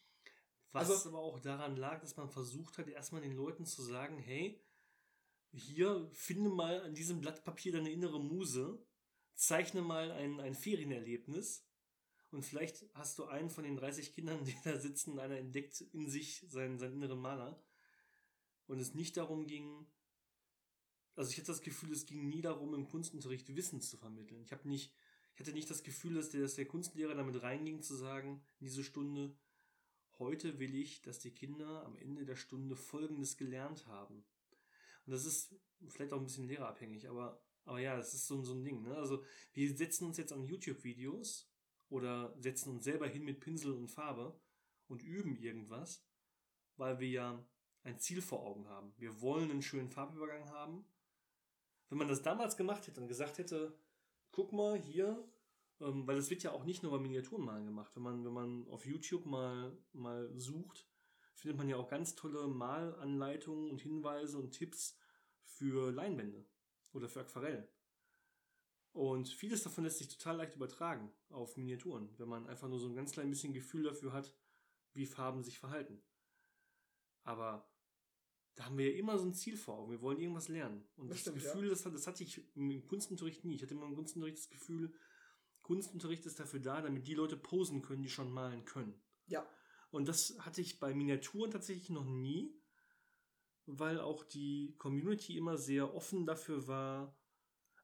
Was also, aber auch daran lag, dass man versucht hat, erstmal den Leuten zu sagen, hey, hier, finde mal an diesem Blatt Papier deine innere Muse, zeichne mal ein, ein Ferienerlebnis und vielleicht hast du einen von den 30 Kindern, die da sitzen, einer entdeckt in sich seinen, seinen inneren Maler und es nicht darum ging, also ich hatte das Gefühl, es ging nie darum, im Kunstunterricht Wissen zu vermitteln. Ich habe nicht, ich hatte nicht das Gefühl, dass der, dass der Kunstlehrer damit reinging, zu sagen, in diese Stunde, heute will ich, dass die Kinder am Ende der Stunde Folgendes gelernt haben. Und das ist vielleicht auch ein bisschen lehrerabhängig, aber, aber ja, das ist so, so ein Ding. Ne? Also wir setzen uns jetzt an YouTube-Videos oder setzen uns selber hin mit Pinsel und Farbe und üben irgendwas, weil wir ja ein Ziel vor Augen haben. Wir wollen einen schönen Farbübergang haben wenn man das damals gemacht hätte und gesagt hätte, guck mal hier, ähm, weil das wird ja auch nicht nur bei Miniaturenmalen gemacht. Wenn man, wenn man auf YouTube mal, mal sucht, findet man ja auch ganz tolle Malanleitungen und Hinweise und Tipps für Leinwände oder für Aquarell. Und vieles davon lässt sich total leicht übertragen auf Miniaturen, wenn man einfach nur so ein ganz klein bisschen Gefühl dafür hat, wie Farben sich verhalten. Aber da haben wir ja immer so ein Ziel vor Augen. Wir wollen irgendwas lernen. Und das, das stimmt, Gefühl, ja. das, das hatte ich im Kunstunterricht nie. Ich hatte immer im Kunstunterricht das Gefühl, Kunstunterricht ist dafür da, damit die Leute posen können, die schon malen können.
Ja.
Und das hatte ich bei Miniaturen tatsächlich noch nie, weil auch die Community immer sehr offen dafür war.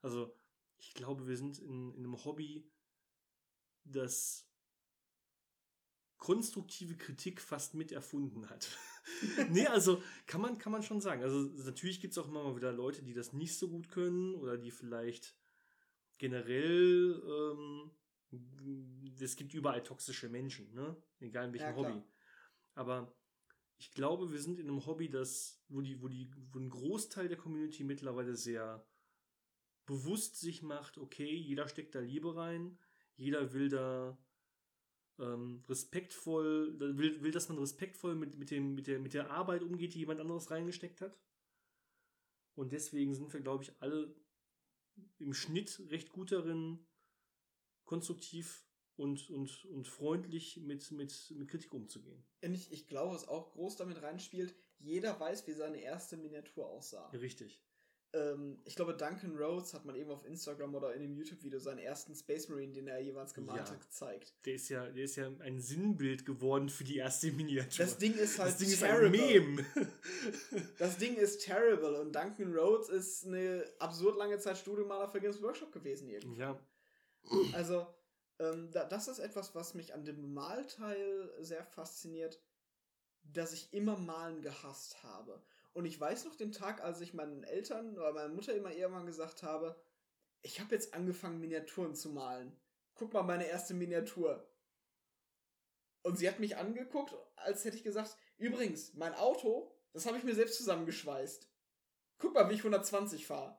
Also, ich glaube, wir sind in, in einem Hobby, das konstruktive Kritik fast mit erfunden hat. nee, also kann man, kann man schon sagen. Also natürlich gibt es auch immer mal wieder Leute, die das nicht so gut können oder die vielleicht generell, ähm, es gibt überall toxische Menschen, ne? Egal in welchem ja, Hobby. Aber ich glaube, wir sind in einem Hobby, das, wo die, wo die, wo ein Großteil der Community mittlerweile sehr bewusst sich macht, okay, jeder steckt da Liebe rein, jeder will da ähm, respektvoll, will, will, dass man respektvoll mit, mit, dem, mit, der, mit der Arbeit umgeht, die jemand anderes reingesteckt hat. Und deswegen sind wir, glaube ich, alle im Schnitt recht gut darin, konstruktiv und, und, und freundlich mit, mit, mit Kritik umzugehen.
Ich, ich glaube, was auch groß damit reinspielt, jeder weiß, wie seine erste Miniatur aussah.
Richtig.
Ähm, ich glaube, Duncan Rhodes hat man eben auf Instagram oder in dem YouTube-Video seinen ersten Space Marine, den er jeweils gemalt
Ja.
hat, gezeigt.
Der ist ja, der ist ja ein Sinnbild geworden für die erste Miniatur.
Das Ding ist halt
das Ding ist
terrible.
ein Mem.
Das Ding ist terrible und Duncan Rhodes ist eine absurd lange Zeit Studiomaler für Games Workshop gewesen irgendwie.
ja,
Also, ähm, da, das ist etwas, was mich an dem Malteil sehr fasziniert, dass ich immer Malen gehasst habe. Und ich weiß noch den Tag, als ich meinen Eltern oder meiner Mutter immer irgendwann gesagt habe, ich habe jetzt angefangen, Miniaturen zu malen. Guck mal, meine erste Miniatur. Und sie hat mich angeguckt, als hätte ich gesagt, übrigens, mein Auto, das habe ich mir selbst zusammengeschweißt. Guck mal, wie ich 120 fahre.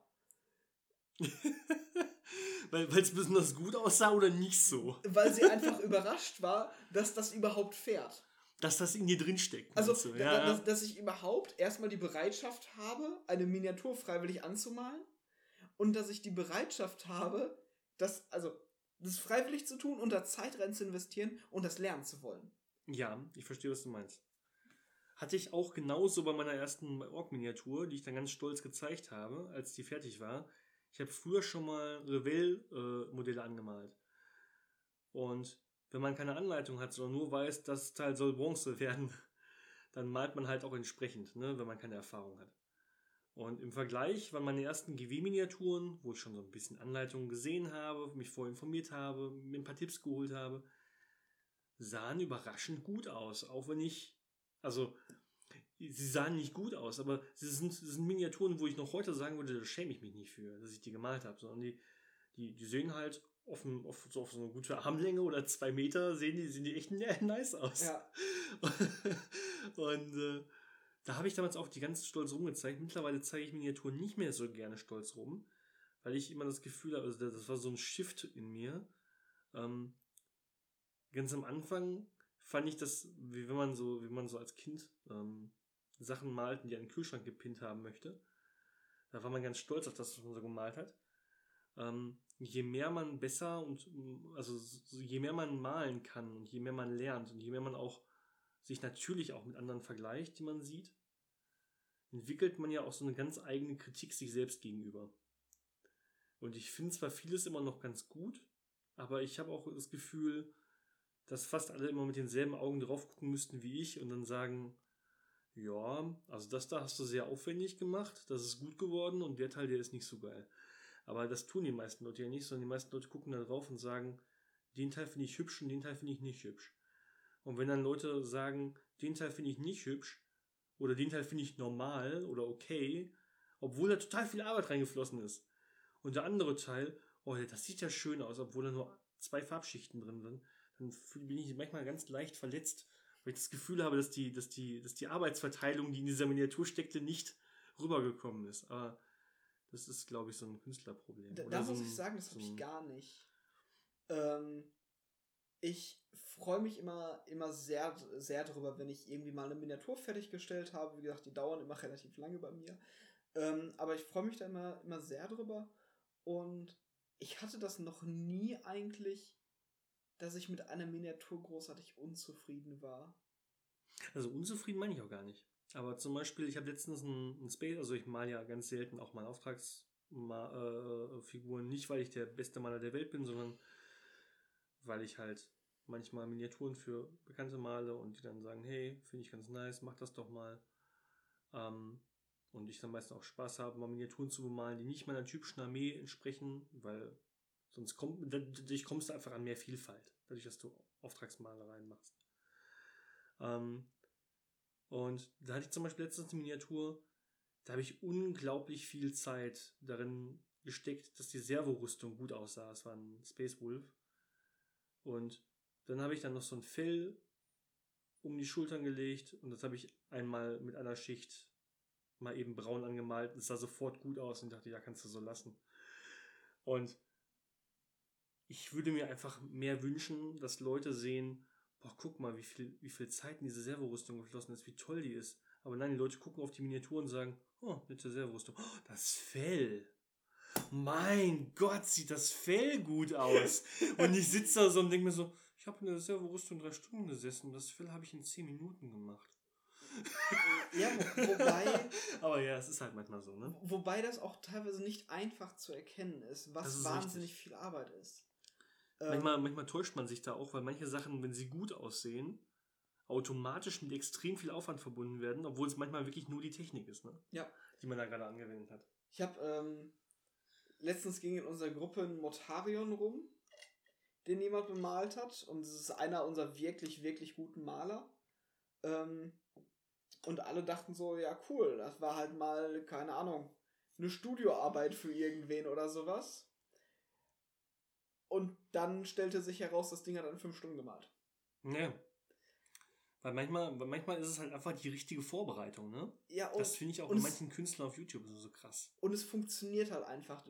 weil es besonders gut aussah oder nicht so.
Weil sie einfach überrascht war, dass das überhaupt fährt.
Dass das in dir drin steckt.
Also,
ja,
Dass, dass ich überhaupt erstmal die Bereitschaft habe, eine Miniatur freiwillig anzumalen und dass ich die Bereitschaft habe, das, also, das freiwillig zu tun und da Zeit rein zu investieren und das lernen zu wollen.
ja, ich verstehe, was du meinst. Hatte ich auch genauso bei meiner ersten Org-Miniatur, die ich dann ganz stolz gezeigt habe, als die fertig war. Ich habe früher schon mal Revell-Modelle angemalt. Und wenn man keine Anleitung hat, sondern nur weiß, das Teil soll Bronze werden, dann malt man halt auch entsprechend, ne, wenn man keine Erfahrung hat. Und im Vergleich waren meine ersten GW-Miniaturen, wo ich schon so ein bisschen Anleitungen gesehen habe, mich vorher informiert habe, mir ein paar Tipps geholt habe, sahen überraschend gut aus. Auch wenn ich, also, sie sahen nicht gut aus, aber sie sind, sie sind Miniaturen, wo ich noch heute sagen würde, da schäme ich mich nicht für, dass ich die gemalt habe, sondern die, die, die sehen halt auf, ein, auf, so auf so eine gute Armlänge oder zwei Meter, sehen die, sehen die echt nice aus.
Ja.
Und äh, da habe ich damals auch die ganz stolz rumgezeigt. Mittlerweile zeige ich Miniaturen nicht mehr so gerne stolz rum, weil ich immer das Gefühl habe, also das war so ein Shift in mir. Ähm, ganz am Anfang fand ich das, wie wenn man so, wie man so als Kind ähm, Sachen malt, die an den Kühlschrank gepinnt haben möchte. Da war man ganz stolz auf das, was man so gemalt hat. Ähm, je mehr man besser und also so, je mehr man malen kann und je mehr man lernt und je mehr man auch sich natürlich auch mit anderen vergleicht, die man sieht, entwickelt man ja auch so eine ganz eigene Kritik sich selbst gegenüber. Und ich finde zwar vieles immer noch ganz gut, aber ich habe auch das Gefühl, dass fast alle immer mit denselben Augen drauf gucken müssten wie ich und dann sagen, ja, also das da hast du sehr aufwendig gemacht, das ist gut geworden und der Teil, der ist nicht so geil. Aber das tun die meisten Leute ja nicht, sondern die meisten Leute gucken da drauf und sagen, den Teil finde ich hübsch und den Teil finde ich nicht hübsch. Und wenn dann Leute sagen, den Teil finde ich nicht hübsch oder den Teil finde ich normal oder okay, obwohl da total viel Arbeit reingeflossen ist. Und der andere Teil, oh, das sieht ja schön aus, obwohl da nur zwei Farbschichten drin sind, dann bin ich manchmal ganz leicht verletzt, weil ich das Gefühl habe, dass die, dass die, dass die Arbeitsverteilung, die in dieser Miniatur steckte, nicht rübergekommen ist. Aber das ist, glaube ich, so ein Künstlerproblem.
Da, da
so
muss
ein-
ich sagen, das
so
habe ich gar nicht. Ähm, ich freue mich immer, immer sehr, sehr darüber, wenn ich irgendwie mal eine Miniatur fertiggestellt habe. Wie gesagt, die dauern immer relativ lange bei mir. Ähm, aber ich freue mich da immer, immer sehr drüber. Und ich hatte das noch nie eigentlich, dass ich mit einer Miniatur großartig unzufrieden war.
Also unzufrieden meine ich auch gar nicht. Aber zum Beispiel, ich habe letztens einen, einen Space, also ich male ja ganz selten auch mal Auftragsfiguren, äh, nicht weil ich der beste Maler der Welt bin, sondern weil ich halt manchmal Miniaturen für Bekannte male und die dann sagen, hey, finde ich ganz nice, mach das doch mal. Ähm, und ich dann meistens auch Spaß habe, mal Miniaturen zu bemalen, die nicht meiner typischen Armee entsprechen, weil sonst kommt, dadurch kommst du einfach an mehr Vielfalt, dadurch, dass du Auftragsmalereien machst. Ähm, und da hatte ich zum Beispiel letztens eine Miniatur, da habe ich unglaublich viel Zeit darin gesteckt, dass die Servorüstung gut aussah. Es war ein Space Wolf. Und dann habe ich dann noch so ein Fell um die Schultern gelegt und das habe ich einmal mit einer Schicht mal eben braun angemalt. Es sah sofort gut aus und dachte, ja, kannst du so lassen. Und ich würde mir einfach mehr wünschen, dass Leute sehen, boah, guck mal, wie viel, wie viel Zeit in diese Servorüstung geflossen ist, wie toll die ist. Aber nein, die Leute gucken auf die Miniatur und sagen, oh, nette Servorüstung. Oh, das Fell. mein Gott, sieht das Fell gut aus. und ich sitze da so und denke mir so, ich habe in der Serverrüstung drei Stunden gesessen und das Fell habe ich in zehn Minuten gemacht.
ja, wobei.
Aber ja, es ist halt manchmal so, ne?
Wobei das auch teilweise nicht einfach zu erkennen ist, was ist wahnsinnig richtig. viel Arbeit ist.
Manchmal, ähm, manchmal täuscht man sich da auch, weil manche Sachen, wenn sie gut aussehen, automatisch mit extrem viel Aufwand verbunden werden, obwohl es manchmal wirklich nur die Technik ist, ne?
Ja.
Die man da gerade angewendet hat.
Ich habe ähm, letztens ging in unserer Gruppe ein Motarion rum, den jemand bemalt hat. Und es ist einer unserer wirklich, wirklich guten Maler. Ähm, und alle dachten so, ja cool, das war halt mal, keine Ahnung, eine Studioarbeit für irgendwen oder sowas. Und dann stellte sich heraus, das Ding hat in fünf Stunden gemalt.
Ja. Weil manchmal, weil manchmal ist es halt einfach die richtige Vorbereitung, ne?
Ja,
und, Das finde ich auch bei manchen Künstlern auf YouTube so, krass.
Und es funktioniert halt einfach.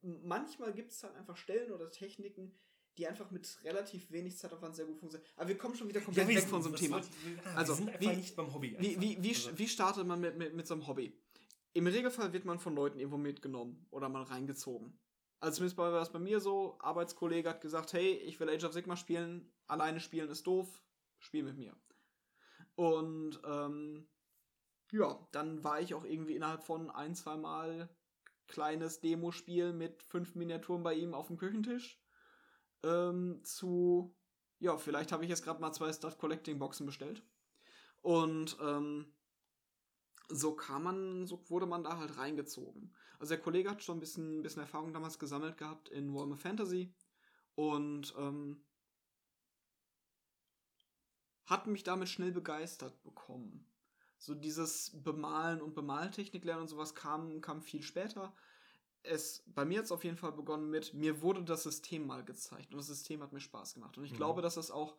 Manchmal gibt es halt einfach Stellen oder Techniken, die einfach mit relativ wenig Zeitaufwand sehr gut funktionieren. Aber wir kommen schon wieder komplett ja, weg von so einem Thema. Also, wir sind einfach wie, nicht beim Hobby. Wie, wie, wie, also. wie startet man mit, mit, mit so einem Hobby? Im Regelfall wird man von Leuten irgendwo mitgenommen oder mal reingezogen. Also zumindest war das bei mir so. Arbeitskollege hat gesagt, hey, ich will Age of Sigma spielen. Alleine spielen ist doof. Spiel mit mir. Und ähm, ja, dann war ich auch irgendwie innerhalb von ein, zwei Mal kleines Demospiel mit fünf Miniaturen bei ihm auf dem Küchentisch. Ähm, zu, ja, vielleicht habe ich jetzt gerade mal zwei Start Collecting Boxen bestellt. Und ähm, so kam man, so wurde man da halt reingezogen. Also der Kollege hat schon ein bisschen, ein bisschen Erfahrung damals gesammelt gehabt in Warhammer Fantasy und ähm, hat mich damit schnell begeistert bekommen. So dieses Bemalen und Bemaltechnik lernen und sowas kam, kam viel später. Es, bei mir hat es auf jeden Fall begonnen mit, mir wurde das System mal gezeigt und das System hat mir Spaß gemacht. Und ich mhm. glaube, dass das auch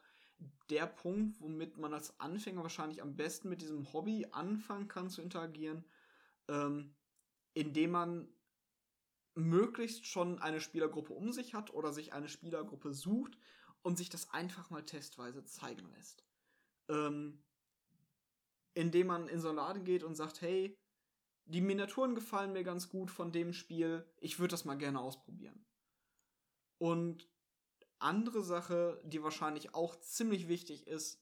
der Punkt, womit man als Anfänger wahrscheinlich am besten mit diesem Hobby anfangen kann zu interagieren, ähm, indem man möglichst schon eine Spielergruppe um sich hat oder sich eine Spielergruppe sucht und sich das einfach mal testweise zeigen lässt. Ähm, indem man in so einen Laden geht und sagt, hey, die Miniaturen gefallen mir ganz gut von dem Spiel, ich würde das mal gerne ausprobieren. Und andere Sache, die wahrscheinlich auch ziemlich wichtig ist,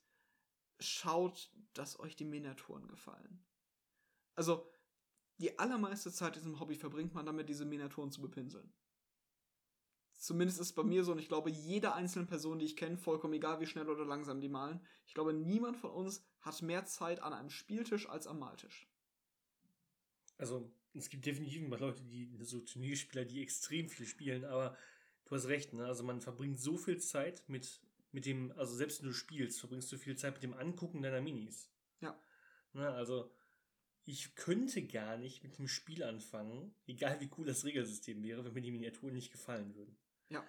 schaut, dass euch die Miniaturen gefallen. Also, die allermeiste Zeit in diesem Hobby verbringt man damit, diese Miniaturen zu bepinseln. Zumindest ist es bei mir so und ich glaube, jede einzelne Person, die ich kenne, vollkommen egal, wie schnell oder langsam die malen, ich glaube, niemand von uns hat mehr Zeit an einem Spieltisch als am Maltisch.
Also, es gibt definitiv immer Leute, die so Turnierspieler, die extrem viel spielen, aber du hast recht, ne? Also man verbringt so viel Zeit mit, mit dem, also selbst wenn du spielst, verbringst du viel Zeit mit dem Angucken deiner Minis.
Ja.
Ne? Also ich könnte gar nicht mit dem Spiel anfangen, egal wie cool das Regelsystem wäre, wenn mir die Miniaturen nicht gefallen würden.
Ja.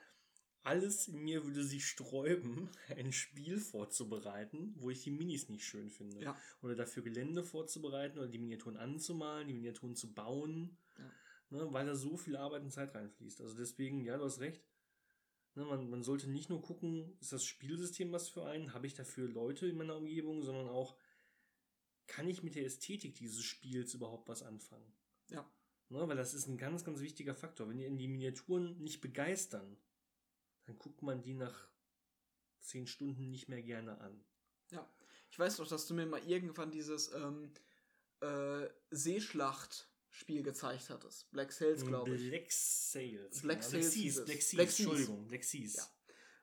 Alles in mir würde sich sträuben, ein Spiel vorzubereiten, wo ich die Minis nicht schön finde.
Ja.
Oder dafür Gelände vorzubereiten oder die Miniaturen anzumalen, die Miniaturen zu bauen. Ne, weil da so viel Arbeit und Zeit reinfließt. Also deswegen, ja, du hast recht. Ne, man, man sollte nicht nur gucken, ist das Spielsystem was für einen, habe ich dafür Leute in meiner Umgebung, sondern auch, kann ich mit der Ästhetik dieses Spiels überhaupt was anfangen?
Ja.
Ne, weil das ist ein ganz, ganz wichtiger Faktor. Wenn in die Miniaturen nicht begeistern, dann guckt man die nach zehn Stunden nicht mehr gerne an.
Ja. Ich weiß doch, dass du mir mal irgendwann dieses ähm, äh, Seeschlacht-Spiel gezeigt hattest. Black Sails, glaube ich.
Black Sails.
Black, genau. Sails
Black Seas, Black Seas, Black Seas. Entschuldigung, Black Seas. Ja.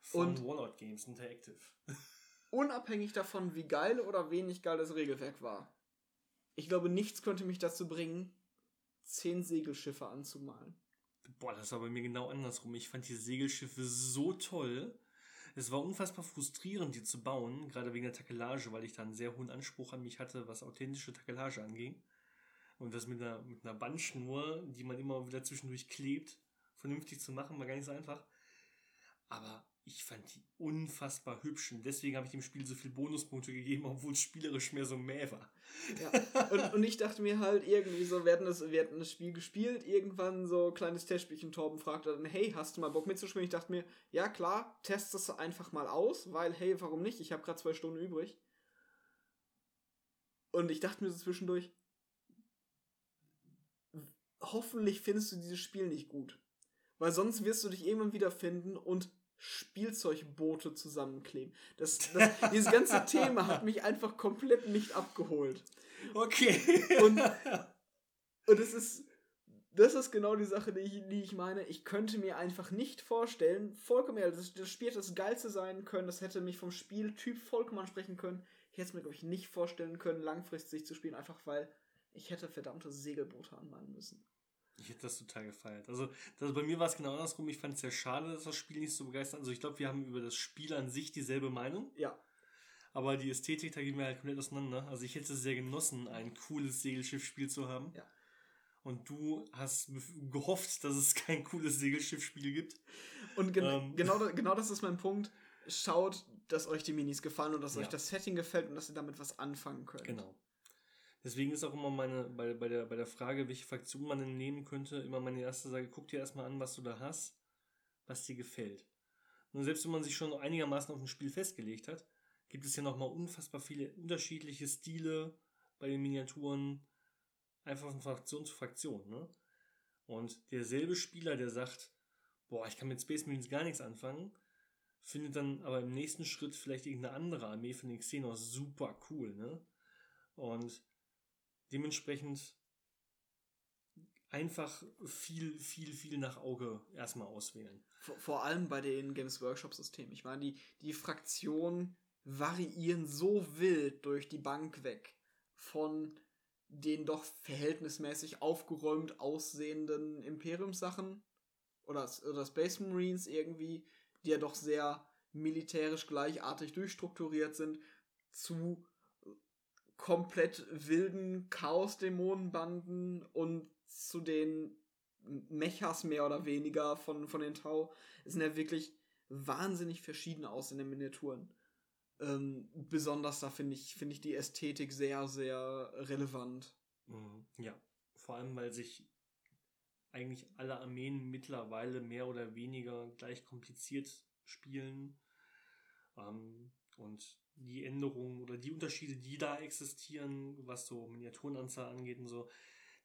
Von Und Warlord Games Interactive
unabhängig davon, wie geil oder wenig geil das Regelwerk war. Ich glaube, nichts könnte mich dazu bringen, zehn Segelschiffe anzumalen.
Boah, das war bei mir genau andersrum. Ich fand die Segelschiffe so toll. Es war unfassbar frustrierend, die zu bauen, gerade wegen der Takelage, weil ich da einen sehr hohen Anspruch an mich hatte, was authentische Takelage anging. Und das mit einer, mit einer Bandschnur, die man immer wieder zwischendurch klebt, vernünftig zu machen, war gar nicht so einfach. Aber ich fand die unfassbar hübsch und deswegen habe ich dem Spiel so viele Bonuspunkte gegeben, obwohl es spielerisch mehr so mäh war.
Ja, und, und ich dachte mir halt irgendwie so, wir hatten, das, wir hatten das Spiel gespielt, irgendwann so kleines Testspielchen, Torben fragte dann, hey, hast du mal Bock mitzuspielen? Ich dachte mir, ja klar, test das einfach mal aus, weil, hey, warum nicht? Ich habe gerade zwei Stunden übrig. Und ich dachte mir so zwischendurch, hoffentlich findest du dieses Spiel nicht gut. Weil sonst wirst du dich irgendwann wieder finden und Spielzeugboote zusammenkleben. Das, das, dieses ganze Thema hat mich einfach komplett nicht abgeholt. Okay. Und, und es ist, das ist genau die Sache, die ich, die ich meine. Ich könnte mir einfach nicht vorstellen, vollkommen ehrlich, das, das Spiel hätte das geilste sein können, das hätte mich vom Spieltyp vollkommen ansprechen können. Ich hätte es mir, glaube ich, nicht vorstellen können, langfristig zu spielen, einfach weil ich hätte verdammte Segelboote anmalen müssen.
Ich hätte das total gefeiert. Also, das, bei mir war es genau andersrum. Ich fand es sehr schade, dass das Spiel nicht so begeistert. Also, ich glaube, wir haben über das Spiel an sich dieselbe Meinung. Ja. Aber die Ästhetik, da gehen wir halt komplett auseinander. Also, ich hätte es sehr genossen, ein cooles Segelschiffspiel zu haben. Ja. Und du hast gehofft, dass es kein cooles Segelschiffspiel gibt.
Und gen ähm. genau, genau das ist mein Punkt. Schaut, dass euch die Minis gefallen und dass ja. euch das Setting gefällt und dass ihr damit was anfangen könnt. Genau.
Deswegen ist auch immer meine, bei, bei, der, bei der Frage, welche Fraktion man denn nehmen könnte, immer meine erste Sage, guck dir erstmal an, was du da hast, was dir gefällt. Und selbst wenn man sich schon einigermaßen auf ein Spiel festgelegt hat, gibt es ja nochmal unfassbar viele unterschiedliche Stile bei den Miniaturen, einfach von Fraktion zu Fraktion. Ne? Und derselbe Spieler, der sagt, boah, ich kann mit Space Marines gar nichts anfangen, findet dann aber im nächsten Schritt vielleicht irgendeine andere Armee von den Xenos super cool. Ne? Und dementsprechend einfach viel, viel, viel nach Auge erstmal auswählen.
Vor, vor allem bei den Games Workshop Systemen. Ich meine, die, die Fraktionen variieren so wild durch die Bank weg. Von den doch verhältnismäßig aufgeräumt aussehenden Imperiumssachen oder, oder Space Marines irgendwie, die ja doch sehr militärisch gleichartig durchstrukturiert sind, zu komplett wilden Chaos-Dämonenbanden und zu den Mechas mehr oder weniger von, von den Tau sind ja wirklich wahnsinnig verschieden aus in den Miniaturen. Ähm, besonders da finde ich, finde ich die Ästhetik sehr, sehr relevant.
Mhm. Ja, vor allem, weil sich eigentlich alle Armeen mittlerweile mehr oder weniger gleich kompliziert spielen. Ähm, und die Änderungen oder die Unterschiede, die da existieren, was so Miniaturenanzahl angeht und so,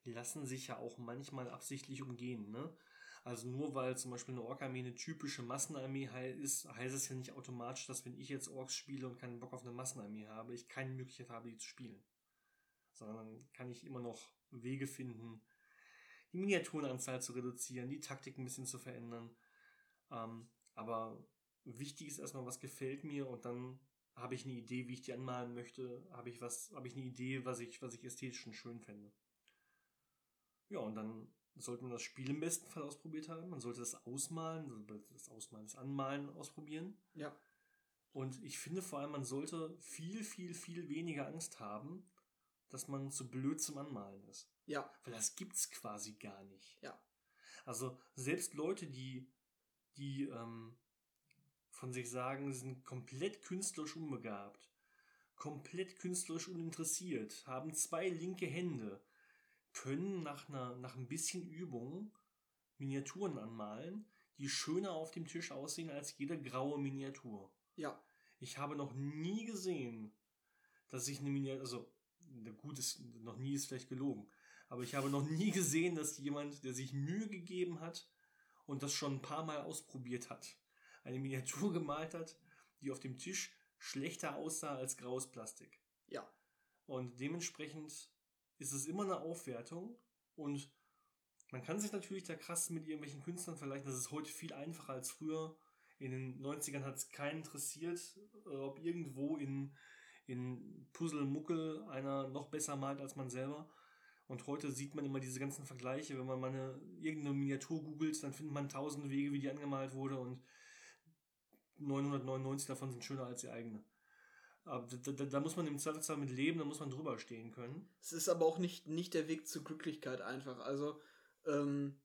lassen sich ja auch manchmal absichtlich umgehen. Ne? Also nur weil zum Beispiel eine Ork-Armee eine typische Massenarmee ist, heißt es ja nicht automatisch, dass wenn ich jetzt Orks spiele und keinen Bock auf eine Massenarmee habe, ich keine Möglichkeit habe, die zu spielen. Sondern kann ich immer noch Wege finden, die Miniaturenanzahl zu reduzieren, die Taktik ein bisschen zu verändern. Ähm, aber wichtig ist erstmal, was gefällt mir und dann habe ich eine Idee, wie ich die anmalen möchte, habe ich was, habe ich eine Idee, was ich, was ich ästhetisch schon schön fände. Ja, und dann sollte man das Spiel im besten Fall ausprobiert haben. Man sollte das Ausmalen, das Ausmalen, das Anmalen ausprobieren. Ja. Und ich finde vor allem, man sollte viel, viel, viel weniger Angst haben, dass man zu blöd zum Anmalen ist. Ja. Weil das gibt's quasi gar nicht. Ja. Also selbst Leute, die, die ähm, von sich sagen, sind komplett künstlerisch unbegabt, komplett künstlerisch uninteressiert, haben zwei linke Hände, können nach, einer, nach ein bisschen Übung Miniaturen anmalen, die schöner auf dem Tisch aussehen als jede graue Miniatur. Ja. Ich habe noch nie gesehen, dass ich eine Miniatur, also gut ist, noch nie ist vielleicht gelogen, aber ich habe noch nie gesehen, dass jemand, der sich Mühe gegeben hat und das schon ein paar Mal ausprobiert hat, eine Miniatur gemalt hat, die auf dem Tisch schlechter aussah als graues Plastik. Ja. Und dementsprechend ist es immer eine Aufwertung und man kann sich natürlich da krass mit irgendwelchen Künstlern vergleichen. Das ist heute viel einfacher als früher. In den 90ern hat es keinen interessiert, äh, ob irgendwo in, in Puzzle-Muckel einer noch besser malt als man selber. Und heute sieht man immer diese ganzen Vergleiche. Wenn man mal eine, irgendeine Miniatur googelt, dann findet man tausende Wege, wie die angemalt wurde. Und 999 davon sind schöner als die eigene. Aber da, da, da, muss man im Zweifelsfall mit leben, da muss man drüber stehen können.
Es ist aber auch nicht, nicht der Weg zur Glücklichkeit einfach. Also, ähm,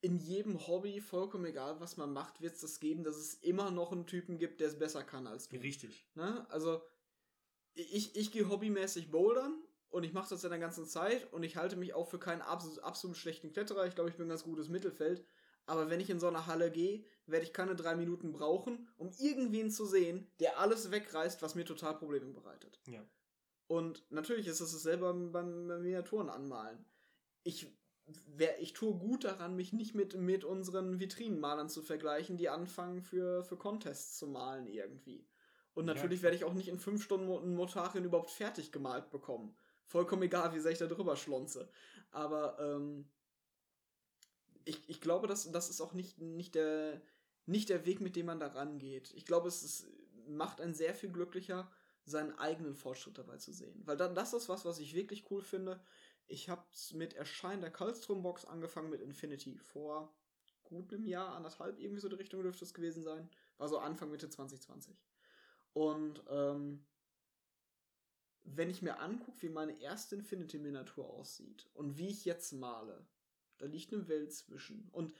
in jedem Hobby, vollkommen egal, was man macht, wird es das geben, dass es immer noch einen Typen gibt, der es besser kann als du. Richtig. Ne? Also, ich, ich gehe hobbymäßig bouldern und ich mache das ja der ganzen Zeit und ich halte mich auch für keinen absolut, absolut schlechten Kletterer. Ich glaube, ich bin ein ganz gutes Mittelfeld. Aber wenn ich in so eine Halle gehe, werde ich keine drei Minuten brauchen, um irgendwen zu sehen, der alles wegreißt, was mir total Probleme bereitet. Ja. Und natürlich ist es dasselbe beim, beim Miniaturen anmalen. Ich wär, ich tue gut daran, mich nicht mit, mit unseren Vitrinenmalern zu vergleichen, die anfangen für, für Contests zu malen irgendwie. Und natürlich ja. werde ich auch nicht in fünf Stunden ein Motarien überhaupt fertig gemalt bekommen. Vollkommen egal, wie sehr ich da drüber schlonze. Aber ähm, ich, ich glaube, das, das ist auch nicht, nicht, der, nicht der Weg, mit dem man da rangeht. Ich glaube, es ist, macht einen sehr viel glücklicher, seinen eigenen Fortschritt dabei zu sehen. Weil dann, das ist was, was ich wirklich cool finde. Ich habe mit Erscheinen der Kalstrom-Box angefangen mit Infinity vor gut einem Jahr, anderthalb, irgendwie so die Richtung dürfte es gewesen sein. War so Anfang, Mitte 2020. Und ähm, wenn ich mir angucke, wie meine erste Infinity-Miniatur aussieht und wie ich jetzt male, da liegt eine Welt zwischen. Und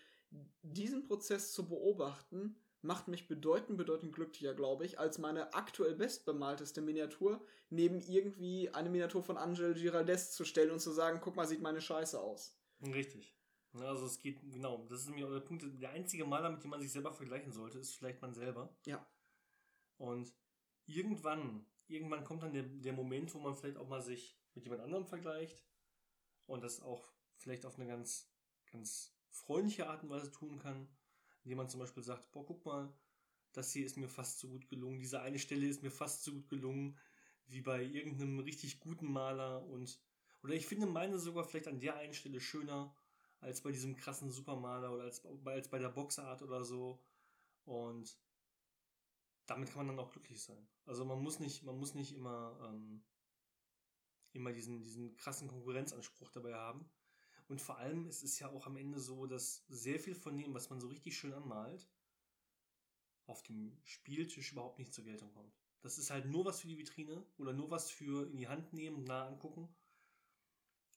diesen Prozess zu beobachten, macht mich bedeutend, bedeutend glücklicher, glaube ich, als meine aktuell bestbemalteste Miniatur neben irgendwie eine Miniatur von Angel Giraldes zu stellen und zu sagen, guck mal, sieht meine Scheiße aus.
Richtig. Also es geht, genau, das ist mir der Punkt, der einzige Maler, mit dem man sich selber vergleichen sollte, ist vielleicht man selber. Ja. Und irgendwann, irgendwann kommt dann der, der Moment, wo man vielleicht auch mal sich mit jemand anderem vergleicht und das auch vielleicht auf eine ganz, ganz freundliche Art und Weise tun kann indem man zum Beispiel sagt, boah, guck mal, das hier ist mir fast so gut gelungen, diese eine Stelle ist mir fast so gut gelungen, wie bei irgendeinem richtig guten Maler und, oder ich finde meine sogar vielleicht an der einen Stelle schöner, als bei diesem krassen Supermaler oder als, als bei der Boxart oder so. Und damit kann man dann auch glücklich sein. Also man muss nicht, man muss nicht immer, ähm, immer diesen, diesen krassen Konkurrenzanspruch dabei haben. Und vor allem ist es ja auch am Ende so, dass sehr viel von dem, was man so richtig schön anmalt, auf dem Spieltisch überhaupt nicht zur Geltung kommt. Das ist halt nur was für die Vitrine oder nur was für in die Hand nehmen, nah angucken.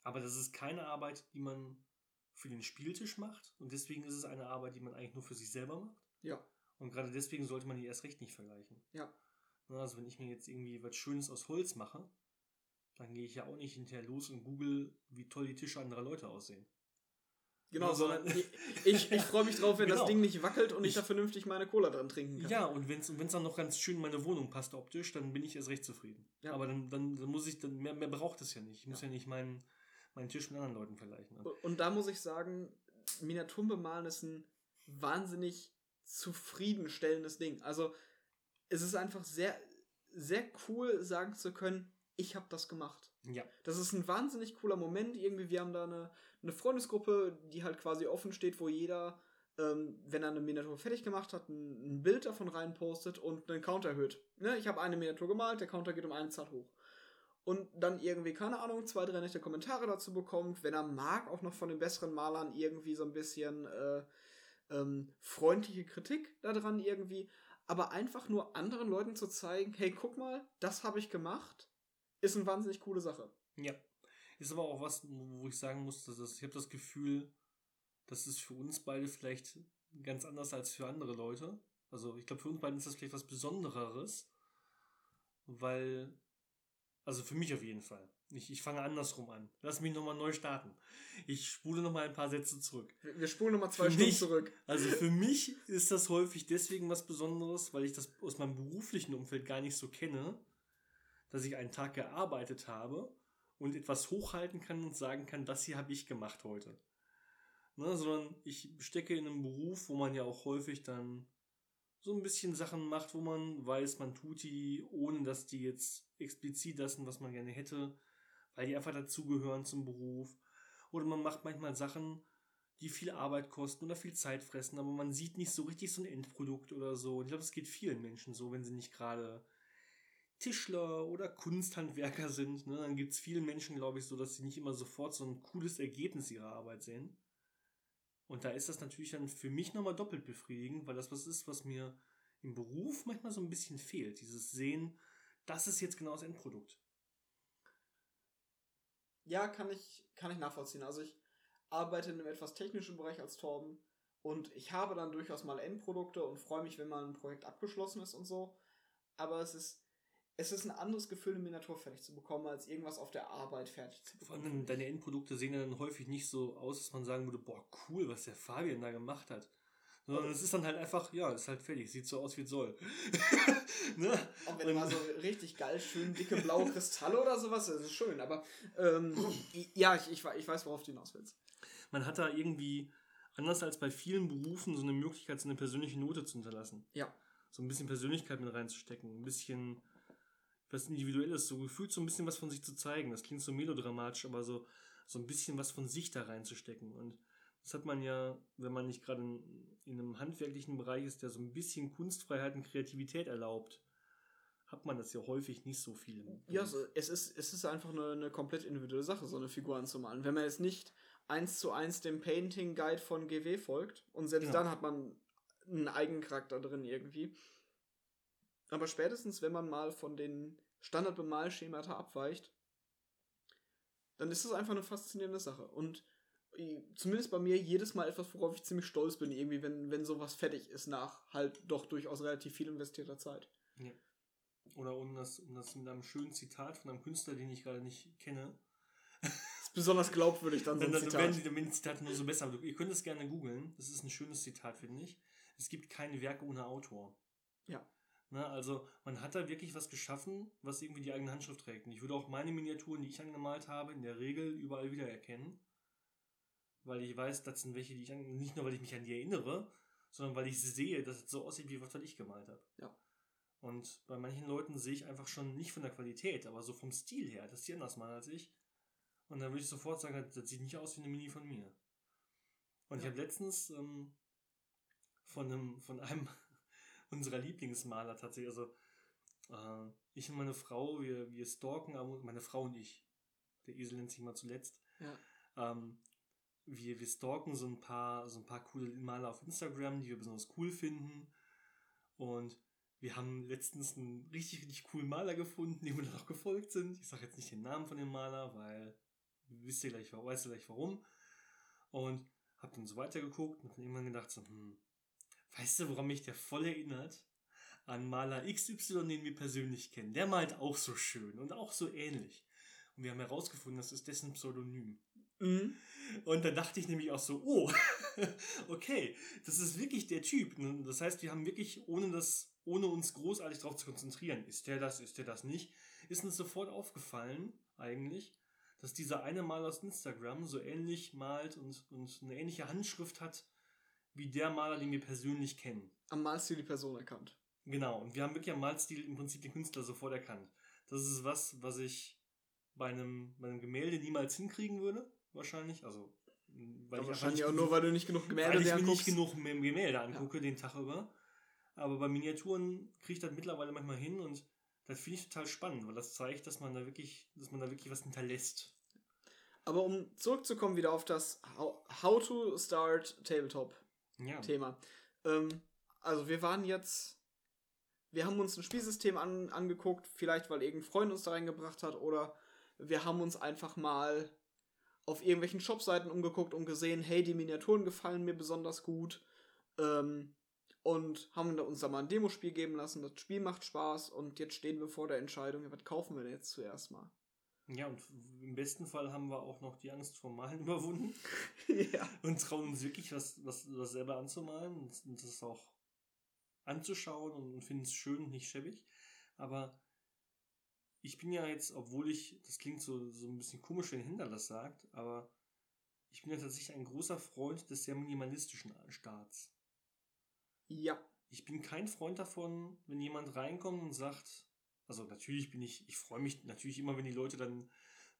Aber das ist keine Arbeit, die man für den Spieltisch macht. Und deswegen ist es eine Arbeit, die man eigentlich nur für sich selber macht. Ja. Und gerade deswegen sollte man die erst recht nicht vergleichen. Ja. Also wenn ich mir jetzt irgendwie was Schönes aus Holz mache, dann gehe ich ja auch nicht hinterher los und google, wie toll die Tische anderer Leute aussehen. Genau,
sondern ich, ich, freue mich drauf, wenn genau. das Ding nicht wackelt und ich, ich da vernünftig meine Cola dran trinken
kann. Ja, und wenn es dann noch ganz schön in meine Wohnung passt optisch, dann bin ich erst recht zufrieden. Ja. Aber dann, dann, dann muss ich, dann mehr, mehr braucht es ja nicht. Ich muss ja, ja nicht meinen, meinen Tisch mit anderen Leuten vergleichen.
Ne? Und da muss ich sagen, Miniaturen bemalen ist ein wahnsinnig zufriedenstellendes Ding. Also es ist einfach sehr, sehr cool, sagen zu können, ich habe das gemacht. Ja. Das ist ein wahnsinnig cooler Moment. Irgendwie, wir haben da eine, eine Freundesgruppe, die halt quasi offen steht, wo jeder, ähm, wenn er eine Miniatur fertig gemacht hat, ein, ein Bild davon reinpostet und einen Counter erhöht. Ne? Ich habe eine Miniatur gemalt, der Counter geht um eine Zahl hoch. Und dann irgendwie, keine Ahnung, zwei, drei nette Kommentare dazu bekommt. Wenn er mag, auch noch von den besseren Malern irgendwie so ein bisschen äh, ähm, freundliche Kritik daran irgendwie. Aber einfach nur anderen Leuten zu zeigen, hey, guck mal, das habe ich gemacht ist eine wahnsinnig coole Sache.
Ja. Ist aber auch was, wo ich sagen muss, dass das, ich habe das Gefühl, das ist für uns beide vielleicht ganz anders als für andere Leute. Also ich glaube, für uns beiden ist das vielleicht was Besondereres, weil, also für mich auf jeden Fall. Ich, ich fange andersrum an. Lass mich nochmal neu starten. Ich spule nochmal ein paar Sätze zurück.
Wir spulen nochmal zwei für Stunden
mich,
zurück.
Also für mich ist das häufig deswegen was Besonderes, weil ich das aus meinem beruflichen Umfeld gar nicht so kenne dass ich einen Tag gearbeitet habe und etwas hochhalten kann und sagen kann, das hier habe ich gemacht heute. Ne, sondern ich stecke in einem Beruf, wo man ja auch häufig dann so ein bisschen Sachen macht, wo man weiß, man tut die, ohne dass die jetzt explizit das sind, was man gerne hätte, weil die einfach dazugehören zum Beruf. Oder man macht manchmal Sachen, die viel Arbeit kosten oder viel Zeit fressen, aber man sieht nicht so richtig so ein Endprodukt oder so. Und ich glaube, es geht vielen Menschen so, wenn sie nicht gerade Tischler oder Kunsthandwerker sind, ne, dann gibt es vielen Menschen, glaube ich, so, dass sie nicht immer sofort so ein cooles Ergebnis ihrer Arbeit sehen. Und da ist das natürlich dann für mich nochmal doppelt befriedigend, weil das was ist, was mir im Beruf manchmal so ein bisschen fehlt. Dieses Sehen, das ist jetzt genau das Endprodukt.
Ja, kann ich, kann ich nachvollziehen. Also ich arbeite in einem etwas technischen Bereich als Torben und ich habe dann durchaus mal Endprodukte und freue mich, wenn mal ein Projekt abgeschlossen ist und so. Aber es ist es ist ein anderes Gefühl, eine Miniatur fertig zu bekommen, als irgendwas auf der Arbeit fertig zu bekommen.
Vor allem deine Endprodukte sehen ja dann häufig nicht so aus, dass man sagen würde, boah, cool, was der Fabian da gemacht hat. Sondern es ist dann halt einfach, ja, ist halt fertig, sieht so aus, wie es soll.
ne? Auch wenn mal so richtig geil, schön dicke blaue Kristalle oder sowas, das ist schön, aber ähm, ja, ich, ich, ich weiß, worauf du hinaus willst.
man hat da irgendwie, anders als bei vielen Berufen, so eine Möglichkeit, so eine persönliche Note zu hinterlassen.
Ja.
So ein bisschen Persönlichkeit mit reinzustecken, ein bisschen was Individuelles, so gefühlt so ein bisschen was von sich zu zeigen. Das klingt so melodramatisch, aber so, so ein bisschen was von sich da reinzustecken. Und das hat man ja, wenn man nicht gerade in, in einem handwerklichen Bereich ist, der so ein bisschen Kunstfreiheit und Kreativität erlaubt, hat man das ja häufig nicht so viel.
Ja, so, es, ist, es ist einfach eine, eine komplett individuelle Sache, so eine Figur anzumalen. Wenn man jetzt nicht eins zu eins dem Painting Guide von GW folgt und selbst
Ja.
dann hat man einen eigenen Charakter drin irgendwie. Aber spätestens, wenn man mal von den Standardbemalschemata abweicht, dann ist das einfach eine faszinierende Sache. Und zumindest bei mir jedes Mal etwas, worauf ich ziemlich stolz bin, irgendwie, wenn, wenn sowas fertig ist, nach halt doch durchaus relativ viel investierter Zeit.
Oder um das, um das mit einem schönen Zitat von einem Künstler, den ich gerade nicht kenne.
Das ist besonders glaubwürdig dann so ein
dann
Zitat.
werden die, dann werden die Zitate nur so besser. Aber ihr könnt es gerne googeln. Das ist ein schönes Zitat, finde ich. Es gibt keine Werke ohne Autor.
Ja.
Ne, also man hat da wirklich was geschaffen, was irgendwie die eigene Handschrift trägt. Und ich würde auch meine Miniaturen, die ich angemalt habe, in der Regel überall wiedererkennen. Weil ich weiß, das sind welche, die ich an, nicht nur, weil ich mich an die erinnere, sondern weil ich sehe, dass es so aussieht, wie was, was ich gemalt habe.
Ja.
Und bei manchen Leuten sehe ich einfach schon nicht von der Qualität, aber so vom Stil her, dass die anders malen als ich. Und dann würde ich sofort sagen, das sieht nicht aus wie eine Mini von mir. Und ich
Ja.
habe letztens ähm, von einem, von einem unserer Lieblingsmaler tatsächlich, also äh, ich und meine Frau, wir, wir stalken, aber meine Frau und ich, der Esel nennt sich mal zuletzt,
Ja.
ähm, wir, wir stalken so ein paar, so ein paar coole Maler auf Instagram, die wir besonders cool finden. Und wir haben letztens einen richtig, richtig coolen Maler gefunden, dem wir dann auch gefolgt sind. Ich sage jetzt nicht den Namen von dem Maler, weil wisst ihr gleich, weißt ihr gleich warum. Und hab dann so weitergeguckt und dann irgendwann gedacht so, hm, weißt du, woran mich der voll erinnert? An Maler XY, den wir persönlich kennen. Der malt auch so schön und auch so ähnlich. Und wir haben herausgefunden, das ist dessen Pseudonym.
Mhm.
Und dann dachte ich nämlich auch so, oh, okay, das ist wirklich der Typ. Das heißt, wir haben wirklich, ohne das, ohne uns großartig darauf zu konzentrieren, ist der das, ist der das nicht, ist uns sofort aufgefallen, eigentlich, dass dieser eine Maler aus Instagram so ähnlich malt und, und eine ähnliche Handschrift hat, wie der Maler, den wir persönlich kennen.
Am Malstil die Person erkannt.
Genau, und wir haben wirklich am Malstil im Prinzip den Künstler sofort erkannt. Das ist was, was ich bei einem, bei einem Gemälde niemals hinkriegen würde, wahrscheinlich. Also, weil
Aber
ich
wahrscheinlich auch nur, weil du nicht genug Gemälde
weil ich mir nicht
anguckst.
genug Gemälde angucke den Tag über. Aber bei Miniaturen kriege ich das mittlerweile manchmal hin und das finde ich total spannend, weil das zeigt, dass man da wirklich, dass man da wirklich was hinterlässt.
Aber um zurückzukommen wieder auf das How, how to Start Tabletop
Ja.
Thema. Ähm, also wir waren jetzt, wir haben uns ein Spielsystem an, angeguckt, vielleicht weil irgendein Freund uns da reingebracht hat oder wir haben uns einfach mal auf irgendwelchen Shopseiten umgeguckt und gesehen, hey, die Miniaturen gefallen mir besonders gut. Ähm, und haben uns da mal ein Demospiel geben lassen. Das Spiel macht Spaß und jetzt stehen wir vor der Entscheidung, was kaufen wir denn jetzt zuerst mal?
Ja, und im besten Fall haben wir auch noch die Angst vor Malen überwunden
ja.
und trauen uns wirklich was, was, was selber anzumalen und, und das auch anzuschauen und, und finden es schön und nicht schäbig. Aber ich bin ja jetzt, obwohl ich, das klingt so, so ein bisschen komisch, wenn Hinder das sagt, aber ich bin ja tatsächlich ein großer Freund des sehr minimalistischen Starts.
Ja.
Ich bin kein Freund davon, wenn jemand reinkommt und sagt, also natürlich bin ich, ich freue mich natürlich immer, wenn die Leute dann,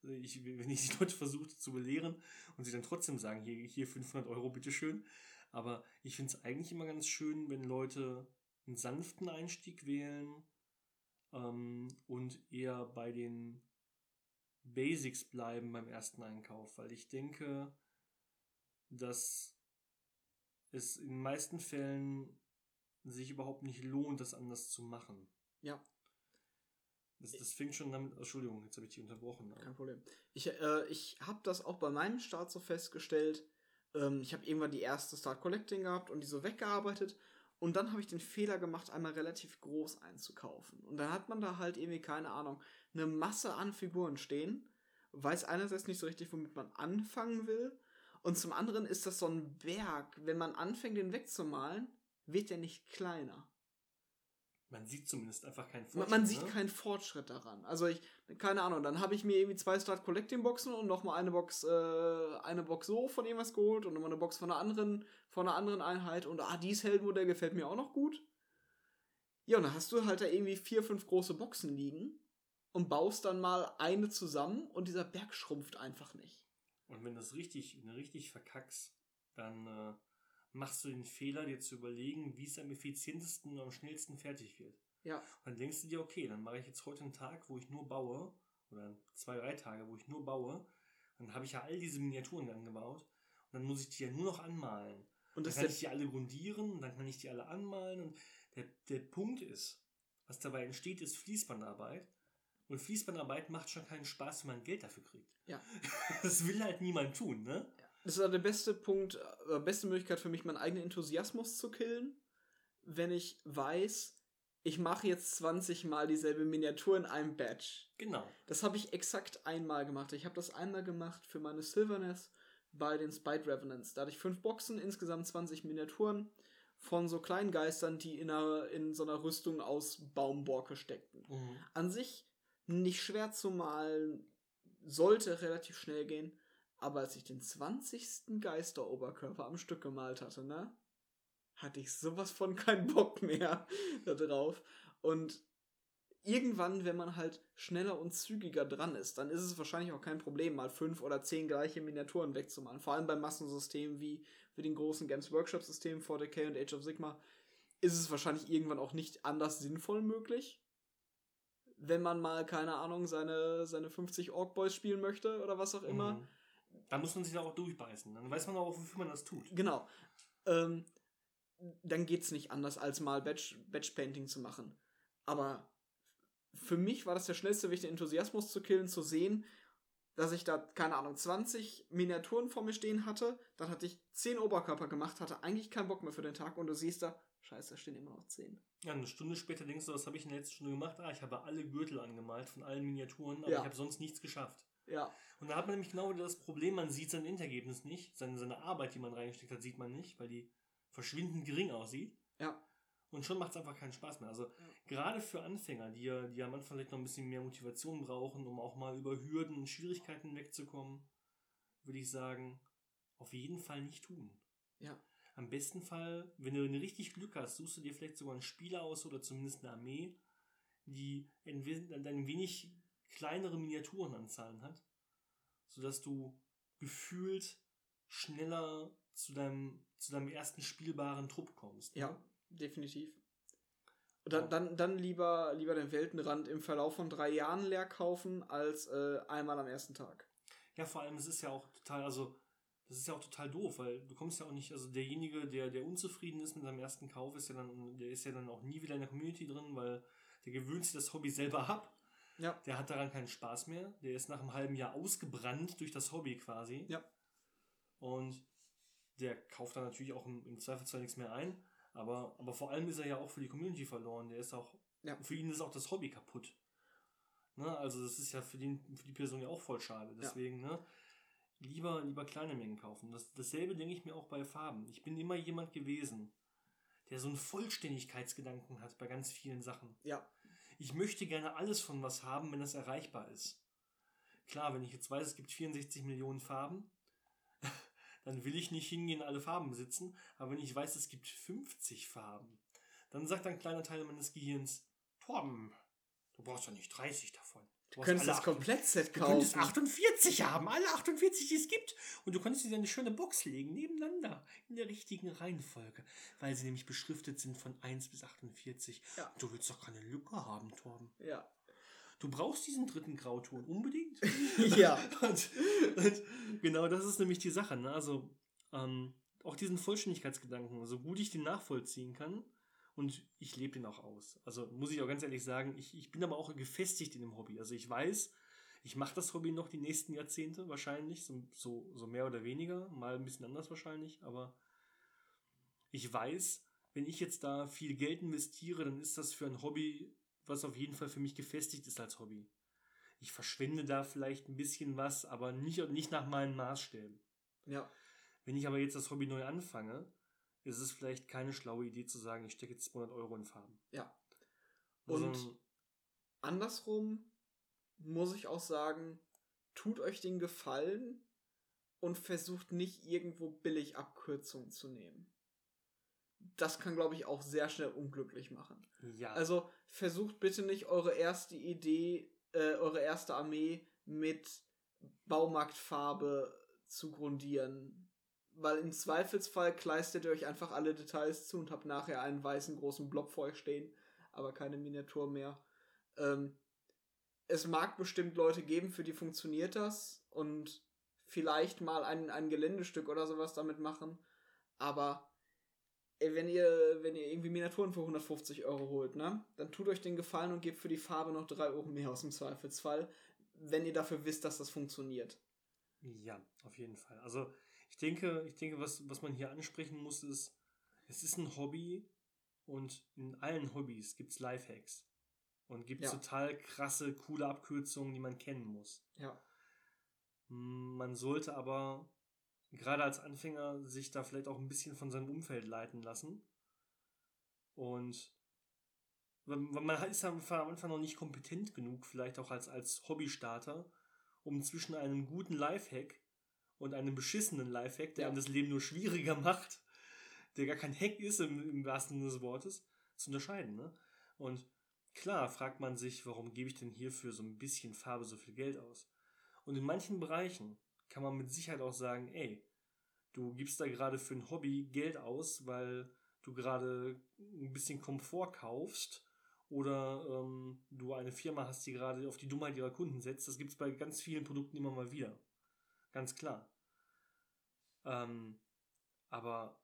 äh, ich, wenn ich die Leute versuche zu belehren und sie dann trotzdem sagen, hier, hier 500 Euro, bitteschön. Aber ich finde es eigentlich immer ganz schön, wenn Leute einen sanften Einstieg wählen ähm, und eher bei den Basics bleiben beim ersten Einkauf, weil ich denke, dass es in den meisten Fällen sich überhaupt nicht lohnt, das anders zu machen.
Ja.
Das, das fängt schon damit, Entschuldigung, jetzt habe ich dich unterbrochen.
Kein Problem. Ich, äh, ich habe das auch bei meinem Start so festgestellt. Ähm, ich habe irgendwann die erste Start Collecting gehabt und die so weggearbeitet. Und dann habe ich den Fehler gemacht, einmal relativ groß einzukaufen. Und dann hat man da halt irgendwie, keine Ahnung, eine Masse an Figuren stehen. Weiß einerseits nicht so richtig, womit man anfangen will. Und zum anderen ist das so ein Berg. Wenn man anfängt, den wegzumalen, wird der nicht kleiner.
Man sieht zumindest einfach keinen
Fortschritt. Man, man sieht ne? keinen Fortschritt daran. Also ich, keine Ahnung, dann habe ich mir irgendwie zwei Start Collecting Boxen und nochmal eine Box, äh, eine Box so von irgendwas geholt und nochmal eine Box von einer anderen, von einer anderen Einheit und ah, dieses Heldenmodell gefällt mir auch noch gut. Ja, und dann hast du halt da irgendwie vier, fünf große Boxen liegen und baust dann mal eine zusammen und dieser Berg schrumpft einfach nicht.
Und wenn du das richtig, richtig verkackst, dann äh, machst du den Fehler, dir zu überlegen, wie es am effizientesten und am schnellsten fertig wird. Ja. Und dann denkst du dir, okay, dann mache ich jetzt heute einen Tag, wo ich nur baue, oder zwei, drei Tage, wo ich nur baue. Dann habe ich ja all diese Miniaturen dann gebaut. Und dann muss ich die ja nur noch anmalen. Und dann kann ich die alle grundieren und dann kann ich die alle anmalen. Und der, der Punkt ist, was dabei entsteht, ist Fließbandarbeit. Und Fließbandarbeit macht schon keinen Spaß, wenn man Geld dafür kriegt. Ja. Das will halt niemand tun, ne?
Das ist der beste Punkt, äh, beste Möglichkeit für mich, meinen eigenen Enthusiasmus zu killen, wenn ich weiß, ich mache jetzt 20 Mal dieselbe Miniatur in einem Batch. Genau. Das habe ich exakt einmal gemacht. Ich habe das einmal gemacht für meine Silverness bei den Spite Revenants. Da hatte ich fünf Boxen, insgesamt 20 Miniaturen von so kleinen Geistern, die in, einer, in so einer Rüstung aus Baumborke steckten. Mhm. An sich nicht schwer zu malen, sollte relativ schnell gehen. Aber als ich den 20. Geisteroberkörper am Stück gemalt hatte, ne? Hatte ich sowas von keinen Bock mehr da drauf. Und irgendwann, wenn man halt schneller und zügiger dran ist, dann ist es wahrscheinlich auch kein Problem, mal fünf oder zehn gleiche Miniaturen wegzumalen. Vor allem bei Massensystemen wie, wie den großen Games Workshop Systemen 4DK und Age of Sigma ist es wahrscheinlich irgendwann auch nicht anders sinnvoll möglich. Wenn man mal, keine Ahnung, seine, seine 50 Ork Boys spielen möchte oder was auch immer. Mhm
da muss man sich auch durchbeißen. Dann weiß man auch, wofür man das tut.
Genau. Ähm, dann geht es nicht anders, als mal Batch, Batch Painting zu machen. Aber für mich war das der schnellste Weg, den Enthusiasmus zu killen, zu sehen, dass ich da, keine Ahnung, 20 Miniaturen vor mir stehen hatte. Dann hatte ich 10 Oberkörper gemacht, hatte eigentlich keinen Bock mehr für den Tag und du siehst da, scheiße, da stehen immer noch 10.
Ja, eine Stunde später denkst du, was habe ich in der letzten Stunde gemacht? Ah, ich habe alle Gürtel angemalt von allen Miniaturen, aber ja. ich habe sonst nichts geschafft. Ja. Und da hat man nämlich genau das Problem, man sieht sein Endergebnis nicht, seine, seine Arbeit, die man reingesteckt hat, sieht man nicht, weil die verschwindend gering aussieht. Ja. Und schon macht es einfach keinen Spaß mehr. Also ja. gerade für Anfänger, die ja, die am Anfang vielleicht noch ein bisschen mehr Motivation brauchen, um auch mal über Hürden und Schwierigkeiten wegzukommen, würde ich sagen, auf jeden Fall nicht tun. Ja. Am besten Fall, wenn du richtig Glück hast, suchst du dir vielleicht sogar einen Spieler aus oder zumindest eine Armee, die ein wenig kleinere Miniaturenanzahlen hat, sodass du gefühlt schneller zu deinem, zu deinem ersten spielbaren Trupp kommst.
Ne? Ja, definitiv. Dann, dann, dann lieber, lieber den Weltenrand im Verlauf von drei Jahren leer kaufen, als äh, einmal am ersten Tag.
Ja, vor allem, es ist ja auch total, also, das ist ja auch total doof, weil du kommst ja auch nicht, also derjenige, der, der unzufrieden ist mit seinem ersten Kauf, ist ja dann, der ist ja dann auch nie wieder in der Community drin, weil der gewöhnt sich das Hobby selber ab ja. Der hat daran keinen Spaß mehr. Der ist nach einem halben Jahr ausgebrannt durch das Hobby quasi. Ja. Und der kauft dann natürlich auch im, im Zweifelsfall nichts mehr ein. Aber, aber vor allem ist er ja auch für die Community verloren. Der ist auch, ja. für ihn ist auch das Hobby kaputt. Ne? Also das ist ja für, den, für die Person ja auch voll schade. Deswegen, ja. ne? Lieber, lieber kleine Mengen kaufen. Das, dasselbe denke ich mir auch bei Farben. Ich bin immer jemand gewesen, der so einen Vollständigkeitsgedanken hat bei ganz vielen Sachen. Ja ich möchte gerne alles von was haben, wenn es erreichbar ist. Klar, wenn ich jetzt weiß, es gibt 64 Millionen Farben, dann will ich nicht hingehen, alle Farben besitzen. Aber wenn ich weiß, es gibt 50 Farben, dann sagt ein kleiner Teil meines Gehirns, Torben, du brauchst ja nicht 30 davon. Du, könntest das Komplettset kaufen. Du könntest 48 haben, alle 48, die es gibt. Und du könntest in eine schöne Box legen, nebeneinander, in der richtigen Reihenfolge. Weil sie nämlich beschriftet sind von 1 bis 48. Ja. Du willst doch keine Lücke haben, Torben. Ja. Du brauchst diesen dritten Grauton unbedingt. ja. und, und genau das ist nämlich die Sache. Ne? Also ähm, auch diesen Vollständigkeitsgedanken, so gut ich den nachvollziehen kann, und ich lebe den auch aus. Also muss ich auch ganz ehrlich sagen, ich, ich bin aber auch gefestigt in dem Hobby. Also ich weiß, ich mache das Hobby noch die nächsten Jahrzehnte wahrscheinlich, so, so, so mehr oder weniger, mal ein bisschen anders wahrscheinlich, aber ich weiß, wenn ich jetzt da viel Geld investiere, dann ist das für ein Hobby, was auf jeden Fall für mich gefestigt ist als Hobby. Ich verschwende da vielleicht ein bisschen was, aber nicht, nicht nach meinen Maßstäben. Ja. Wenn ich aber jetzt das Hobby neu anfange, ist es vielleicht keine schlaue Idee zu sagen, ich stecke jetzt 200 Euro in Farben.
Ja. Und also, andersrum muss ich auch sagen, tut euch den Gefallen und versucht nicht irgendwo billig Abkürzungen zu nehmen. Das kann, glaube ich, auch sehr schnell unglücklich machen. Ja. Also versucht bitte nicht eure erste Idee, äh, eure erste Armee mit Baumarktfarbe zu grundieren. Weil im Zweifelsfall kleistert ihr euch einfach alle Details zu und habt nachher einen weißen großen Blob vor euch stehen, aber keine Miniatur mehr. Ähm, es mag bestimmt Leute geben, für die funktioniert das und vielleicht mal ein, ein Geländestück oder sowas damit machen. Aber wenn ihr, wenn ihr irgendwie Miniaturen für 150 Euro holt, ne, dann tut euch den Gefallen und gebt für die Farbe noch 3 Euro mehr aus dem Zweifelsfall, wenn ihr dafür wisst, dass das funktioniert.
Ja, auf jeden Fall. Also ich denke, ich denke, was, was man hier ansprechen muss, ist, es ist ein Hobby und in allen Hobbys gibt es Lifehacks. Und gibt ja. total krasse, coole Abkürzungen, die man kennen muss. Ja. Man sollte aber gerade als Anfänger sich da vielleicht auch ein bisschen von seinem Umfeld leiten lassen. Und man ist am Anfang noch nicht kompetent genug, vielleicht auch als, als Hobbystarter, um zwischen einem guten Lifehack und einem beschissenen Lifehack, der ja. einem das Leben nur schwieriger macht, der gar kein Hack ist im, im wahrsten Sinne des Wortes, zu unterscheiden. Ne? Und Klar fragt man sich, warum gebe ich denn hier für so ein bisschen Farbe so viel Geld aus? Und in manchen Bereichen kann man mit Sicherheit auch sagen, ey, du gibst da gerade für ein Hobby Geld aus, weil du gerade ein bisschen Komfort kaufst oder ähm, du eine Firma hast, die gerade auf die Dummheit ihrer Kunden setzt. Das gibt es bei ganz vielen Produkten immer mal wieder. Ganz klar. Ähm, aber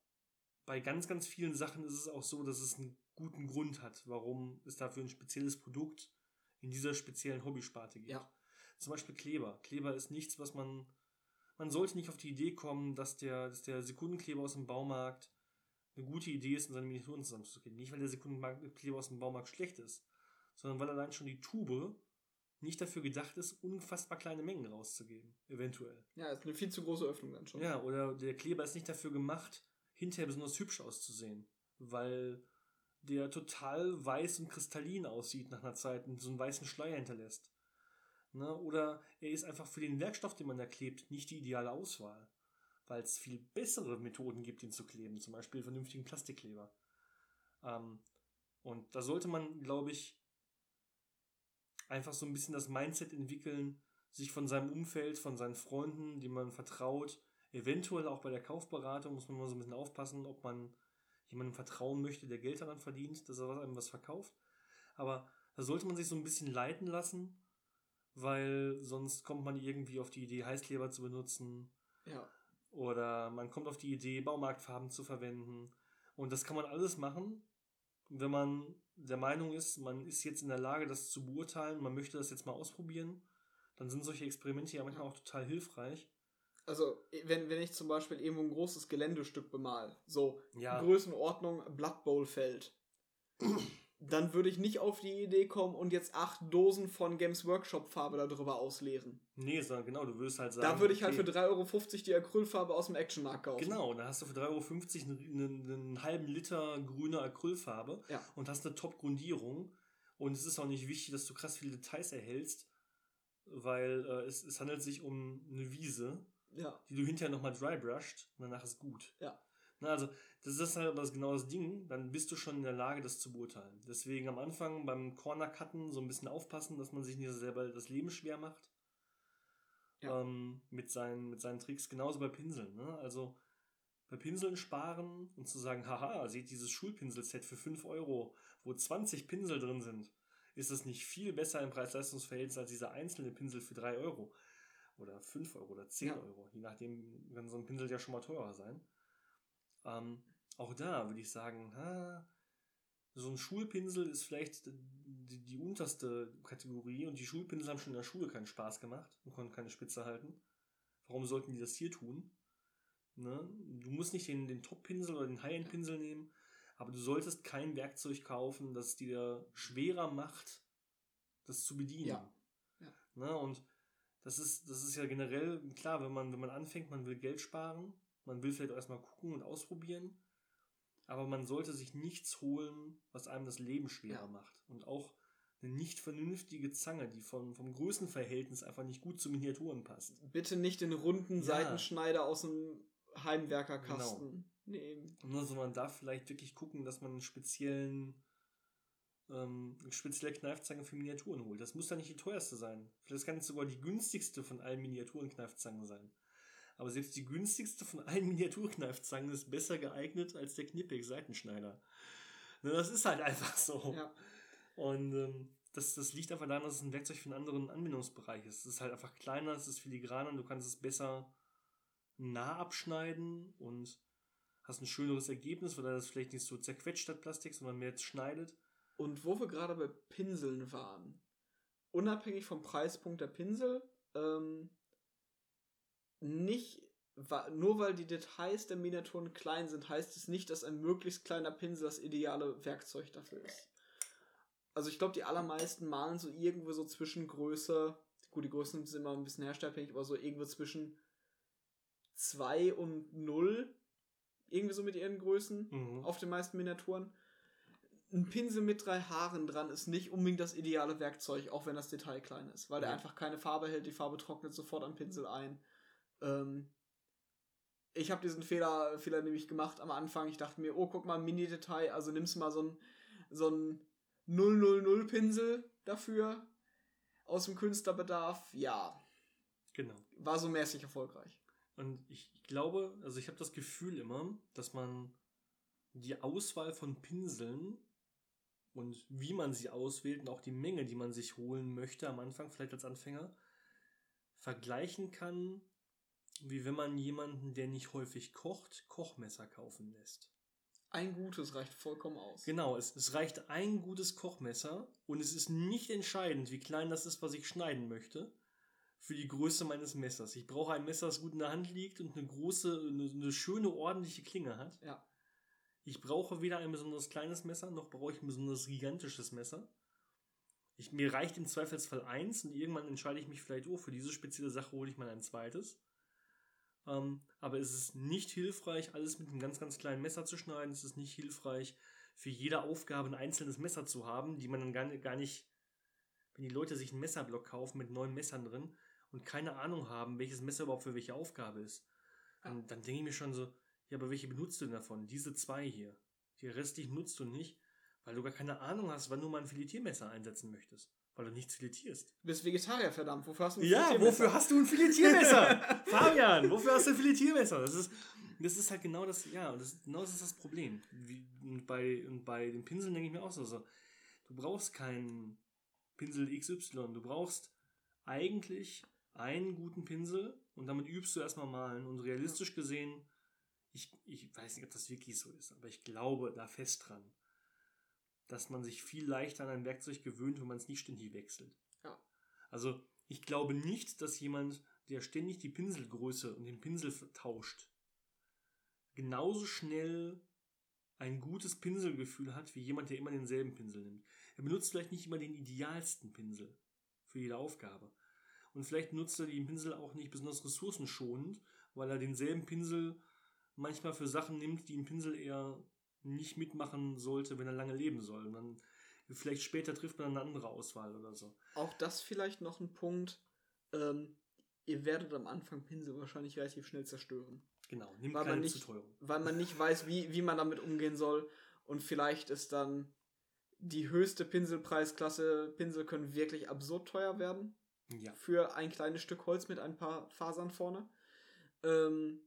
bei ganz, ganz vielen Sachen ist es auch so, dass es ein guten Grund hat, warum es dafür ein spezielles Produkt in dieser speziellen Hobbysparte gibt. Ja. Zum Beispiel Kleber. Kleber ist nichts, was man. Man sollte nicht auf die Idee kommen, dass der, dass der Sekundenkleber aus dem Baumarkt eine gute Idee ist, um seine Miniaturen zusammenzukriegen. Nicht, weil der Sekundenkleber aus dem Baumarkt schlecht ist, sondern weil allein schon die Tube nicht dafür gedacht ist, unfassbar kleine Mengen rauszugeben. Eventuell.
Ja, ist eine viel zu große Öffnung dann schon.
Ja, oder der Kleber ist nicht dafür gemacht, hinterher besonders hübsch auszusehen. Weil der total weiß und kristallin aussieht nach einer Zeit und so einen weißen Schleier hinterlässt. Ne? Oder er ist einfach für den Werkstoff, den man da klebt, nicht die ideale Auswahl. Weil es viel bessere Methoden gibt, ihn zu kleben, zum Beispiel vernünftigen Plastikkleber. Ähm, und da sollte man, glaube ich, einfach so ein bisschen das Mindset entwickeln, sich von seinem Umfeld, von seinen Freunden, die man vertraut, eventuell auch bei der Kaufberatung muss man mal so ein bisschen aufpassen, ob man jemandem vertrauen möchte, der Geld daran verdient, dass er einem was verkauft. Aber da sollte man sich so ein bisschen leiten lassen, weil sonst kommt man irgendwie auf die Idee, Heißkleber zu benutzen. Ja. Oder man kommt auf die Idee, Baumarktfarben zu verwenden. Und das kann man alles machen, wenn man der Meinung ist, man ist jetzt in der Lage, das zu beurteilen, man möchte das jetzt mal ausprobieren. Dann sind solche Experimente ja manchmal auch total hilfreich
also wenn, wenn ich zum Beispiel irgendwo ein großes Geländestück bemal, so ja. Größenordnung Blood Bowl Feld, dann würde ich nicht auf die Idee kommen und jetzt acht Dosen von Games Workshop Farbe darüber ausleeren.
Nee, sondern genau, du würdest halt sagen.
Da würde ich halt okay. für 3,50 Euro die Acrylfarbe aus dem Actionmarkt kaufen.
Genau, da hast du für 3,50 Euro einen, einen, halben Liter grüne Acrylfarbe ja. und hast eine Top-Grundierung. Und es ist auch nicht wichtig, dass du krass viele Details erhältst, weil äh, es, es handelt sich um eine Wiese ja. die du hinterher nochmal dry brushed und danach ist gut. Ja. Na, also, das ist halt das genau das Ding, dann bist du schon in der Lage, das zu beurteilen. Deswegen am Anfang beim Corner Cutten so ein bisschen aufpassen, dass man sich nicht selber das Leben schwer macht. Ja. Ähm, mit, seinen, mit seinen Tricks, genauso bei Pinseln. Ne? Also bei Pinseln sparen und zu sagen, haha, seht dieses Schulpinselset für 5 Euro, wo 20 Pinsel drin sind, ist das nicht viel besser im Preis-Leistungs-Verhältnis als dieser einzelne Pinsel für 3 Euro oder 5 Euro oder 10 ja. Euro, je nachdem, wenn so ein Pinsel ja schon mal teurer sein. Ähm, auch da würde ich sagen, ha, so ein Schulpinsel ist vielleicht die, die, unterste Kategorie und die Schulpinsel haben schon in der Schule keinen Spaß gemacht und konnten keine Spitze halten. Warum sollten die das hier tun? Ne? Du musst nicht den, den Top-Pinsel oder den High-End-Pinsel nehmen, aber du solltest kein Werkzeug kaufen, das dir schwerer macht, das zu bedienen. Ja. ja. Ne? Und das ist, das ist ja generell klar, wenn man, wenn man anfängt, man will Geld sparen, man will vielleicht auch erstmal gucken und ausprobieren. aber man sollte sich nichts holen, was einem das Leben schwerer
Ja.
macht. Und auch eine nicht vernünftige Zange, die von, vom Größenverhältnis einfach nicht gut zu Miniaturen passt.
Bitte nicht den runden
Ja.
Seitenschneider aus dem Heimwerkerkasten nehmen.
Ne, sondern da vielleicht wirklich gucken, dass man einen speziellen, ähm, eine spezielle Kneifzange für Miniaturen holt. Das muss dann nicht die teuerste sein. Vielleicht kann es sogar die günstigste von allen Miniaturenkneifzangen sein. Aber selbst die günstigste von allen Miniaturkneifzangen ist besser geeignet als der Knippig Seitenschneider. Ne, das ist halt einfach so.
Ja.
Und ähm, das, das liegt einfach daran, dass es ein Werkzeug für einen anderen Anwendungsbereich ist. Es ist halt einfach kleiner, es ist filigraner, du kannst es besser nah abschneiden und hast ein schöneres Ergebnis, weil das vielleicht nicht so zerquetscht statt Plastik, sondern mehr schneidet.
Und wo wir gerade bei Pinseln waren, unabhängig vom Preispunkt der Pinsel, ähm, nicht, nur weil die Details der Miniaturen klein sind, heißt es nicht, dass ein möglichst kleiner Pinsel das ideale Werkzeug dafür ist. Also ich glaube, die allermeisten malen so irgendwo so zwischen Größe, gut, die Größen sind immer ein bisschen herstellabhängig, aber so irgendwo zwischen 2 und 0, irgendwie so mit ihren Größen
Mhm.
auf den meisten Miniaturen. Ein Pinsel mit drei Haaren dran ist nicht unbedingt das ideale Werkzeug, auch wenn das Detail klein ist, weil der
Ja.
einfach keine Farbe hält, die Farbe trocknet sofort am Pinsel ein. Ähm, ich habe diesen Fehler, Fehler nämlich gemacht am Anfang. Ich dachte mir, oh, guck mal, Mini-Detail, also nimmst du mal so ein, so ein 000-Pinsel dafür aus dem Künstlerbedarf. Ja,
Genau.
war so mäßig erfolgreich.
Und ich glaube, also ich habe das Gefühl immer, dass man die Auswahl von Pinseln und wie man sie auswählt und auch die Menge, die man sich holen möchte am Anfang, vielleicht als Anfänger, vergleichen kann, wie wenn man jemanden, der nicht häufig kocht, Kochmesser kaufen lässt.
Ein gutes reicht vollkommen aus.
Genau, es, es reicht ein gutes Kochmesser und es ist nicht entscheidend, wie klein das ist, was ich schneiden möchte, für die Größe meines Messers. Ich brauche ein Messer, das gut in der Hand liegt und eine große, eine, eine schöne, ordentliche Klinge hat.
Ja.
Ich brauche weder ein besonders kleines Messer, noch brauche ich ein besonders gigantisches Messer. Ich, mir reicht im Zweifelsfall eins und irgendwann entscheide ich mich vielleicht, oh, für diese spezielle Sache hole ich mal ein zweites. Ähm, aber es ist nicht hilfreich, alles mit einem ganz, ganz kleinen Messer zu schneiden. Es ist nicht hilfreich, für jede Aufgabe ein einzelnes Messer zu haben, die man dann gar, gar nicht, wenn die Leute sich einen Messerblock kaufen mit neun Messern drin und keine Ahnung haben, welches Messer überhaupt für welche Aufgabe ist, dann, dann denke ich mir schon so, ja, aber welche benutzt du denn davon? Diese zwei hier. Die restlichen nutzt du nicht, weil du gar keine Ahnung hast, wann du mal ein Filetiermesser einsetzen möchtest. Weil du nichts filetierst.
Du bist Vegetarier, verdammt. Wofür hast du ein
Ja,
Filetiermesser?
wofür hast du ein Filetiermesser? Fabian, wofür hast du ein Filetiermesser? Das ist, das ist halt genau das, ja, und das, genau das ist das Problem. Wie, und, bei, und bei den Pinseln denke ich mir auch so, so, du brauchst keinen Pinsel XY, du brauchst eigentlich einen guten Pinsel und damit übst du erstmal malen. Und realistisch gesehen, ich, ich weiß nicht, ob das wirklich so ist, aber ich glaube da fest dran, dass man sich viel leichter an ein Werkzeug gewöhnt, wenn man es nicht ständig wechselt.
Ja.
Also ich glaube nicht, dass jemand, der ständig die Pinselgröße und den Pinsel tauscht, genauso schnell ein gutes Pinselgefühl hat, wie jemand, der immer denselben Pinsel nimmt. Er benutzt vielleicht nicht immer den idealsten Pinsel für jede Aufgabe. Und vielleicht nutzt er den Pinsel auch nicht besonders ressourcenschonend, weil er denselben Pinsel manchmal für Sachen nimmt, die ein Pinsel eher nicht mitmachen sollte, wenn er lange leben soll. Und dann vielleicht später trifft man eine andere Auswahl oder so.
Auch das vielleicht noch ein Punkt. Ähm, ihr werdet am Anfang Pinsel wahrscheinlich relativ schnell zerstören.
Genau, nimm
Weil
keine
man nicht,
teuren.
weil man nicht weiß, wie, wie man damit umgehen soll. Und vielleicht ist dann die höchste Pinselpreisklasse. Pinsel können wirklich absurd teuer werden.
Ja.
Für ein kleines Stück Holz mit ein paar Fasern vorne. Ähm,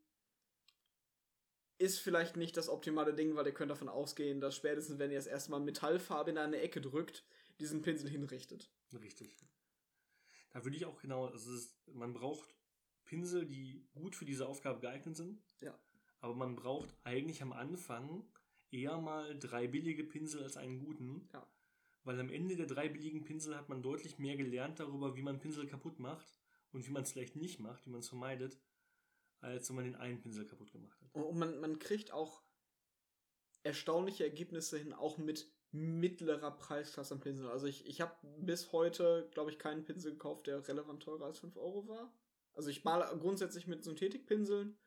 ist vielleicht nicht das optimale Ding, weil ihr könnt davon ausgehen, dass spätestens, wenn ihr das erste Mal Metallfarbe in eine Ecke drückt, diesen Pinsel hinrichtet.
Richtig. Da würde ich auch genau, also ist, man braucht Pinsel, die gut für diese Aufgabe geeignet sind.
Ja.
Aber man braucht eigentlich am Anfang eher mal drei billige Pinsel als einen guten.
Ja.
Weil am Ende der drei billigen Pinsel hat man deutlich mehr gelernt darüber, wie man Pinsel kaputt macht und wie man es vielleicht nicht macht, wie man es vermeidet, als wenn man den einen Pinsel kaputt gemacht hat.
Und man, man kriegt auch erstaunliche Ergebnisse hin, auch mit mittlerer Preisklasse am Pinsel. Also ich, ich habe bis heute, glaube ich, keinen Pinsel gekauft, der relevant teurer als 5 Euro war. Also ich male grundsätzlich mit Synthetikpinseln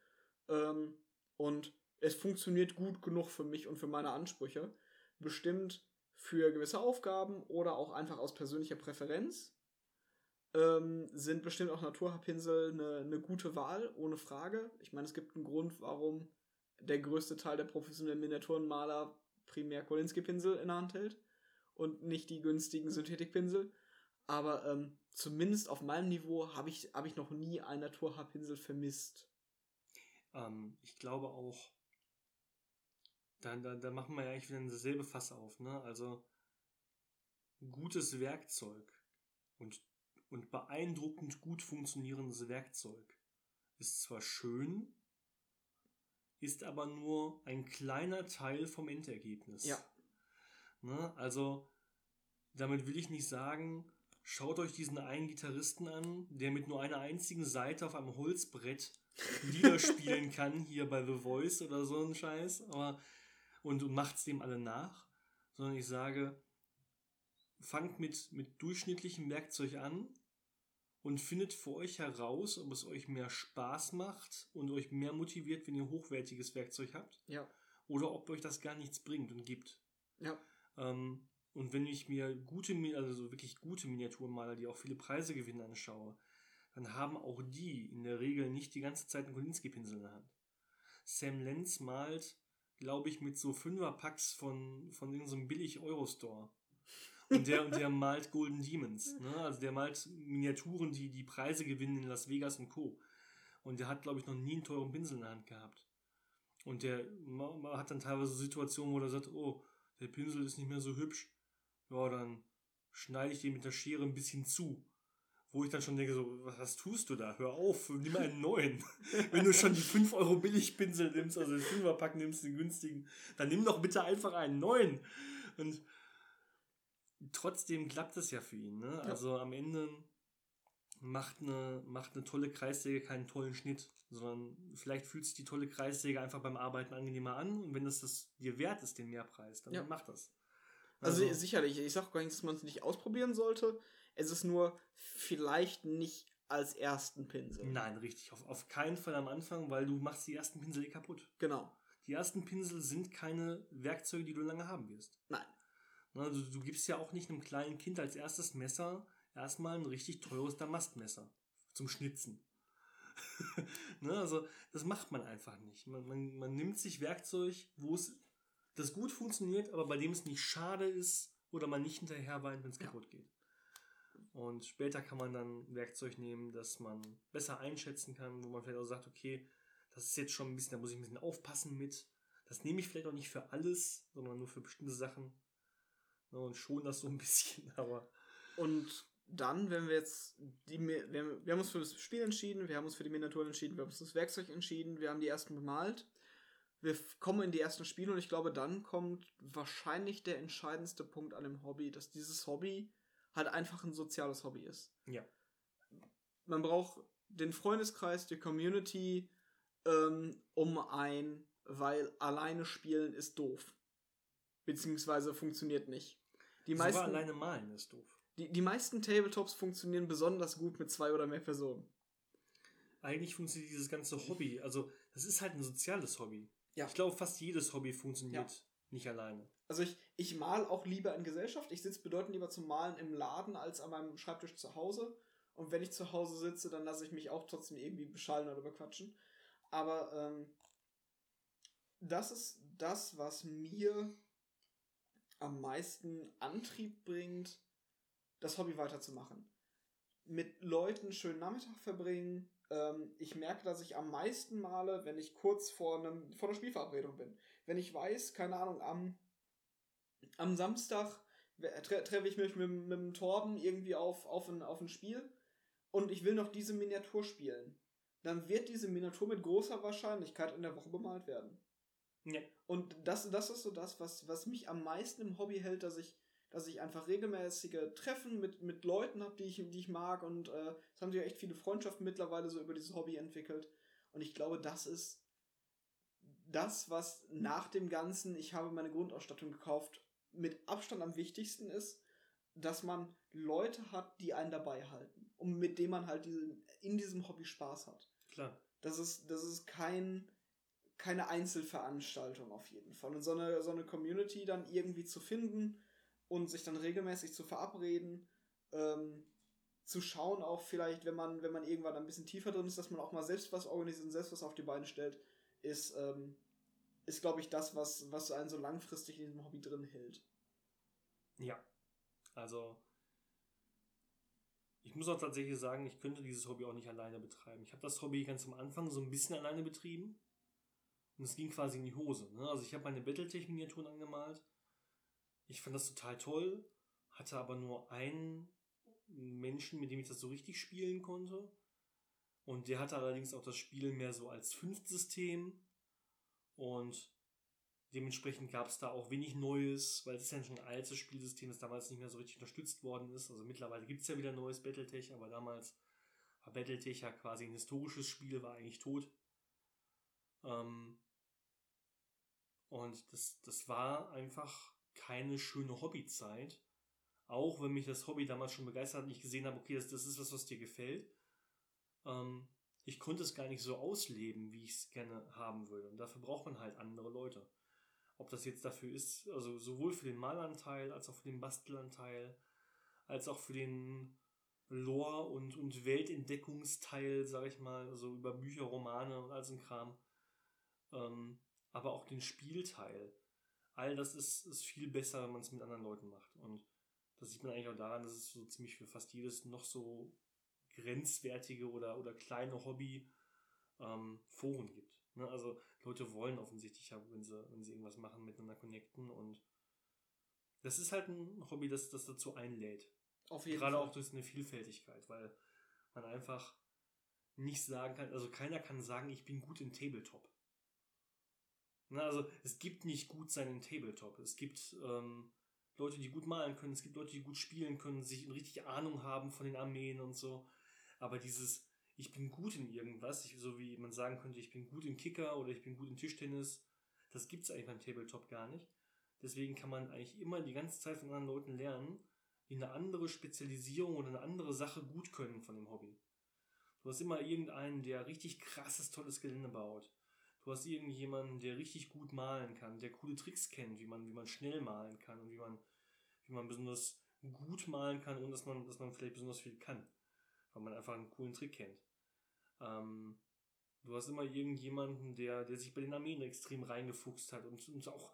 ähm, und es funktioniert gut genug für mich und für meine Ansprüche. Bestimmt für gewisse Aufgaben oder auch einfach aus persönlicher Präferenz ähm, sind bestimmt auch Naturpinsel eine, eine gute Wahl, ohne Frage. Ich meine, es gibt einen Grund, warum der größte Teil der professionellen Miniaturenmaler primär Kolinski-Pinsel in der Hand hält und nicht die günstigen Synthetikpinsel. Aber ähm, zumindest auf meinem Niveau habe ich, hab ich noch nie einen Naturhaarpinsel vermisst.
Ähm, ich glaube auch, da, da, da machen wir ja eigentlich wieder dasselbe Fass auf. Ne? Also gutes Werkzeug und, und beeindruckend gut funktionierendes Werkzeug ist zwar schön, ist aber nur ein kleiner Teil vom Endergebnis. Ja. Ne? Also damit will ich nicht sagen, schaut euch diesen einen Gitarristen an, der mit nur einer einzigen Seite auf einem Holzbrett Lieder spielen kann, hier bei The Voice oder so ein Scheiß, aber und, und macht's dem alle nach, sondern ich sage, fangt mit, mit durchschnittlichem Werkzeug an und findet für euch heraus, ob es euch mehr Spaß macht und euch mehr motiviert, wenn ihr hochwertiges Werkzeug habt. Ja. Oder ob euch das gar nichts bringt und gibt. Ja. Ähm, und wenn ich mir gute, also wirklich gute Miniaturmaler, die auch viele Preise gewinnen, anschaue, dann haben auch die in der Regel nicht die ganze Zeit einen Kolinski-Pinsel in der Hand. Sam Lenz malt, glaube ich, mit so Fünferpacks von, von irgendeinem billig Eurostore. Und der, und der malt Golden Demons. Ne? Also der malt Miniaturen, die die Preise gewinnen in Las Vegas und Co. Und der hat, glaube ich, noch nie einen teuren Pinsel in der Hand gehabt. Und der hat dann teilweise Situationen, wo er sagt, oh, der Pinsel ist nicht mehr so hübsch. Ja, dann schneide ich den mit der Schere ein bisschen zu. Wo ich dann schon denke, so, was tust du da? Hör auf, nimm einen neuen. Wenn du schon die 5 Euro Billigpinsel nimmst, also den 5er Pack nimmst, den günstigen, dann nimm doch bitte einfach einen neuen. Und trotzdem klappt es ja für ihn. Ne? Ja. Also am Ende macht eine, macht eine tolle Kreissäge keinen tollen Schnitt, sondern vielleicht fühlt sich die tolle Kreissäge einfach beim Arbeiten angenehmer an und wenn das, das dir wert ist, den Mehrpreis, dann ja. macht das.
Also, also sicherlich, ich sage gar nicht, dass man es nicht ausprobieren sollte. Es ist nur vielleicht nicht als ersten Pinsel.
Nein, richtig. Auf, auf keinen Fall am Anfang, weil du machst die ersten Pinsel eh kaputt. Genau. Die ersten Pinsel sind keine Werkzeuge, die du lange haben wirst. Nein. Also, du gibst ja auch nicht einem kleinen Kind als erstes Messer erstmal ein richtig teures Damastmesser zum Schnitzen. ne, also das macht man einfach nicht. Man, man, man nimmt sich Werkzeug, wo es das gut funktioniert, aber bei dem es nicht schade ist oder man nicht hinterher weint, wenn es ja. kaputt geht. Und später kann man dann Werkzeug nehmen, das man besser einschätzen kann, wo man vielleicht auch sagt, okay, das ist jetzt schon ein bisschen, da muss ich ein bisschen aufpassen mit. Das nehme ich vielleicht auch nicht für alles, sondern nur für bestimmte Sachen. Und schon das so ein bisschen, aber.
Und dann, wenn wir jetzt die, wir, wir haben uns für das Spiel entschieden, wir haben uns für die Miniaturen entschieden, wir haben uns für das Werkzeug entschieden, wir haben die ersten bemalt. Wir kommen in die ersten Spiele und ich glaube, dann kommt wahrscheinlich der entscheidendste Punkt an dem Hobby, dass dieses Hobby halt einfach ein soziales Hobby ist. Ja. Man braucht den Freundeskreis, die Community ähm, um ein, weil alleine spielen ist doof. Beziehungsweise funktioniert nicht.
Die Sogar meisten, alleine malen ist doof.
Die, die meisten Tabletops funktionieren besonders gut mit zwei oder mehr Personen.
Eigentlich funktioniert dieses ganze Hobby, also das ist halt ein soziales Hobby. Ja. Ich glaube, fast jedes Hobby funktioniert ja. nicht alleine.
Also ich, ich mal auch lieber in Gesellschaft. Ich sitze bedeutend lieber zum Malen im Laden als an meinem Schreibtisch zu Hause. Und wenn ich zu Hause sitze, dann lasse ich mich auch trotzdem irgendwie beschallen oder bequatschen. Aber ähm, das ist das, was mir am meisten Antrieb bringt, das Hobby weiterzumachen. Mit Leuten schönen Nachmittag verbringen. Ähm, ich merke, dass ich am meisten male, wenn ich kurz vor, einem, vor einer Spielverabredung bin. Wenn ich weiß, keine Ahnung, am, am Samstag tre treffe ich mich mit, mit dem Torben irgendwie auf, auf, ein, auf ein Spiel und ich will noch diese Miniatur spielen. Dann wird diese Miniatur mit großer Wahrscheinlichkeit in der Woche bemalt werden. Ja. Und das, das ist so das, was, was mich am meisten im Hobby hält, dass ich dass ich einfach regelmäßige Treffen mit, mit Leuten habe, die ich, die ich mag und äh, es haben sich ja echt viele Freundschaften mittlerweile so über dieses Hobby entwickelt. Und ich glaube, das ist das, was nach dem Ganzen, ich habe meine Grundausstattung gekauft, mit Abstand am wichtigsten ist, dass man Leute hat, die einen dabei halten und mit denen man halt diese, in diesem Hobby Spaß hat. Klar. Das ist, das ist kein, keine Einzelveranstaltung auf jeden Fall. Und so eine, so eine Community dann irgendwie zu finden und sich dann regelmäßig zu verabreden, ähm, zu schauen auch vielleicht, wenn man, wenn man irgendwann ein bisschen tiefer drin ist, dass man auch mal selbst was organisiert und selbst was auf die Beine stellt, ist, ähm, ist glaube ich, das, was, was einen so langfristig in diesem Hobby drin hält.
Ja. Also, ich muss auch tatsächlich sagen, ich könnte dieses Hobby auch nicht alleine betreiben. Ich habe das Hobby ganz am Anfang so ein bisschen alleine betrieben. Und es ging quasi in die Hose. Ne? Also ich habe meine Battletech-Miniaturen angemalt. Ich fand das total toll, hatte aber nur einen Menschen, mit dem ich das so richtig spielen konnte. Und der hatte allerdings auch das Spiel mehr so als Fünft-System. Und dementsprechend gab es da auch wenig Neues, weil es ist ja schon ein altes Spielsystem, das damals nicht mehr so richtig unterstützt worden ist. Also mittlerweile gibt es ja wieder neues Battletech, aber damals war Battletech ja quasi ein historisches Spiel, war eigentlich tot. Ähm, und das, das war einfach keine schöne Hobbyzeit. Auch wenn mich das Hobby damals schon begeistert hat und ich gesehen habe, okay, das, das ist was, was dir gefällt. Ähm, ich konnte es gar nicht so ausleben, wie ich es gerne haben würde. Und dafür braucht man halt andere Leute. Ob das jetzt dafür ist, also sowohl für den Malanteil, als auch für den Bastelanteil, als auch für den Lore- und, und Weltentdeckungsteil, sag ich mal, also über Bücher, Romane und all so ein Kram. Ähm, aber auch den Spielteil. All das ist, ist viel besser, wenn man es mit anderen Leuten macht. Und das sieht man eigentlich auch daran, dass es so ziemlich für fast jedes noch so grenzwertige oder, oder kleine Hobby ähm, Foren gibt. Ne? Also Leute wollen offensichtlich, wenn sie, wenn sie irgendwas machen, miteinander connecten und das ist halt ein Hobby, das, das dazu einlädt. Auf jeden Gerade Fall. auch durch eine Vielfältigkeit, weil man einfach nicht sagen kann, also keiner kann sagen, ich bin gut in Tabletop. Na, also es gibt nicht gut sein in Tabletop. Es gibt ähm, Leute, die gut malen können, es gibt Leute, die gut spielen können, sich richtig Ahnung haben von den Armeen und so. Aber dieses, ich bin gut in irgendwas, ich, so wie man sagen könnte, ich bin gut in Kicker oder ich bin gut in Tischtennis, das gibt es eigentlich beim Tabletop gar nicht. Deswegen kann man eigentlich immer die ganze Zeit von anderen Leuten lernen, die eine andere Spezialisierung oder eine andere Sache gut können von dem Hobby. Du hast immer irgendeinen, der richtig krasses, tolles Gelände baut. Du hast irgendjemanden, der richtig gut malen kann, der coole Tricks kennt, wie man, wie man schnell malen kann und wie man, wie man besonders gut malen kann, ohne dass man, dass man vielleicht besonders viel kann. Weil man einfach einen coolen Trick kennt. Ähm, du hast immer irgendjemanden, der, der sich bei den Armeen extrem reingefuchst hat und, und auch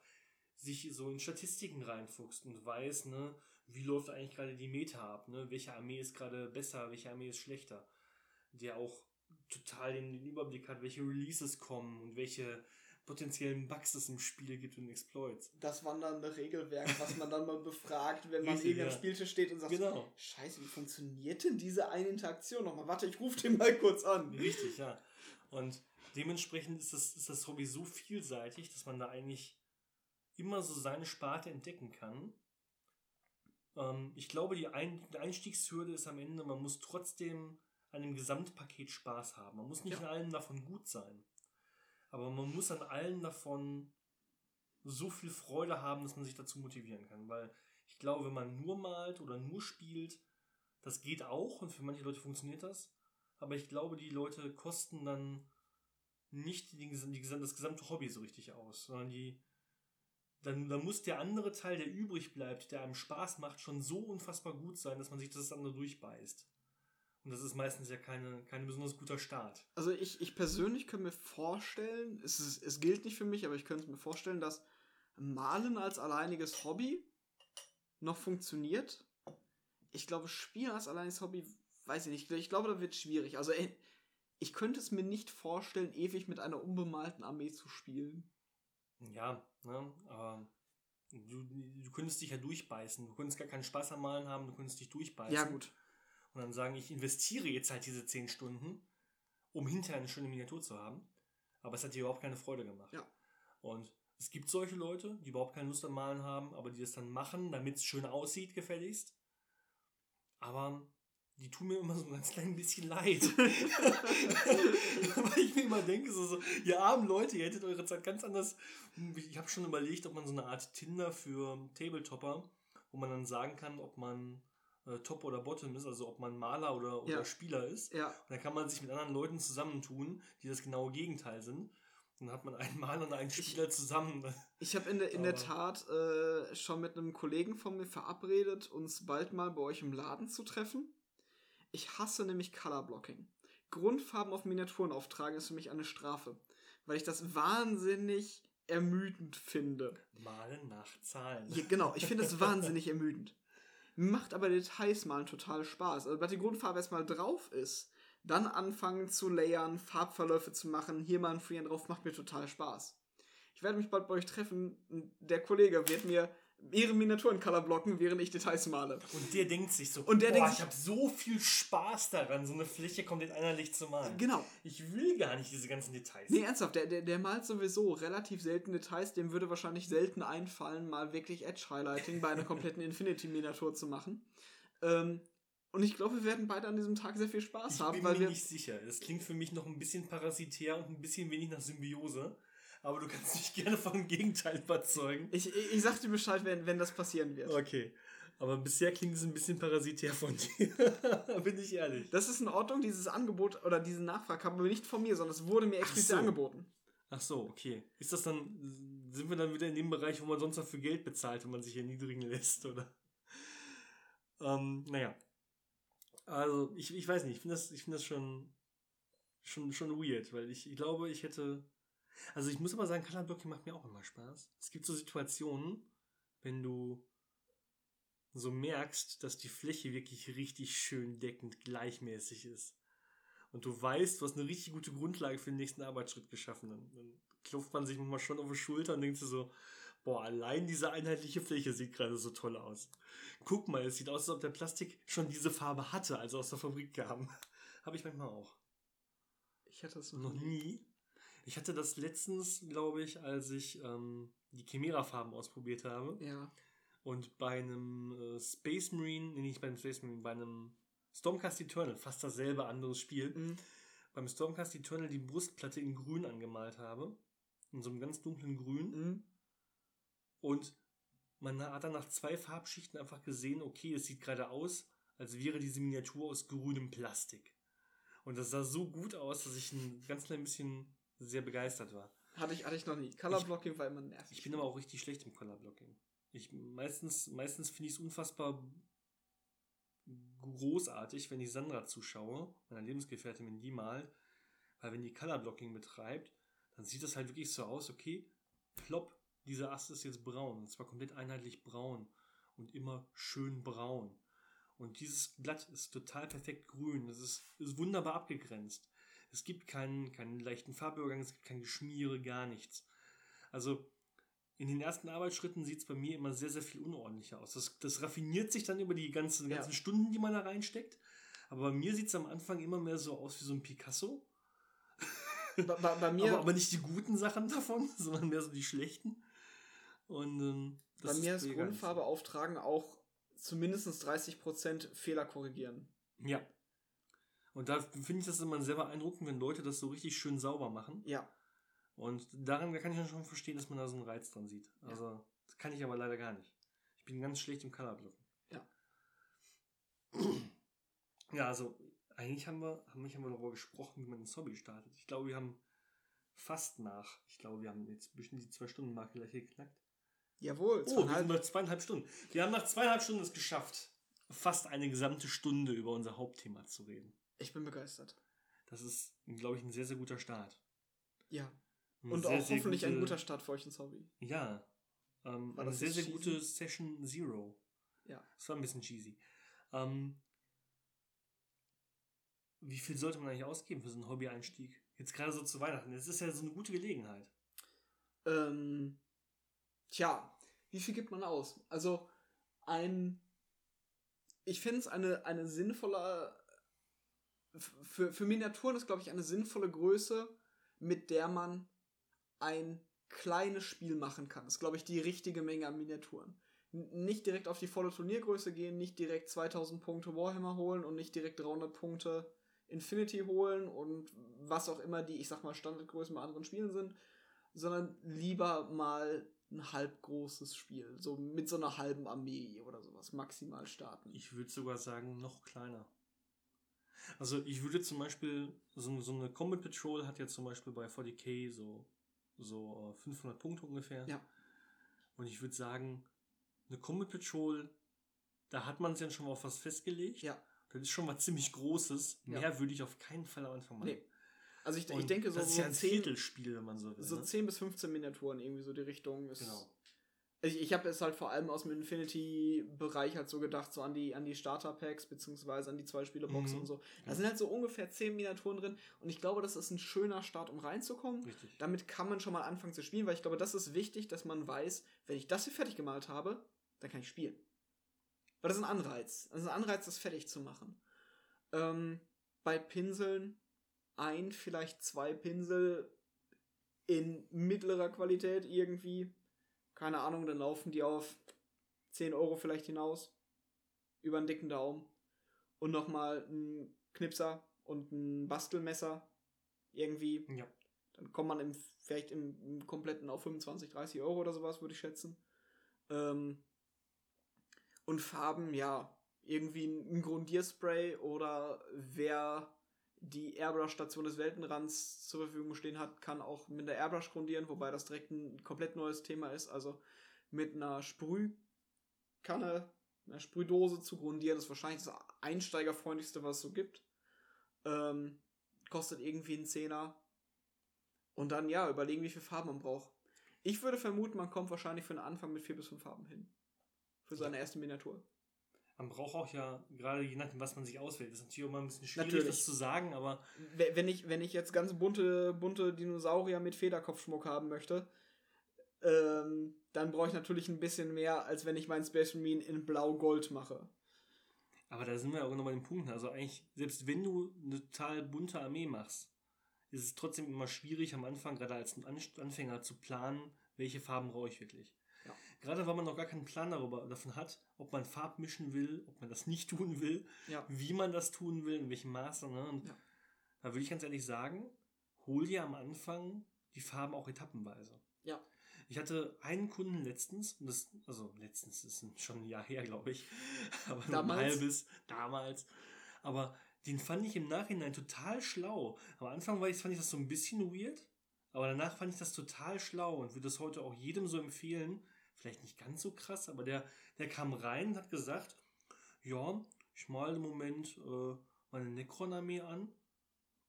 sich so in Statistiken reinfuchst und weiß, ne, wie läuft eigentlich gerade die Meta ab, ne? Welche Armee ist gerade besser, welche Armee ist schlechter. Der auch total den, Überblick hat, welche Releases kommen und welche potenziellen Bugs es im Spiel gibt und Exploits.
Das wandernde Regelwerk, was man dann mal befragt, wenn man Richtig, irgendwie ja. am Spieltisch steht und sagt, genau. scheiße, wie funktioniert denn diese eine Interaktion nochmal? Warte, ich rufe den mal kurz an.
Richtig, ja. Und dementsprechend ist das, ist das Hobby so vielseitig, dass man da eigentlich immer so seine Sparte entdecken kann. Ähm, ich glaube, die, Ein die Einstiegshürde ist am Ende, man muss trotzdem an dem Gesamtpaket Spaß haben. Man muss nicht ja. in allem davon gut sein. Aber man muss an allen davon so viel Freude haben, dass man sich dazu motivieren kann. Weil ich glaube, wenn man nur malt oder nur spielt, das geht auch und für manche Leute funktioniert das. Aber ich glaube, die Leute kosten dann nicht die, die, das gesamte Hobby so richtig aus, sondern die, dann, dann muss der andere Teil, der übrig bleibt, der einem Spaß macht, schon so unfassbar gut sein, dass man sich das andere durchbeißt. Und das ist meistens ja keine, kein besonders guter Start.
Also ich, ich persönlich könnte mir vorstellen, es, ist, es gilt nicht für mich, aber ich könnte mir vorstellen, dass Malen als alleiniges Hobby noch funktioniert. Ich glaube, Spielen als alleiniges Hobby, weiß ich nicht. Ich glaube, da wird es schwierig. Also ich könnte es mir nicht vorstellen, ewig mit einer unbemalten Armee zu spielen.
Ja, ne, aber du, du könntest dich ja durchbeißen. Du könntest gar keinen Spaß am Malen haben, du könntest dich durchbeißen. Ja, gut und dann sagen, ich investiere jetzt halt diese 10 Stunden, um hinterher eine schöne Miniatur zu haben. Aber es hat dir überhaupt keine Freude gemacht. Ja. Und es gibt solche Leute, die überhaupt keine Lust am Malen haben, aber die das dann machen, damit es schön aussieht, gefälligst. Aber die tun mir immer so ein ganz klein bisschen leid. Weil ich mir immer denke, so, so, ihr armen Leute, ihr hättet eure Zeit ganz anders. Ich habe schon überlegt, ob man so eine Art Tinder für Tabletopper, wo man dann sagen kann, ob man äh, Top oder Bottom ist, also ob man Maler oder, oder ja. Spieler ist. Ja. Und dann kann man sich mit anderen Leuten zusammentun, die das genaue Gegenteil sind. Dann hat man einen Mann und einen Spieler zusammen.
Ich habe in, der, in der Tat äh, schon mit einem Kollegen von mir verabredet, uns bald mal bei euch im Laden zu treffen. Ich hasse nämlich Colorblocking. Grundfarben auf Miniaturen auftragen ist für mich eine Strafe, weil ich das wahnsinnig ermüdend finde.
Malen nach Zahlen.
Ja, genau, ich finde es wahnsinnig ermüdend. Macht aber Details malen total Spaß. Also, weil die Grundfarbe erstmal drauf ist, dann anfangen zu layern, Farbverläufe zu machen, hier mal ein Freehand drauf, macht mir total Spaß. Ich werde mich bald bei euch treffen. Der Kollege wird mir ihre Miniaturen Color blocken, während ich Details male.
Und der denkt sich so,
und der
boah,
denkt
ich habe so viel Spaß daran, so eine Fläche komplett einerlich zu malen.
Genau.
Ich will gar nicht diese ganzen Details.
Nee, ernsthaft, der, der, der malt sowieso relativ selten Details, dem würde wahrscheinlich selten einfallen, mal wirklich Edge-Highlighting bei einer kompletten Infinity-Miniatur zu machen. Ähm, und ich glaube, wir werden beide an diesem Tag sehr viel Spaß
ich
haben.
bin
weil
mir nicht sicher. Das klingt für mich noch ein bisschen parasitär und ein bisschen wenig nach Symbiose. Aber du kannst mich gerne vom Gegenteil überzeugen.
Ich, ich, ich sag dir Bescheid, wenn, wenn das passieren wird.
Okay. Aber bisher klingt es ein bisschen parasitär von dir. Bin ich ehrlich.
Das ist in Ordnung, dieses Angebot oder diese Nachfrage kam aber nicht von mir, sondern es wurde mir explizit
so.
angeboten.
Ach so, okay. Ist das dann, sind wir dann wieder in dem Bereich, wo man sonst noch für Geld bezahlt, wenn man sich erniedrigen lässt, oder? Ähm, naja. Also, ich, ich weiß nicht, ich finde das, ich find das schon, schon, schon weird, weil ich, ich glaube, ich hätte. Also, ich muss aber sagen, Color Blocking macht mir auch immer Spaß. Es gibt so Situationen, wenn du so merkst, dass die Fläche wirklich richtig schön deckend gleichmäßig ist. Und du weißt, du hast eine richtig gute Grundlage für den nächsten Arbeitsschritt geschaffen. Dann, dann klopft man sich mal schon auf die Schulter und denkt sich so, boah, allein diese einheitliche Fläche sieht gerade so toll aus. Guck mal, es sieht aus, als ob der Plastik schon diese Farbe hatte, als er aus der Fabrik kam. Habe ich manchmal auch.
Ich hatte es
Noch nie. Ich hatte das letztens, glaube ich, als ich ähm, die Chimera-Farben ausprobiert habe.
Ja.
Und bei einem äh, Space Marine, nee, nicht bei einem Space Marine, bei einem Stormcast Eternal, fast dasselbe anderes Spiel,
Mhm.
beim Stormcast Eternal die Brustplatte in grün angemalt habe. In so einem ganz dunklen Grün.
Mhm.
Und man hat dann nach zwei Farbschichten einfach gesehen, okay, es sieht gerade aus, als wäre diese Miniatur aus grünem Plastik. Und das sah so gut aus, dass ich ein ganz klein bisschen sehr begeistert war.
Hatte ich, hatte ich noch nie. Color Blocking war immer nervig.
Ich bin aber auch richtig schlecht im Color Blocking. Ich meistens, meistens finde ich es unfassbar großartig, wenn ich Sandra zuschaue, meiner Lebensgefährtin, wenn die malt, weil wenn die Color Blocking betreibt, dann sieht das halt wirklich so aus, okay, plopp, dieser Ast ist jetzt braun, und zwar komplett einheitlich braun und immer schön braun. Und dieses Blatt ist total perfekt grün, es ist, ist wunderbar abgegrenzt. Es gibt keinen, keinen leichten Farbübergang, es gibt kein Geschmiere, gar nichts. Also in den ersten Arbeitsschritten sieht es bei mir immer sehr, sehr viel unordentlicher aus. Das, das raffiniert sich dann über die ganzen,
Ja.
ganzen Stunden, die man da reinsteckt. Aber bei mir sieht es am Anfang immer mehr so aus wie so ein Picasso.
bei, bei, bei mir,
aber, aber nicht die guten Sachen davon, sondern mehr so die schlechten. Und ähm,
bei mir ist
nicht
Grundfarbe auftragen auch zumindest 30% Fehler korrigieren.
Ja. Und da finde ich das immer sehr beeindruckend, wenn Leute das so richtig schön sauber machen.
Ja.
Und daran kann ich dann schon verstehen, dass man da so einen Reiz dran sieht. Also, das kann ich aber leider gar nicht. Ich bin ganz schlecht im Colorblocken.
Ja.
Ja, also, eigentlich haben wir, haben, wir- haben wir darüber gesprochen, wie man ins Hobby startet. Ich glaube, wir haben fast nach, ich glaube, wir haben jetzt bestimmt die zwei Stunden Marke gleich geknackt.
Jawohl,
Oh, wir sind bei zweieinhalb Stunden. Wir haben nach zweieinhalb Stunden es geschafft, fast eine gesamte Stunde über unser Hauptthema zu reden.
Ich bin begeistert.
Das ist, glaube ich, ein sehr, sehr guter Start.
Ja.
Eine
Und
sehr,
auch
sehr
hoffentlich ein
gute-
guter Start für euch ins Hobby.
Ja. Ähm,
War
eine sehr, sehr
cheesy?
gute Session Zero.
Ja.
Das war ein bisschen cheesy. Ähm, wie viel sollte man eigentlich ausgeben für so einen Hobby-Einstieg? Jetzt gerade so zu Weihnachten. Das ist ja so eine gute Gelegenheit.
Ähm, tja, wie viel gibt man aus? Also, ein. Ich finde es eine, eine sinnvolle. Für, für Miniaturen ist, glaube ich, eine sinnvolle Größe, mit der man ein kleines Spiel machen kann. Das ist, glaube ich, die richtige Menge an Miniaturen. N- Nicht direkt auf die volle Turniergröße gehen, nicht direkt 2000 Punkte Warhammer holen und nicht direkt 300 Punkte Infinity holen und was auch immer die, ich sag mal, Standardgrößen bei anderen Spielen sind, sondern lieber mal ein halb großes Spiel, so mit so einer halben Armee oder sowas maximal starten.
Ich würde sogar sagen, noch kleiner. Also ich würde zum Beispiel, so, so eine Combat Patrol hat ja zum Beispiel bei 40k so so äh, 500 Punkte ungefähr.
Ja.
Und ich würde sagen, eine Combat Patrol, da hat man es ja schon mal auf was festgelegt.
Ja.
Das ist schon mal ziemlich Großes.
Ja.
Mehr würde ich auf keinen Fall am Anfang machen.
Nee. Also ich, ich denke so,
das ist ja ein
10,
Viertelspiel, wenn man so will.
so
ne?
10 bis 15 Miniaturen irgendwie so die Richtung. Ist,
Genau.
Ich, ich habe es halt vor allem aus dem Infinity-Bereich halt so gedacht, so an die, an die Starter-Packs, beziehungsweise an die Zwei-Spieler-Boxen
Mhm.
und so. Da sind halt so ungefähr 10 Miniaturen drin und ich glaube, das ist ein schöner Start, um reinzukommen.
Richtig.
Damit kann man schon mal anfangen zu spielen, weil ich glaube, das ist wichtig, dass man weiß, wenn ich das hier fertig gemalt habe, dann kann ich spielen. Weil das ist ein Anreiz. Das ist ein Anreiz, das fertig zu machen. Ähm, bei Pinseln ein, vielleicht zwei Pinsel in mittlerer Qualität irgendwie. Keine Ahnung, dann laufen die auf 10 Euro vielleicht hinaus. Über einen dicken Daumen. Und nochmal ein Knipser und ein Bastelmesser. Irgendwie.
Ja.
Dann kommt man im, vielleicht im, im kompletten auf 25, 30 Euro oder sowas, würde ich schätzen. Ähm, und Farben, ja, irgendwie ein, ein Grundierspray oder wer die Airbrush-Station des Weltenrands zur Verfügung stehen hat, kann auch mit der Airbrush grundieren, wobei das direkt ein komplett neues Thema ist. Also mit einer Sprühkanne, einer Sprühdose zu grundieren, ist wahrscheinlich das einsteigerfreundlichste, was es so gibt. Ähm, kostet irgendwie einen Zehner. Und dann, ja, überlegen, wie viele Farben man braucht. Ich würde vermuten, man kommt wahrscheinlich für den Anfang mit vier bis fünf Farben hin. Für seine erste Miniatur.
Man braucht auch ja, gerade je nachdem, was man sich auswählt, das ist natürlich auch mal ein bisschen schwierig,
Natürlich.
das zu sagen, aber
We- Wenn ich, wenn ich jetzt ganz bunte, bunte Dinosaurier mit Federkopfschmuck haben möchte, ähm, dann brauche ich natürlich ein bisschen mehr, als wenn ich meinen Space Marine in Blau-Gold mache.
Aber da sind wir auch noch bei den Punkten. Also eigentlich, selbst wenn du eine total bunte Armee machst, ist es trotzdem immer schwierig am Anfang, gerade als An- Anfänger, zu planen, welche Farben brauche ich wirklich.
Ja.
Gerade weil man noch gar keinen Plan darüber, davon hat, ob man Farb mischen will, ob man das nicht tun will,
Ja.
wie man das tun will, in welchem Maße. Ne? Und
Ja.
da würde ich ganz ehrlich sagen, hol dir am Anfang die Farben auch etappenweise.
Ja.
Ich hatte einen Kunden letztens, und das, also letztens ist schon ein Jahr her, glaube ich, aber nur ein
Damals?
halbes, damals. Aber den fand ich im Nachhinein total schlau. Am Anfang war ich, fand ich das so ein bisschen weird, aber danach fand ich das total schlau und würde das heute auch jedem so empfehlen. Vielleicht nicht ganz so krass, aber der, der kam rein und hat gesagt, ja, ich male im Moment äh, meine Necron-Armee an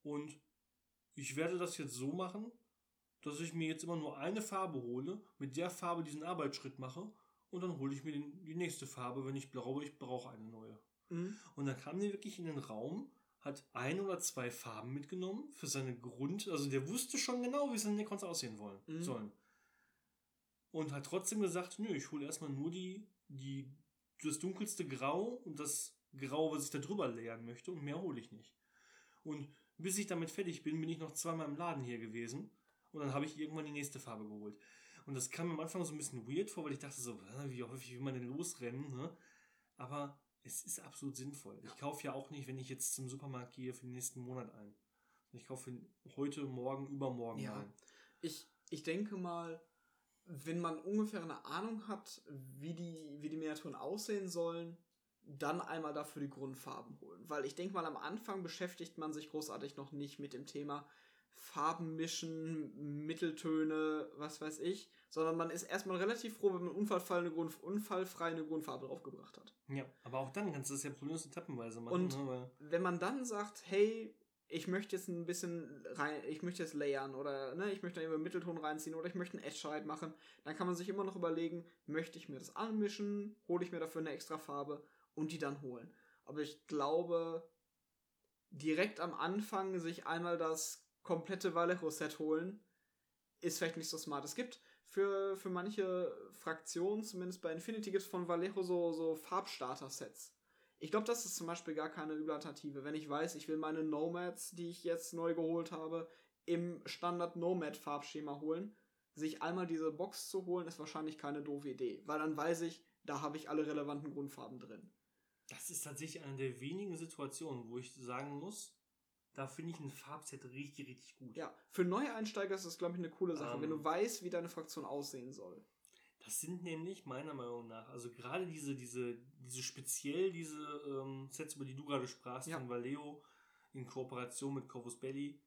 und ich werde das jetzt so machen, dass ich mir jetzt immer nur eine Farbe hole, mit der Farbe diesen Arbeitsschritt mache und dann hole ich mir den, die nächste Farbe, wenn ich glaube, ich brauche eine neue.
Mhm.
Und dann kam der wirklich in den Raum, hat ein oder zwei Farben mitgenommen für seine Grund, also der wusste schon genau, wie seine Necrons aussehen wollen,
Mhm.
sollen. Und hat trotzdem gesagt, nö, ich hole erstmal nur die, die, das dunkelste Grau und das Grau, was ich da drüber leeren möchte und mehr hole ich nicht. Und bis ich damit fertig bin, bin ich noch zweimal im Laden hier gewesen und dann habe ich irgendwann die nächste Farbe geholt. Und das kam mir am Anfang so ein bisschen weird vor, weil ich dachte so, "Hä, wie häufig will man denn losrennen, ne? Aber es ist absolut sinnvoll. Ich kaufe ja auch nicht, wenn ich jetzt zum Supermarkt gehe, für den nächsten Monat ein. Ich kaufe heute, morgen, übermorgen
Ja.
ein.
Ich, ich denke mal, wenn man ungefähr eine Ahnung hat, wie die, wie die Miniaturen aussehen sollen, dann einmal dafür die Grundfarben holen. Weil ich denke mal, am Anfang beschäftigt man sich großartig noch nicht mit dem Thema Farben mischen, Mitteltöne, was weiß ich, sondern man ist erstmal relativ froh, wenn man unfallfrei eine, Grund, unfallfrei eine Grundfarbe draufgebracht hat.
Ja, aber auch dann kannst du das ja problemlos etappenweise machen.
Und-
ne?
Wenn man dann sagt, hey, ich möchte jetzt ein bisschen rein, ich möchte jetzt layern oder ne, ich möchte über Mittelton reinziehen oder ich möchte einen Edge-Shade machen, dann kann man sich immer noch überlegen, möchte ich mir das anmischen, hole ich mir dafür eine extra Farbe und die dann holen. Aber ich glaube, direkt am Anfang sich einmal das komplette Vallejo-Set holen, ist vielleicht nicht so smart. Es gibt für, für manche Fraktionen, zumindest bei Infinity, gibt es von Vallejo so, so Farbstarter-Sets. Ich glaube, das ist zum Beispiel gar keine üble Alternative. Wenn ich weiß, ich will meine Nomads, die ich jetzt neu geholt habe, im Standard-Nomad-Farbschema holen, sich einmal diese Box zu holen, ist wahrscheinlich keine doofe Idee. Weil dann weiß ich, da habe ich alle relevanten Grundfarben drin.
das ist tatsächlich eine der wenigen Situationen, wo ich sagen muss, da finde ich ein Farbset richtig, richtig gut.
Ja, für Neueinsteiger ist das, glaube ich, eine coole Sache,
Ähm.
wenn du weißt, wie deine Fraktion aussehen soll.
Das sind nämlich meiner Meinung nach, also gerade diese, diese, diese speziell diese ähm, Sets, über die du gerade sprachst,
Ja.
von Vallejo in Kooperation mit Corvus Belli,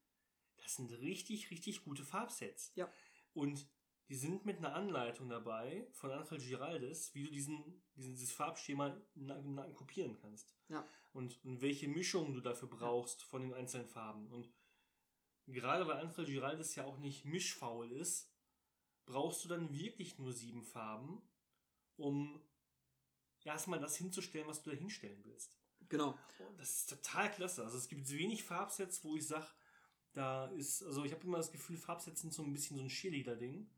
das sind richtig, richtig gute Farbsets.
Ja.
Und die sind mit einer Anleitung dabei von Angel Giraldes, wie du diesen, diesen, dieses Farbschema kopieren kannst.
Ja.
Und, und welche Mischung du dafür brauchst von den einzelnen Farben. Und gerade weil Angel Giraldes ja auch nicht mischfaul ist, brauchst du dann wirklich nur sieben Farben, um erstmal das hinzustellen, was du da hinstellen willst.
Genau.
Und das ist total klasse. Also es gibt wenig Farbsets, wo ich sage, da ist, also ich habe immer das Gefühl, Farbsets sind so ein bisschen so ein Cheerleader-Ding.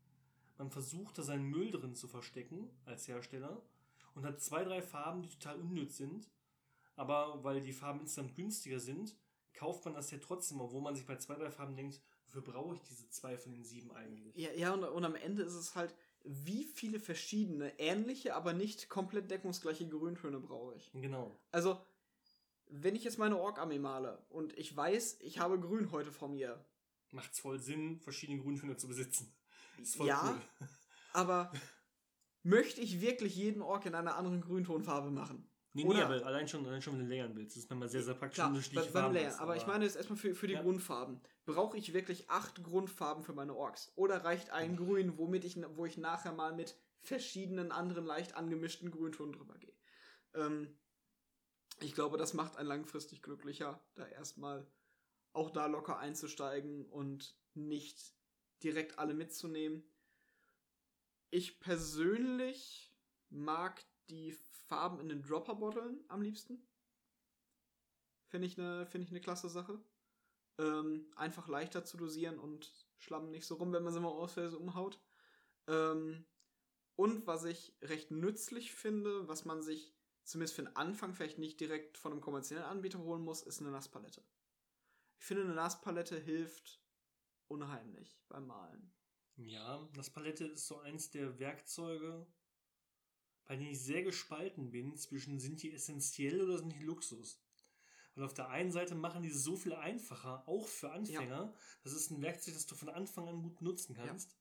Man versucht da seinen Müll drin zu verstecken als Hersteller und hat zwei, drei Farben, die total unnütz sind. Aber weil die Farben insgesamt günstiger sind, kauft man das ja trotzdem, obwohl man sich bei zwei, drei Farben denkt, wofür brauche ich diese zwei von den sieben eigentlich?
Ja, ja und, und am Ende ist es halt, wie viele verschiedene, ähnliche, aber nicht komplett deckungsgleiche Grüntöne brauche ich.
Genau.
Also, wenn ich jetzt meine Ork-Armee male und ich weiß, ich habe Grün heute vor mir.
Macht's voll Sinn, verschiedene Grüntöne zu besitzen. Ist voll
ja,
cool.
aber möchte ich wirklich jeden Ork in einer anderen Grüntonfarbe machen?
Nee, nee,
Oder-
aber allein schon, allein schon, wenn du layern willst. Das ist manchmal sehr, sehr praktisch,
Klar,
wenn
beim
Farben
Layer.
hast,
Aber ich meine jetzt erstmal für, für die
Ja.
Grundfarben. Brauche ich wirklich acht Grundfarben für meine Orks? Oder reicht ein Grün, womit ich, wo ich nachher mal mit verschiedenen anderen leicht angemischten Grüntönen drüber gehe? Ähm, ich glaube, das macht einen langfristig glücklicher, da erstmal auch da locker einzusteigen und nicht direkt alle mitzunehmen. Ich persönlich mag die Farben in den Dropper-Botteln am liebsten. Finde ich eine find ich ne klasse Sache. Ähm, einfach leichter zu dosieren und schlammen nicht so rum, wenn man sie mal auswählt umhaut. Ähm, und was ich recht nützlich finde, was man sich zumindest für den Anfang vielleicht nicht direkt von einem kommerziellen Anbieter holen muss, ist eine Nasspalette. Ich finde, eine Nasspalette hilft unheimlich beim Malen.
Ja, das Palette ist so eins der Werkzeuge, bei denen ich sehr gespalten bin zwischen sind die essentiell oder sind die Luxus. Weil auf der einen Seite machen die so viel einfacher, auch für Anfänger. Das ist ein Werkzeug, das du von Anfang an gut nutzen kannst.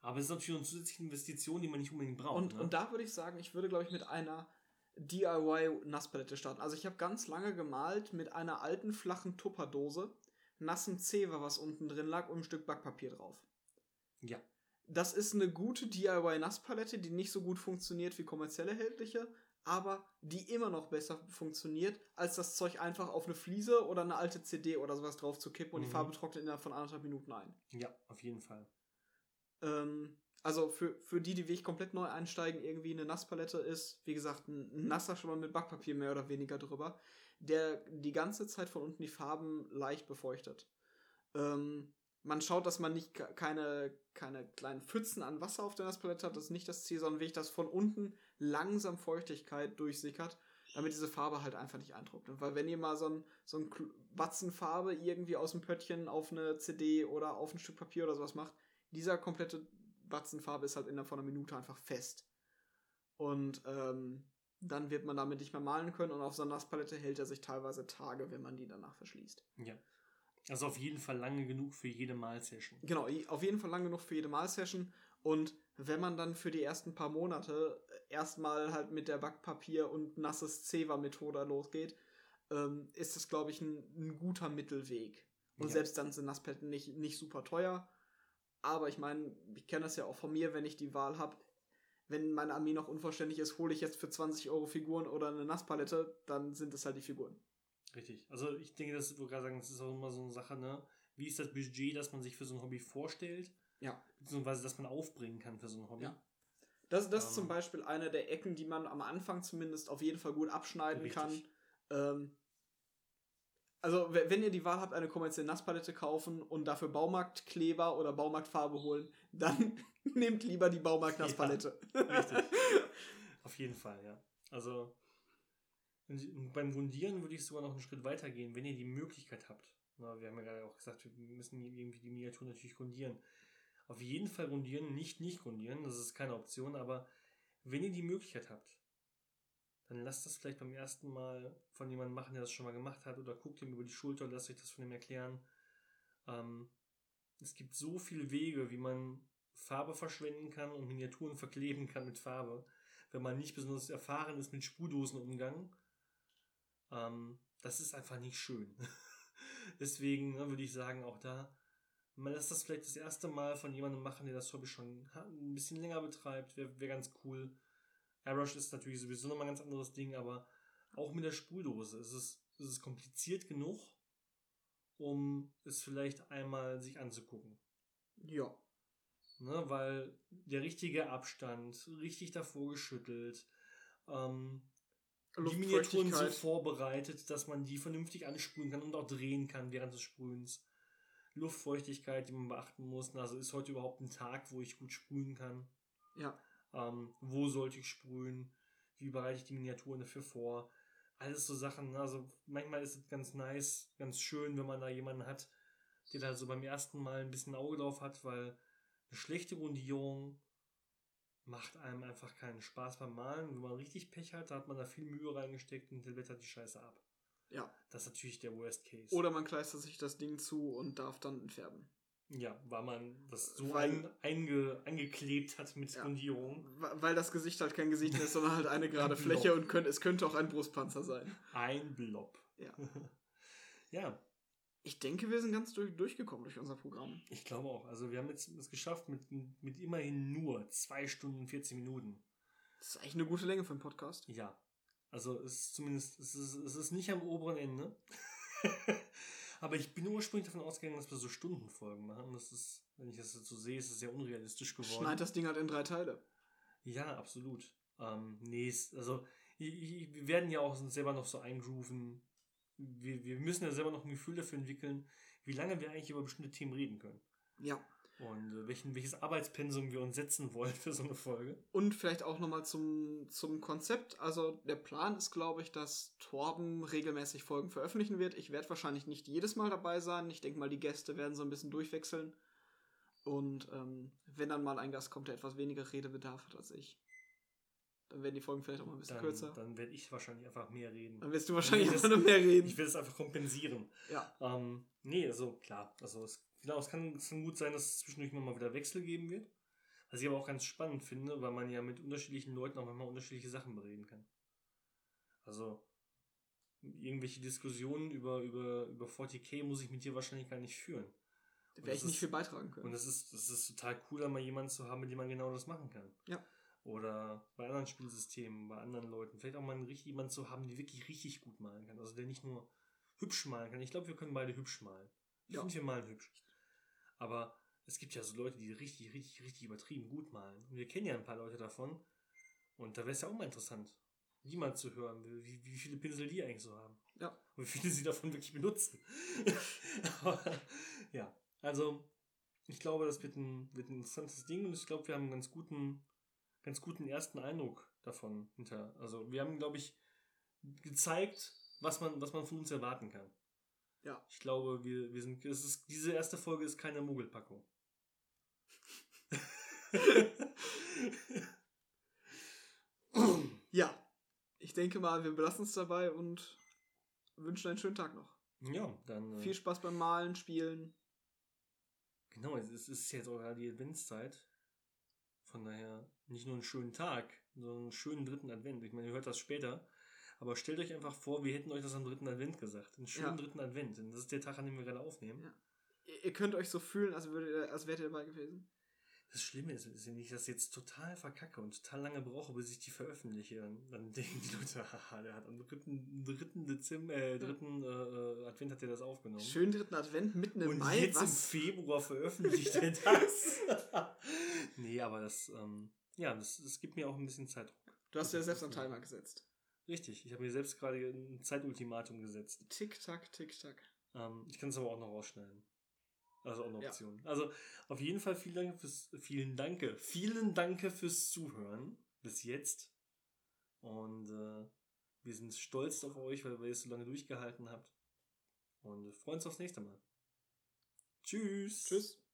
Aber es ist natürlich eine zusätzliche Investition, die man nicht unbedingt braucht.
Und,
ne?
und da würde ich sagen, ich würde, glaube ich, mit einer DIY-Nasspalette starten. Also ich habe ganz lange gemalt mit einer alten, flachen Tupperdose, nassem Zewa, was unten drin lag, und ein Stück Backpapier drauf.
ja,
Das ist eine gute DIY-Nasspalette, die nicht so gut funktioniert wie kommerziell erhältliche, aber die immer noch besser funktioniert, als das Zeug einfach auf eine Fliese oder eine alte CD oder sowas drauf zu kippen und die
Mhm.
Farbe trocknet innerhalb von anderthalb Minuten ein.
ja, auf jeden Fall.
Ähm, also für, für die, die wirklich komplett neu einsteigen, irgendwie eine Nasspalette ist, wie gesagt, ein nasser schon mal mit Backpapier mehr oder weniger drüber, der die ganze Zeit von unten die Farben leicht befeuchtet. Ähm, man schaut, dass man nicht ke- keine, keine kleinen Pfützen an Wasser auf der Nasspalette hat, das ist nicht das Ziel, sondern wirklich, dass von unten langsam Feuchtigkeit durchsickert, damit diese Farbe halt einfach nicht eintrocknet. Weil wenn ihr mal so ein, so ein Batzen Farbe irgendwie aus dem Pöttchen auf eine CD oder auf ein Stück Papier oder sowas macht, dieser komplette Batzen Farbe ist halt innerhalb von einer Minute einfach fest. Und ähm, dann wird man damit nicht mehr malen können und auf so einer Nasspalette hält er sich teilweise Tage, wenn man die danach verschließt.
Ja. Also auf jeden Fall lange genug für jede Malsession.
Genau, auf jeden Fall lang genug für jede Malsession. Und wenn man dann für die ersten paar Monate erstmal halt mit der Backpapier- und nasses Zewa-Methode losgeht, ähm, ist das, glaube ich, ein, ein guter Mittelweg. Und
Ja.
selbst dann sind Nasspaletten nicht, nicht super teuer. Aber ich meine, ich kenne das ja auch von mir, wenn ich die Wahl habe. Wenn meine Armee noch unvollständig ist, hole ich jetzt für 20 Euro Figuren oder eine Nasspalette, dann sind es halt die Figuren.
Richtig. Also ich denke, das wollte gerade sagen, das ist auch immer so eine Sache, ne? Wie ist das Budget, das man sich für so ein Hobby vorstellt?
Ja.
Beziehungsweise, das man aufbringen kann für so ein Hobby.
Ja. Das, das ist
Ähm.
zum Beispiel eine der Ecken, die man am Anfang zumindest auf jeden Fall gut abschneiden
Richtig.
kann. Ähm, also, we- wenn ihr die Wahl habt, eine kommerzielle Nasspalette kaufen und dafür Baumarktkleber oder Baumarktfarbe holen, dann nehmt lieber die Baumarkt-Nasspalette.
Richtig. Auf jeden Fall, ja. Also beim Grundieren würde ich sogar noch einen Schritt weiter gehen, wenn ihr die Möglichkeit habt. Na, wir haben ja gerade auch gesagt, wir müssen irgendwie die Miniatur natürlich grundieren. Auf jeden Fall grundieren, nicht nicht grundieren, das ist keine Option, aber wenn ihr die Möglichkeit habt, dann lasst das vielleicht beim ersten Mal von jemandem machen, der das schon mal gemacht hat, oder guckt ihm über die Schulter und lasst euch das von ihm erklären. Ähm, es gibt so viele Wege, wie man Farbe verschwenden kann und Miniaturen verkleben kann mit Farbe, wenn man nicht besonders erfahren ist mit Sprühdosenumgang. Ähm, das ist einfach nicht schön. Deswegen ne, würde ich sagen, auch da man lässt das vielleicht das erste Mal von jemandem machen, der das Hobby schon ein bisschen länger betreibt, wäre wär ganz cool. Airbrush ist natürlich sowieso nochmal ein ganz anderes Ding, aber auch mit der Spuldose ist es, ist es kompliziert genug, um es vielleicht einmal sich anzugucken.
Ja.
Ne, weil der richtige Abstand, richtig davor geschüttelt, ähm, die Miniaturen so vorbereitet, dass man die vernünftig ansprühen kann und auch drehen kann während des Sprühens. Luftfeuchtigkeit, die man beachten muss. Also ist heute überhaupt ein Tag, wo ich gut sprühen kann?
Ja.
Ähm, wo sollte ich sprühen? Wie bereite ich die Miniaturen dafür vor? Alles so Sachen. Also manchmal ist es ganz nice, ganz schön, wenn man da jemanden hat, der da so beim ersten Mal ein bisschen Auge drauf hat, weil eine schlechte Grundierung macht einem einfach keinen Spaß beim Malen. Wenn man richtig Pech hat, da hat man da viel Mühe reingesteckt und der blättert die Scheiße ab.
Ja.
Das ist natürlich der Worst Case.
Oder man kleistert sich das Ding zu und darf dann entfärben.
Ja, weil man das so weil, einge, angeklebt hat mit ja, Grundierung.
Weil das Gesicht halt kein Gesicht ist, sondern halt eine gerade Fläche und könnt, es könnte auch ein Brustpanzer sein.
Ein Blob.
Ja.
ja.
Ich denke, wir sind ganz durch, durchgekommen durch unser Programm.
Ich glaube auch. Also wir haben jetzt es geschafft mit, mit immerhin nur 2 Stunden und 40 Minuten.
Das ist eigentlich eine gute Länge für einen Podcast.
Ja. Also es ist zumindest, es ist, es ist nicht am oberen Ende. Aber ich bin ursprünglich davon ausgegangen, dass wir so Stundenfolgen machen. Das ist, wenn ich das so sehe, ist es sehr unrealistisch geworden.
Schneid das Ding halt in drei Teile.
Ja, absolut. Ähm, nee, also wir werden ja auch selber noch so eingrooven, wir, wir müssen ja selber noch ein Gefühl dafür entwickeln, wie lange wir eigentlich über bestimmte Themen reden können.
Ja.
Und äh, welchen, welches Arbeitspensum wir uns setzen wollen für so eine Folge.
Und vielleicht auch nochmal zum, zum Konzept. Also der Plan ist, glaube ich, dass Torben regelmäßig Folgen veröffentlichen wird. Ich werde wahrscheinlich nicht jedes Mal dabei sein. Ich denke mal, die Gäste werden so ein bisschen durchwechseln. Und ähm, wenn dann mal ein Gast kommt, der etwas weniger Redebedarf hat als ich, dann werden die Folgen vielleicht auch mal ein bisschen
dann,
kürzer.
Dann werde ich wahrscheinlich einfach mehr reden.
Dann wirst du wahrscheinlich einfach nur mehr reden.
Ich will es einfach kompensieren.
Ja.
Ähm, nee, also klar. Also es, genau, es kann, es kann gut sein, dass es zwischendurch mal wieder Wechsel geben wird. Was ich aber auch ganz spannend finde, weil man ja mit unterschiedlichen Leuten auch manchmal unterschiedliche Sachen bereden kann. Also irgendwelche Diskussionen über, über, über 40k muss ich mit dir wahrscheinlich gar nicht führen.
Da werde ich nicht ist, viel beitragen können.
Und es ist, das ist total cool, da mal jemanden zu haben, mit dem man genau das machen kann.
Ja.
Oder bei anderen Spielsystemen, bei anderen Leuten. Vielleicht auch mal einen, jemanden zu haben, der wirklich richtig gut malen kann. Also der nicht nur hübsch malen kann. Ich glaube, wir können beide hübsch malen. Ich ja. finde, wir malen hübsch. Aber es gibt ja so Leute, die richtig, richtig, richtig übertrieben gut malen. Und wir kennen ja ein paar Leute davon. Und da wäre es ja auch mal interessant, jemand zu hören, wie, wie viele Pinsel die eigentlich so haben.
Ja.
Und wie viele sie davon wirklich benutzen. Aber, ja, also ich glaube, das wird ein, wird ein interessantes Ding und ich glaube, wir haben einen ganz guten ganz guten ersten Eindruck davon hinter. Also wir haben, glaube ich, gezeigt, was man, was man von uns erwarten kann.
Ja.
Ich glaube, wir, wir sind, es ist, diese erste Folge ist keine Mogelpackung.
ja. Ich denke mal, wir belassen es dabei und wünschen einen schönen Tag noch.
Ja, dann.
Äh, Viel Spaß beim Malen, Spielen.
Genau, es ist jetzt auch gerade die Adventszeit. Von daher nicht nur einen schönen Tag, sondern einen schönen dritten Advent. Ich meine, ihr hört das später. Aber stellt euch einfach vor, wir hätten euch das am dritten Advent gesagt. Einen schönen ja. dritten Advent. Denn das ist der Tag, an dem wir gerade aufnehmen.
Ja. Ihr könnt euch so fühlen, als, würdet, als wärt ihr dabei gewesen.
Das Schlimme ist, wenn ich das jetzt total verkacke und total lange brauche, bis ich die veröffentliche, dann, dann denken die Leute, haha, der hat am dritten, dritten Dezember, äh, dritten äh, Advent hat er das aufgenommen.
Schönen dritten Advent mitten im
und
Mai.
Jetzt was? im Februar veröffentlicht er das. nee, aber das, ähm, ja, das, das gibt mir auch ein bisschen Zeitdruck.
Du hast ja selbst einen Timer gesetzt.
Richtig, ich habe mir selbst gerade ein Zeitultimatum gesetzt.
Tick, tack, tick, tack.
Ähm, ich kann es aber auch noch rausschneiden. Also auch eine Option. Ja. Also auf jeden Fall vielen Dank fürs, vielen Danke, vielen Danke fürs Zuhören bis jetzt. Und äh, wir sind stolz auf euch, weil ihr es so lange durchgehalten habt. Und freuen uns aufs nächste Mal. Tschüss.
Tschüss.